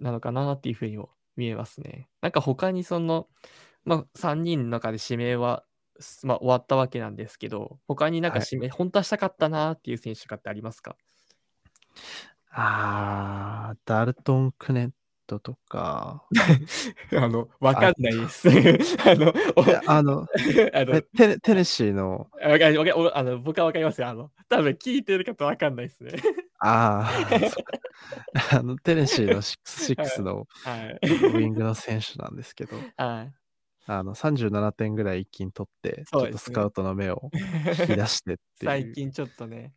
なのかなっていうふうにも見えますね。なんか他にその、まあ3人の中で指名は、すまあ、終わったわけなんですけど、他になんかはい指名、本当はしたかったなっていう選手とかってありますか？あー、ダルトン・クネットとか、あの、わかんないです。あの、あの、あえのテネテネシーの、わかわかおあの僕はわかりますよ。あの、多分聞いてる方わかんないですね。あーそっかあの、テネシーの6 のはい。ウィングの選手なんですけど、はい。あの37点ぐらい一気に取って、ちょっとスカウトの目を引き出してっていう、最近ちょっとね。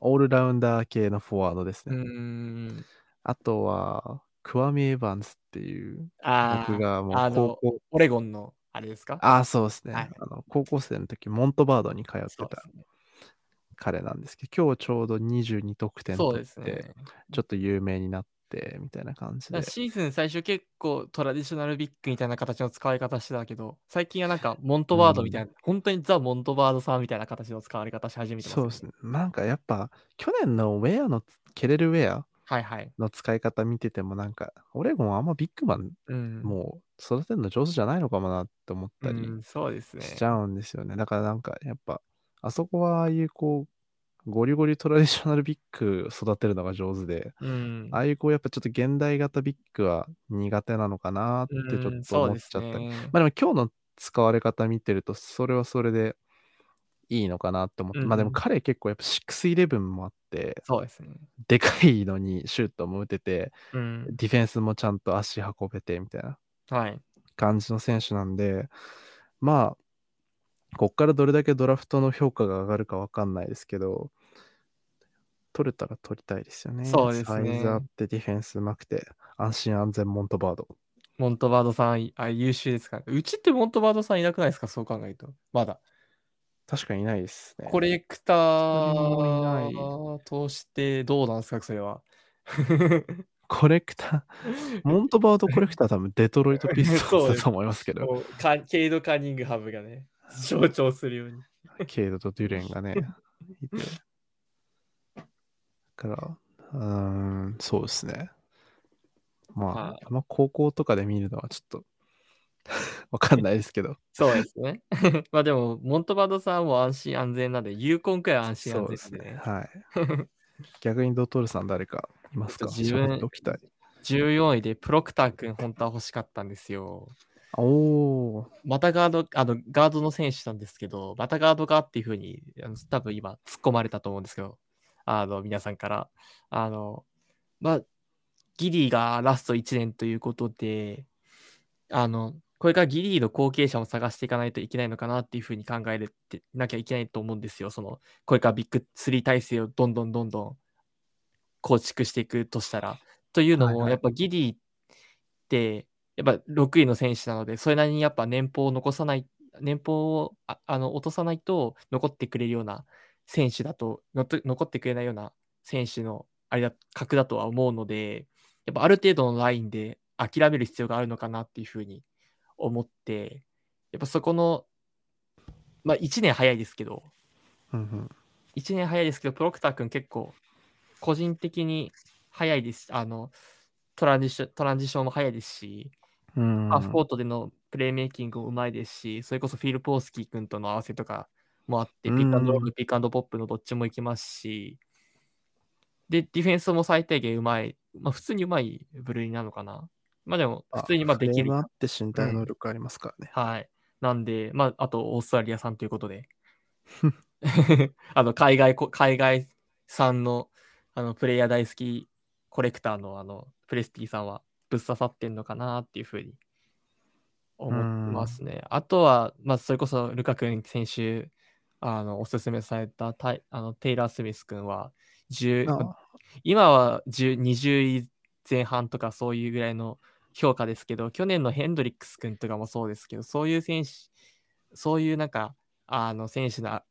オールラウンダー系のフォワードですね。ん。あとは、クワミ・エヴァンズっていう、あ僕がもうあ、の、校、オレゴンのあれですか？ああ、そうですね、はいあの。高校生の時、モントバードに通ってた。彼なんですけど、今日ちょうど22得点取って、ですね。ちょっと有名になって、みたいな感じで。シーズン最初結構トラディショナルビッグみたいな形の使われ方してたけど、最近はなんか モントバードみたいな、本当にザ・モントバードさんみたいな形の使われ方し始めてますそうですね。なんかやっぱ、去年のウェアの、蹴れるウェアはいはい。の使い方見ててもなんか、オレゴンあんまビッグマンうん。もう育てるの上手じゃないのかもなって思ったりうん、そうですね。しちゃうんですよね。だからなんかやっぱ、あそこはああいうこう、ゴリゴリトラディショナルビッグ育てるのが上手で、うん。ああいうこうやっぱちょっと現代型ビッグは苦手なのかなってちょうんっと思っちゃったり。ね。まあでも今日の使われ方見てると、それはそれでいいのかなって思って、まあでもうん彼結構やっぱ6-11もあって、そうですね。でかいのにシュートも打てて、うん。ディフェンスもちゃんと足運べてみたいなはい。感じの選手なんで、まあ、こっからどれだけドラフトの評価が上がるかわかんないですけど、取れたら取りたいですよね。そうですねサイズあってディフェンスうまくて、安心安全モントバード。モントバードさん、あ優秀ですか？ら。うちってモントバードさんいなくないですか？そう考えると。まだ。確かにいないですね。コレクターとしてどうなんですかそれは？コレクター、モントバードコレクター多分デトロイトピストンズだと思いますけど、ケイド・カニングハムがね、象徴するように。ケイドとデュレンがね、いて。だから、うーん、そうですね。まあ、はいまあ、高校とかで見るのはちょっと、わかんないですけど。そうですね。まあでも、モントバードさんも安心安全なんで、ユーコンくらい安心そうです安全でね。ね。はい。逆にドトールさん誰かいますか？自分喋っておきたい。14位でプロクター君、本当は欲しかったんですよ。おー、またガード、あの、ガードの選手なんですけど、またガードがっていうふうに、あの多分今突っ込まれたと思うんですけど、あの、皆さんから。あの、まあ、ギリーがラスト1年ということで、あの、これからギリーの後継者も探していかないといけないのかなっていうふうに考えるってなきゃいけないと思うんですよ。その、これからビッグ3体制をどんどんどんどん構築していくとしたら。というのも、はいはいやっぱギリーって、やっぱ6位の選手なので、それなりにやっぱ年俸を残さない、年俸をああの落とさないと残ってくれるような選手だと、残ってくれないような選手のあれだ格だとは思うので、やっぱある程度のラインで諦める必要があるのかなっていうふうに思って、やっぱそこの、まあ1年早いですけど、うんうん、1年早いですけど、プロクター君結構個人的に早いです。あの、トランジショントランジションも早いですし、うんハーフコートでのプレーメイキングもうまいですし、それこそフィル・ポースキー君との合わせとかもあって、うんピックアンドロール、ピックアンドポップのどっちもいきますし、で、ディフェンスも最低限うまい、まあ普通にうまい部類なのかな。まあでも、普通にまあできる。あって身体能力ありますからね。はい。なんで、まあ、あと、オーストラリア産ということで、あの、海外こ、海外産の、あの、プレイヤー大好きコレクターの、あの、プレスティさんは、ぶっ刺さってんのかなっていうふうに思ってますね。あとは、まあ、それこそ、ルカ君先週、あの、おすすめされたタイあのテイラー・スミス君は、10あ今は10 20位前半とかそういうぐらいの評価ですけど、去年のヘンドリックス君とかもそうですけど、そういう選手、そういうなんか、あの選手の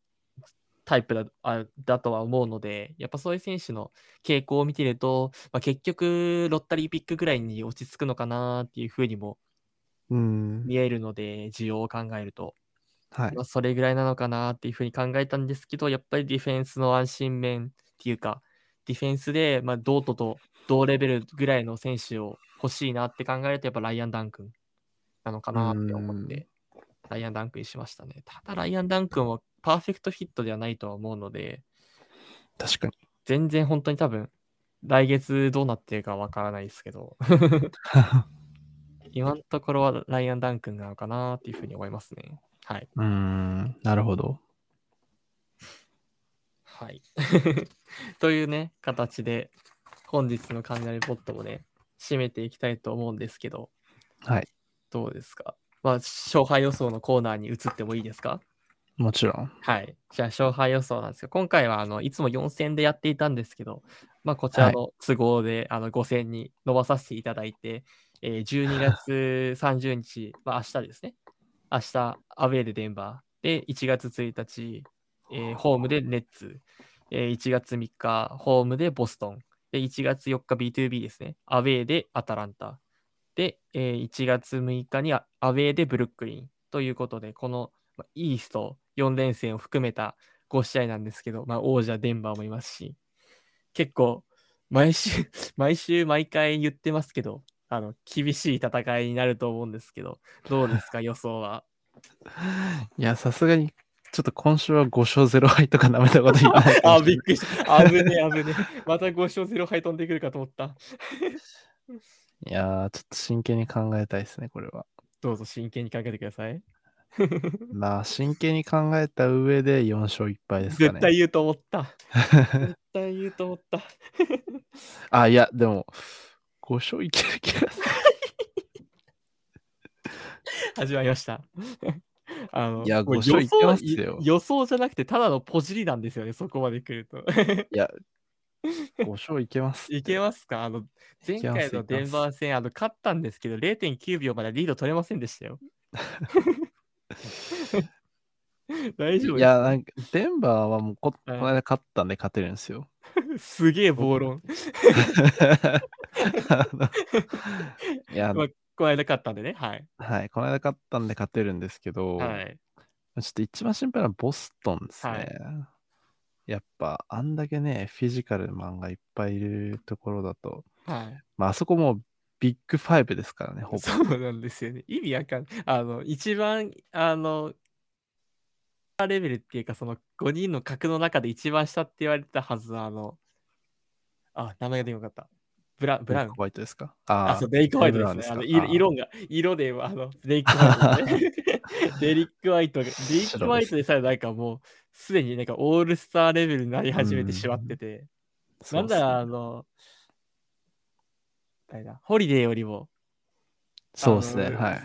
タイプだあだとは思うので、やっぱそういう選手の傾向を見てると、まあ、結局、ロッタリーピックぐらいに落ち着くのかなっていうふうにもうん。見えるので、需要を考えると。はいま。あ、それぐらいなのかなっていうふうに考えたんですけど、やっぱりディフェンスの安心面っていうか、ディフェンスで、まあ、ドートと同レベルぐらいの選手を欲しいなって考えると、やっぱライアン・ダン君なのかなって思って、ライアン・ダン君にしましたね。ただ、ライアン・ダン君はパーフェクトフィットではないとは思うので、確かに。全然本当に多分、来月どうなってるかわからないですけど、今のところはライアン・ダン君なのかなっていうふうに思いますね。はい。うーん、なるほど。はい。というね、形で、本日の雷ポットもね、締めていきたいと思うんですけど、はい。どうですか？まあ、勝敗予想のコーナーに移ってもいいですか？もちろん。はい。じゃあ、勝敗予想なんですけど、今回は、あの、いつも4戦でやっていたんですけど、まあ、こちらの都合で、あの、5戦に伸ばさせていただいて、えー12月 30日、まあ、明日ですね。明日、アウェーでデンバー。で、1月1日、えー、ホームでネッツ、えー、1月3日、ホームでボストン、で1月4日 B2B ですね、アウェーでアタランタ、で、えー、1月6日にアウェーでブルックリンということで、このイースト4連戦を含めた5試合なんですけど、まあ、王者デンバーもいますし、結構、毎週、毎週毎回言ってますけど、あの、厳しい戦いになると思うんですけど、どうですか、予想は？いや、さすがに、ちょっと今週は5勝0敗とかなめたこと言わない。あ、びっくりした。危ねえ、危ねえ。また5勝0敗飛んでくるかと思った。いやー、ちょっと真剣に考えたいですね、これは。どうぞ真剣に考えてください。まあ、真剣に考えた上で4勝1敗ですかね。絶対言うと思った。絶対言うと思った。あ、いや、でも、5勝いける気がする。始まりました。あのいや、5勝いけますよ。予想じゃなくて、ただのポジリなんですよね、そこまで来ると。いや、5勝いけます。いけますか？あの、前回のデンバー戦、あの、勝ったんですけど、0.9秒までリード取れませんでしたよ。大丈夫いや、なんか、デンバーはもうこ、この間勝ったんで勝てるんですよ。すげえ暴論。いや、まあ、この間勝ったんでね。はい。はい。この間勝ったんで勝てるんですけど、はい、ちょっと一番心配なのはボストンですね。はいやっぱ、あんだけね、フィジカルマンがいっぱいいるところだと、はい。まあ、あそこもビッグファイブですからね、ほぼ。そうなんですよね。意味わかんあの、一番、あの、レベルっていうか、その5人の格の中で一番下って言われてたはずの、あの、あ、名前が出なかった。ブラブラウン。ホワイトですか？ああ、そう、デイクホワイトですね。あの色が、色で、あの、デイクホワイト、ね。デリック・ホワイト、デリック・ホワイトでさえなんかもう、すでになんかオールスターレベルになり始めてしまってて、うん、なんだら、あの、誰だ、ホリデーよりも、そうですね、はい。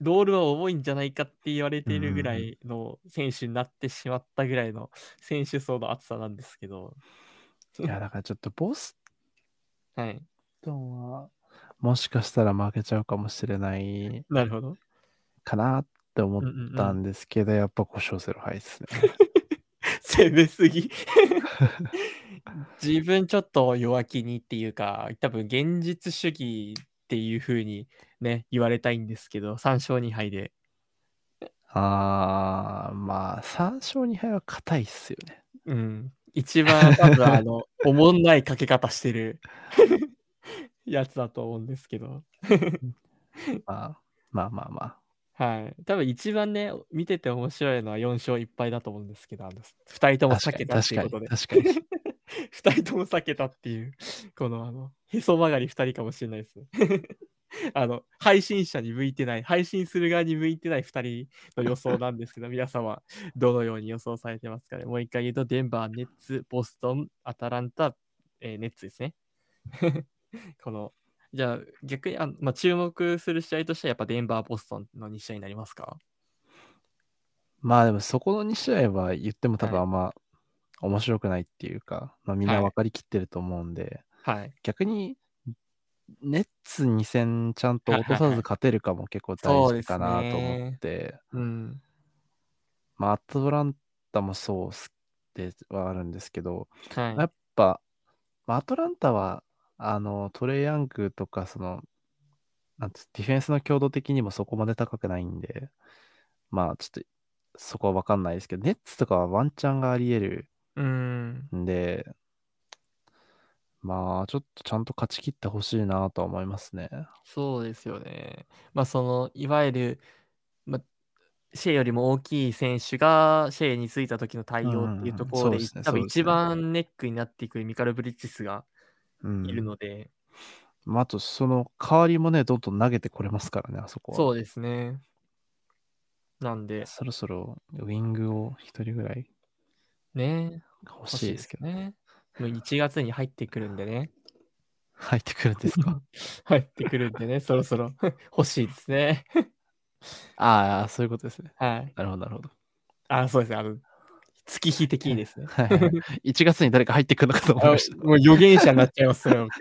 ロールは重いんじゃないかって言われているぐらいの選手になってしまったぐらいの選手層の厚さなんですけど。いや、だからちょっとボスはい。トンは、もしかしたら負けちゃうかもしれないなるほど。かなって思ったんですけど、やっぱ5勝0敗ですね。攻めすぎ 自分ちょっと弱気にっていうか、多分現実主義っていう風にね、言われたいんですけど、3勝2敗で。あー、まあ、3勝2敗は硬いっすよね。うん。一番多分あの、おもんないかけ方してる やつだと思うんですけど。まあ、まあまあまあ。はい。多分一番ね、見てて面白いのは4勝1敗だと思うんですけど、あの2人とも避けたっていうことで。確かに。2人とも避けたっていう、このあの、へそ曲がり2人かもしれないです。あの、配信者に向いてない、配信する側に向いてない2人の予想なんですけど、皆様、どのように予想されてますかね。もう一回言うと、デンバー、ネッツ、ボストン、アタランタ、えー、ネッツですね。この、じゃあ逆にあ、まあ、注目する試合としては、やっぱデンバー、ボストンの2試合になりますか？まあでも、そこの2試合は言っても多分あんま面白くないっていうか、はい、まあみんな分かりきってると思うんで、はい、逆にネッツ2戦ちゃんと落とさず勝てるかも結構大事かなと思って、うん、まあ、アトランタもそうではあるんですけど、はい、やっぱ、まあ、アトランタはあのトレイヤングとかそのなんディフェンスの強度的にもそこまで高くないんで、まあちょっとそこは分かんないですけど、ネッツとかはワンチャンがあり得るんで、まあ、ちょっとちゃんと勝ち切ってほしいなとは思いますね。そうですよね。まあ、その、いわゆる、まあ、シェイよりも大きい選手がシェイについた時の対応っていうところで、うんね、多分一番ネックになっていくミカル・ブリッジスがいるので。うん、まあ、あと、その代わりもね、どんどん投げてこれますからね、あそこは。そうですね。なんで。そろそろウィングを一人ぐらいね欲しいですけどね。もう1月に入ってくるんでね。入ってくるんですか？入ってくるんでね、そろそろ 欲しいですね。ああ、そういうことですね。はい。なるほど、なるほど。ああ、そうですね。あの、月日的にですね。はい、はい、1月に誰か入ってくるのかと思いました。もう預言者になっちゃいます、それは。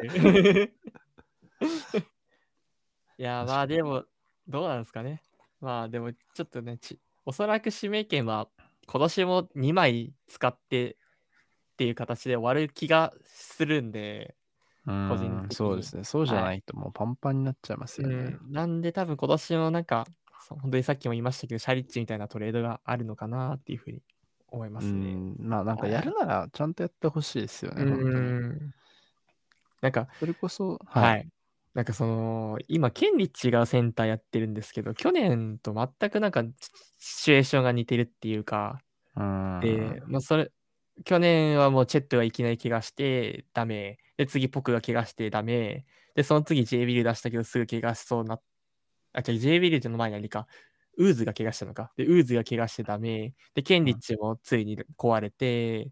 いや、まあでも、どうなんですかね。まあでも、ちょっとね、ちおそらく指名権は今年も2枚使ってっていう形で終わる気がするんで、個人的にそうですね。そうじゃないともうパンパンになっちゃいますよね。うん、なんで多分今年もなんか、本当にさっきも言いましたけど、シャリッチみたいなトレードがあるのかなっていうふうに思いますね。まあなんかやるならちゃんとやってほしいですよね。なんか、それこそ、はい、はい。なんかその、今、ケンリッチがセンターやってるんですけど、去年と全くなんかシチュエーションが似てるっていうか、で、まあそれ、去年はもうチェットがいきなり怪我してダメ。で、次ポクが怪我してダメ。で、その次 J ビル出したけどすぐ怪我しそうな。あ、違う、J ビルの前にあれか。ウーズが怪我したのか。で、ウーズが怪我してダメ。で、ケンリッチもついに壊れて、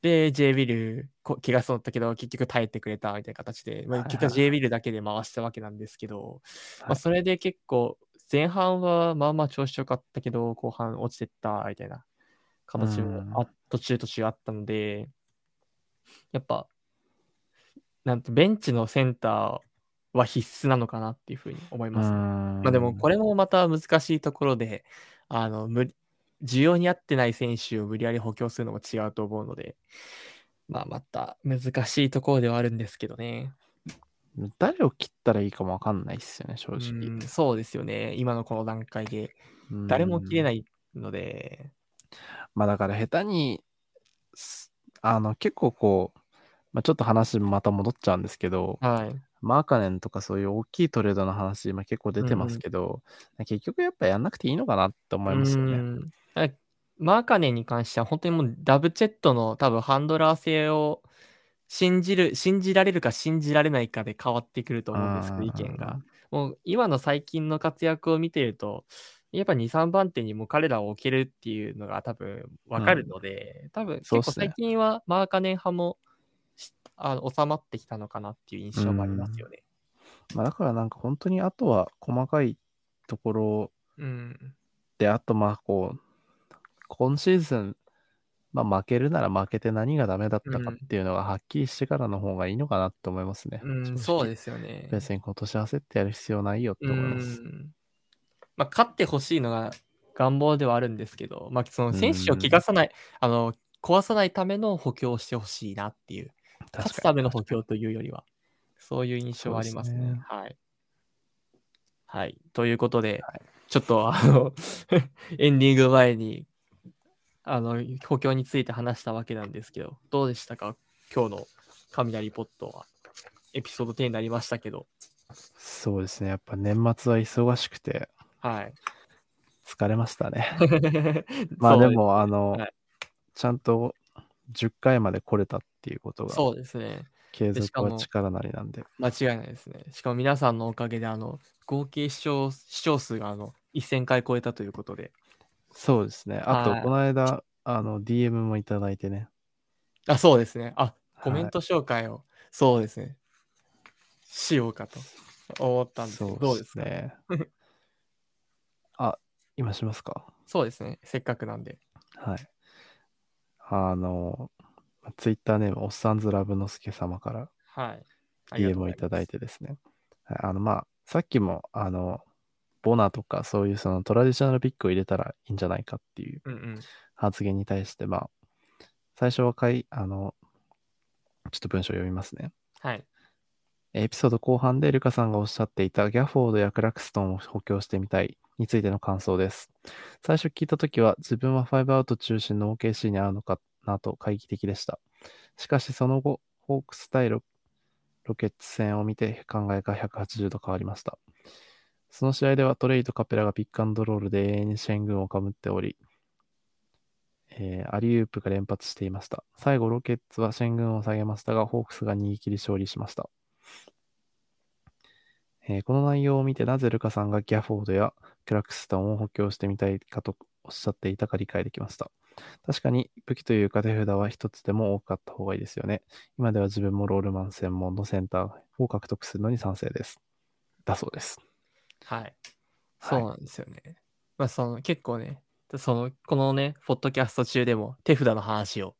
で、J ビル、怪我そうだったけど、結局耐えてくれたみたいな形で、まあ、結果 J ビルだけで回したわけなんですけど、まあ、それで結構、前半はまあまあ調子良かったけど、後半落ちてったみたいな形もあ、途中途中あったので、やっぱ、なんとベンチのセンターは必須なのかなっていうふうに思います、ね。まあでもこれもまた難しいところで、あの無需要に合ってない選手を無理やり補強するのも違うと思うので、まあ、また難しいところではあるんですけどね。誰を切ったらいいかもわかんないですよね、正直。うそうですよね。今のこの段階で。誰も切れないので。まあだから下手に、あの結構こう、まあ、ちょっと話また戻っちゃうんですけど、はい、マーカネンとかそういう大きいトレードの話、今結構出てますけど、うん、結局やっぱやんなくていいのかなって思いますよね。マーカネンに関しては本当にもうダブチェットの多分ハンドラー性を信じる、信じられるか信じられないかで変わってくると思うんですけど、意見が。もう今の最近の活躍を見てると、やっぱ2、3番手にも彼らを置けるっていうのが多分分かるので、うん、多分結構最近はマーカネン派もあの収まってきたのかなっていう印象もありますよね。まあ、だからなんか本当にあとは細かいところで、あとまあこう、今シーズン、まあ、負けるなら負けて何がダメだったかっていうのがはっきりしてからの方がいいのかなって思いますね。うん、そうですよね。別に今年焦ってやる必要ないよって思います。まあ、勝ってほしいのが願望ではあるんですけど、まあ、その選手を怪我さない、あの壊さないための補強をしてほしいなっていう勝つための補強というよりは、そういう印象はありますね。すねはい。はい。ということで、はい、ちょっとあの エンディング前に、あの、補強について話したわけなんですけど、どうでしたか？今日の雷ポットは。エピソード10になりましたけど。そうですね。やっぱ年末は忙しくて、はい。疲れましたね。まあでも、あの、はい、ちゃんと10回まで来れたっていうことが、そうですね。継続は力なりなんで。間違いないですね。しかも皆さんのおかげで、あの、合計視聴視聴数があの1000回超えたということで。そうですね。あと、この間、あの、DM もいただいてね。あ、そうですね。あ、コメント紹介を、はい、そうですね。しようかと思ったんですけど、どうですね。あ、今しますか？そうですね。せっかくなんで。はい。あの、ツイッターネーム、おっさんずラブのすけ様から、はい。DM をいただいてですね。はい、あの、まあ、さっきも、あの、ボナとかそういうそのトラディショナルピックを入れたらいいんじゃないかっていう発言に対して、まあ、最初はかい、あの、ちょっと文章を読みますね。はい。エピソード後半でルカさんがおっしゃっていたギャフォードやクラクストンを補強してみたいについての感想です。最初聞いたときは自分は5アウト中心の OKC に合うのかなと懐疑的でした。しかしその後、ホークス対ロケッツ戦を見て考えが180度変わりました。その試合ではトレイとカペラがピックアンドロールで永遠にシェン軍をかぶっており、えー、アリウープが連発していました。最後、ロケッツはシェン軍を下げましたが、ホークスが逃げ切り勝利しました。えー、この内容を見てなぜルカさんがギャフォードやクラクストンを補強してみたいかとおっしゃっていたか理解できました。確かに武器というか手札は一つでも多かった方がいいですよね。今では自分もロールマン専門のセンターを獲得するのに賛成です。だそうです。はい。そうなんですよね。はい、まあその結構ね、そのこのね、ポッドキャスト中でも手札の話を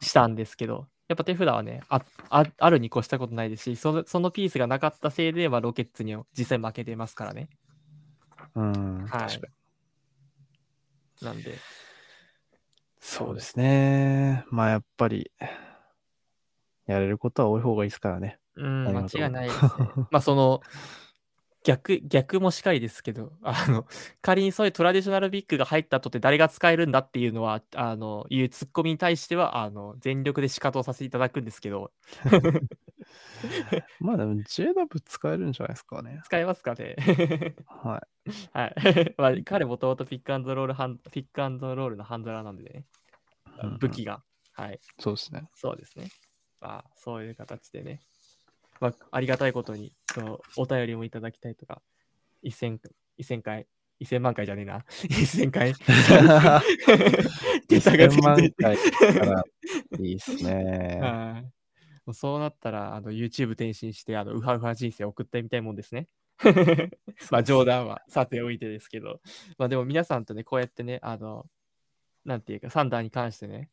したんですけど、うん、やっぱ手札はねああ、あるに越したことないですし、そのそのピースがなかったせいで、はロケッツに実際負けてますからね。うん、はい。なんで、そうですね。まあやっぱり、やれることは多い方がいいですからね。うん、間違いないですね。まあその、逆、逆もしかりですけど、あの、仮にそういうトラディショナルビッグが入ったとって誰が使えるんだっていうのは、あの、いうツッコミに対しては、あの、全力で仕方をさせていただくんですけど。まあでも JW 使えるんじゃないですかね。使えますかね。はい。はい。まあ彼もともとピックアンドロールハン、ピックアンドロールのハンドラーなんでね。武器が。はい。そうですね。そうですね。まあ、そういう形でね。まあ、ありがたいことに、そのお便りもいただきたいとか、1000, 1000回、1000万回じゃねえな。1000回。1000万回からいいっすね。はい。もうそうなったら、あの YouTube 転身して、あのウハウハ人生を送ってみたいもんですね。まあ冗談はさておいてですけど、まあでも皆さんとね、こうやってね、あの、なんていうか、サンダーに関してね、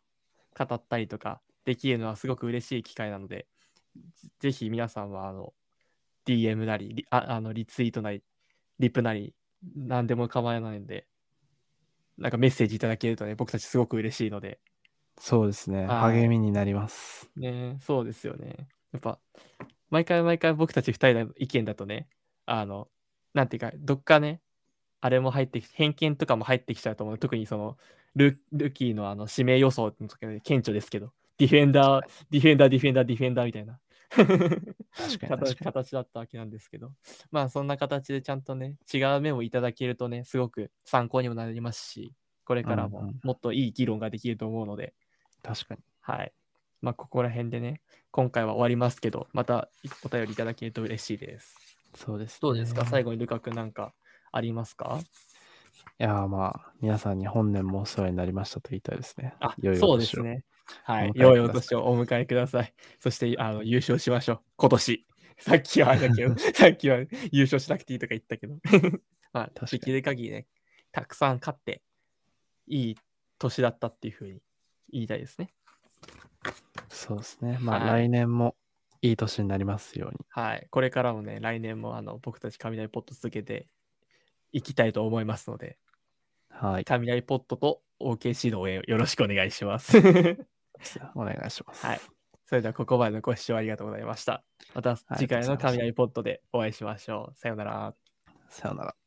語ったりとかできるのはすごく嬉しい機会なので、ぜひ皆さんは、あの、DM なり、ああのリツイートなり、リプなり、何でも構わないので、なんかメッセージいただけるとね、僕たちすごく嬉しいので。そうですね。励みになります。ねそうですよね。やっぱ、毎回毎回僕たち2人の意見だとね、あの、なんていうか、どっかね、あれも入ってきて、偏見とかも入ってきちゃうと思う。特にその、ルルキーのあの指名予想の時は顕著ですけど、ディフェンダー、ディフェンダー、ディフェンダー、ディフェンダーみたいな形だったわけなんですけど、まあそんな形でちゃんとね、違う面をいただけるとね、すごく参考にもなりますし、これからももっといい議論ができると思うので、確かに。はい。まあここら辺でね、今回は終わりますけど、またお便りいただけると嬉しいです。そうです、ね、どうですか？最後にルカ君なんかありますか？いやまあ、皆さんに本年もお世話になりましたと言いたいですね。あ、良いそうですね。はい。良いお年をお迎えください。そして、あの、優勝しましょう。今年。さっきはあれだけど、さっきは優勝しなくていいとか言ったけど。まあ、できる限りね、たくさん勝って、いい年だったっていうふうに言いたいですね。そうですね。まあ、はい、来年もいい年になりますように。はい。これからもね、来年もあの僕たち雷ポット続けていきたいと思いますので、はい。雷ポットと OK 指導へよろしくお願いします。お願いします。はい。それではここまでのご視聴ありがとうございました。また次回の雷ポットでお会いしましょう。さようなら。さようなら。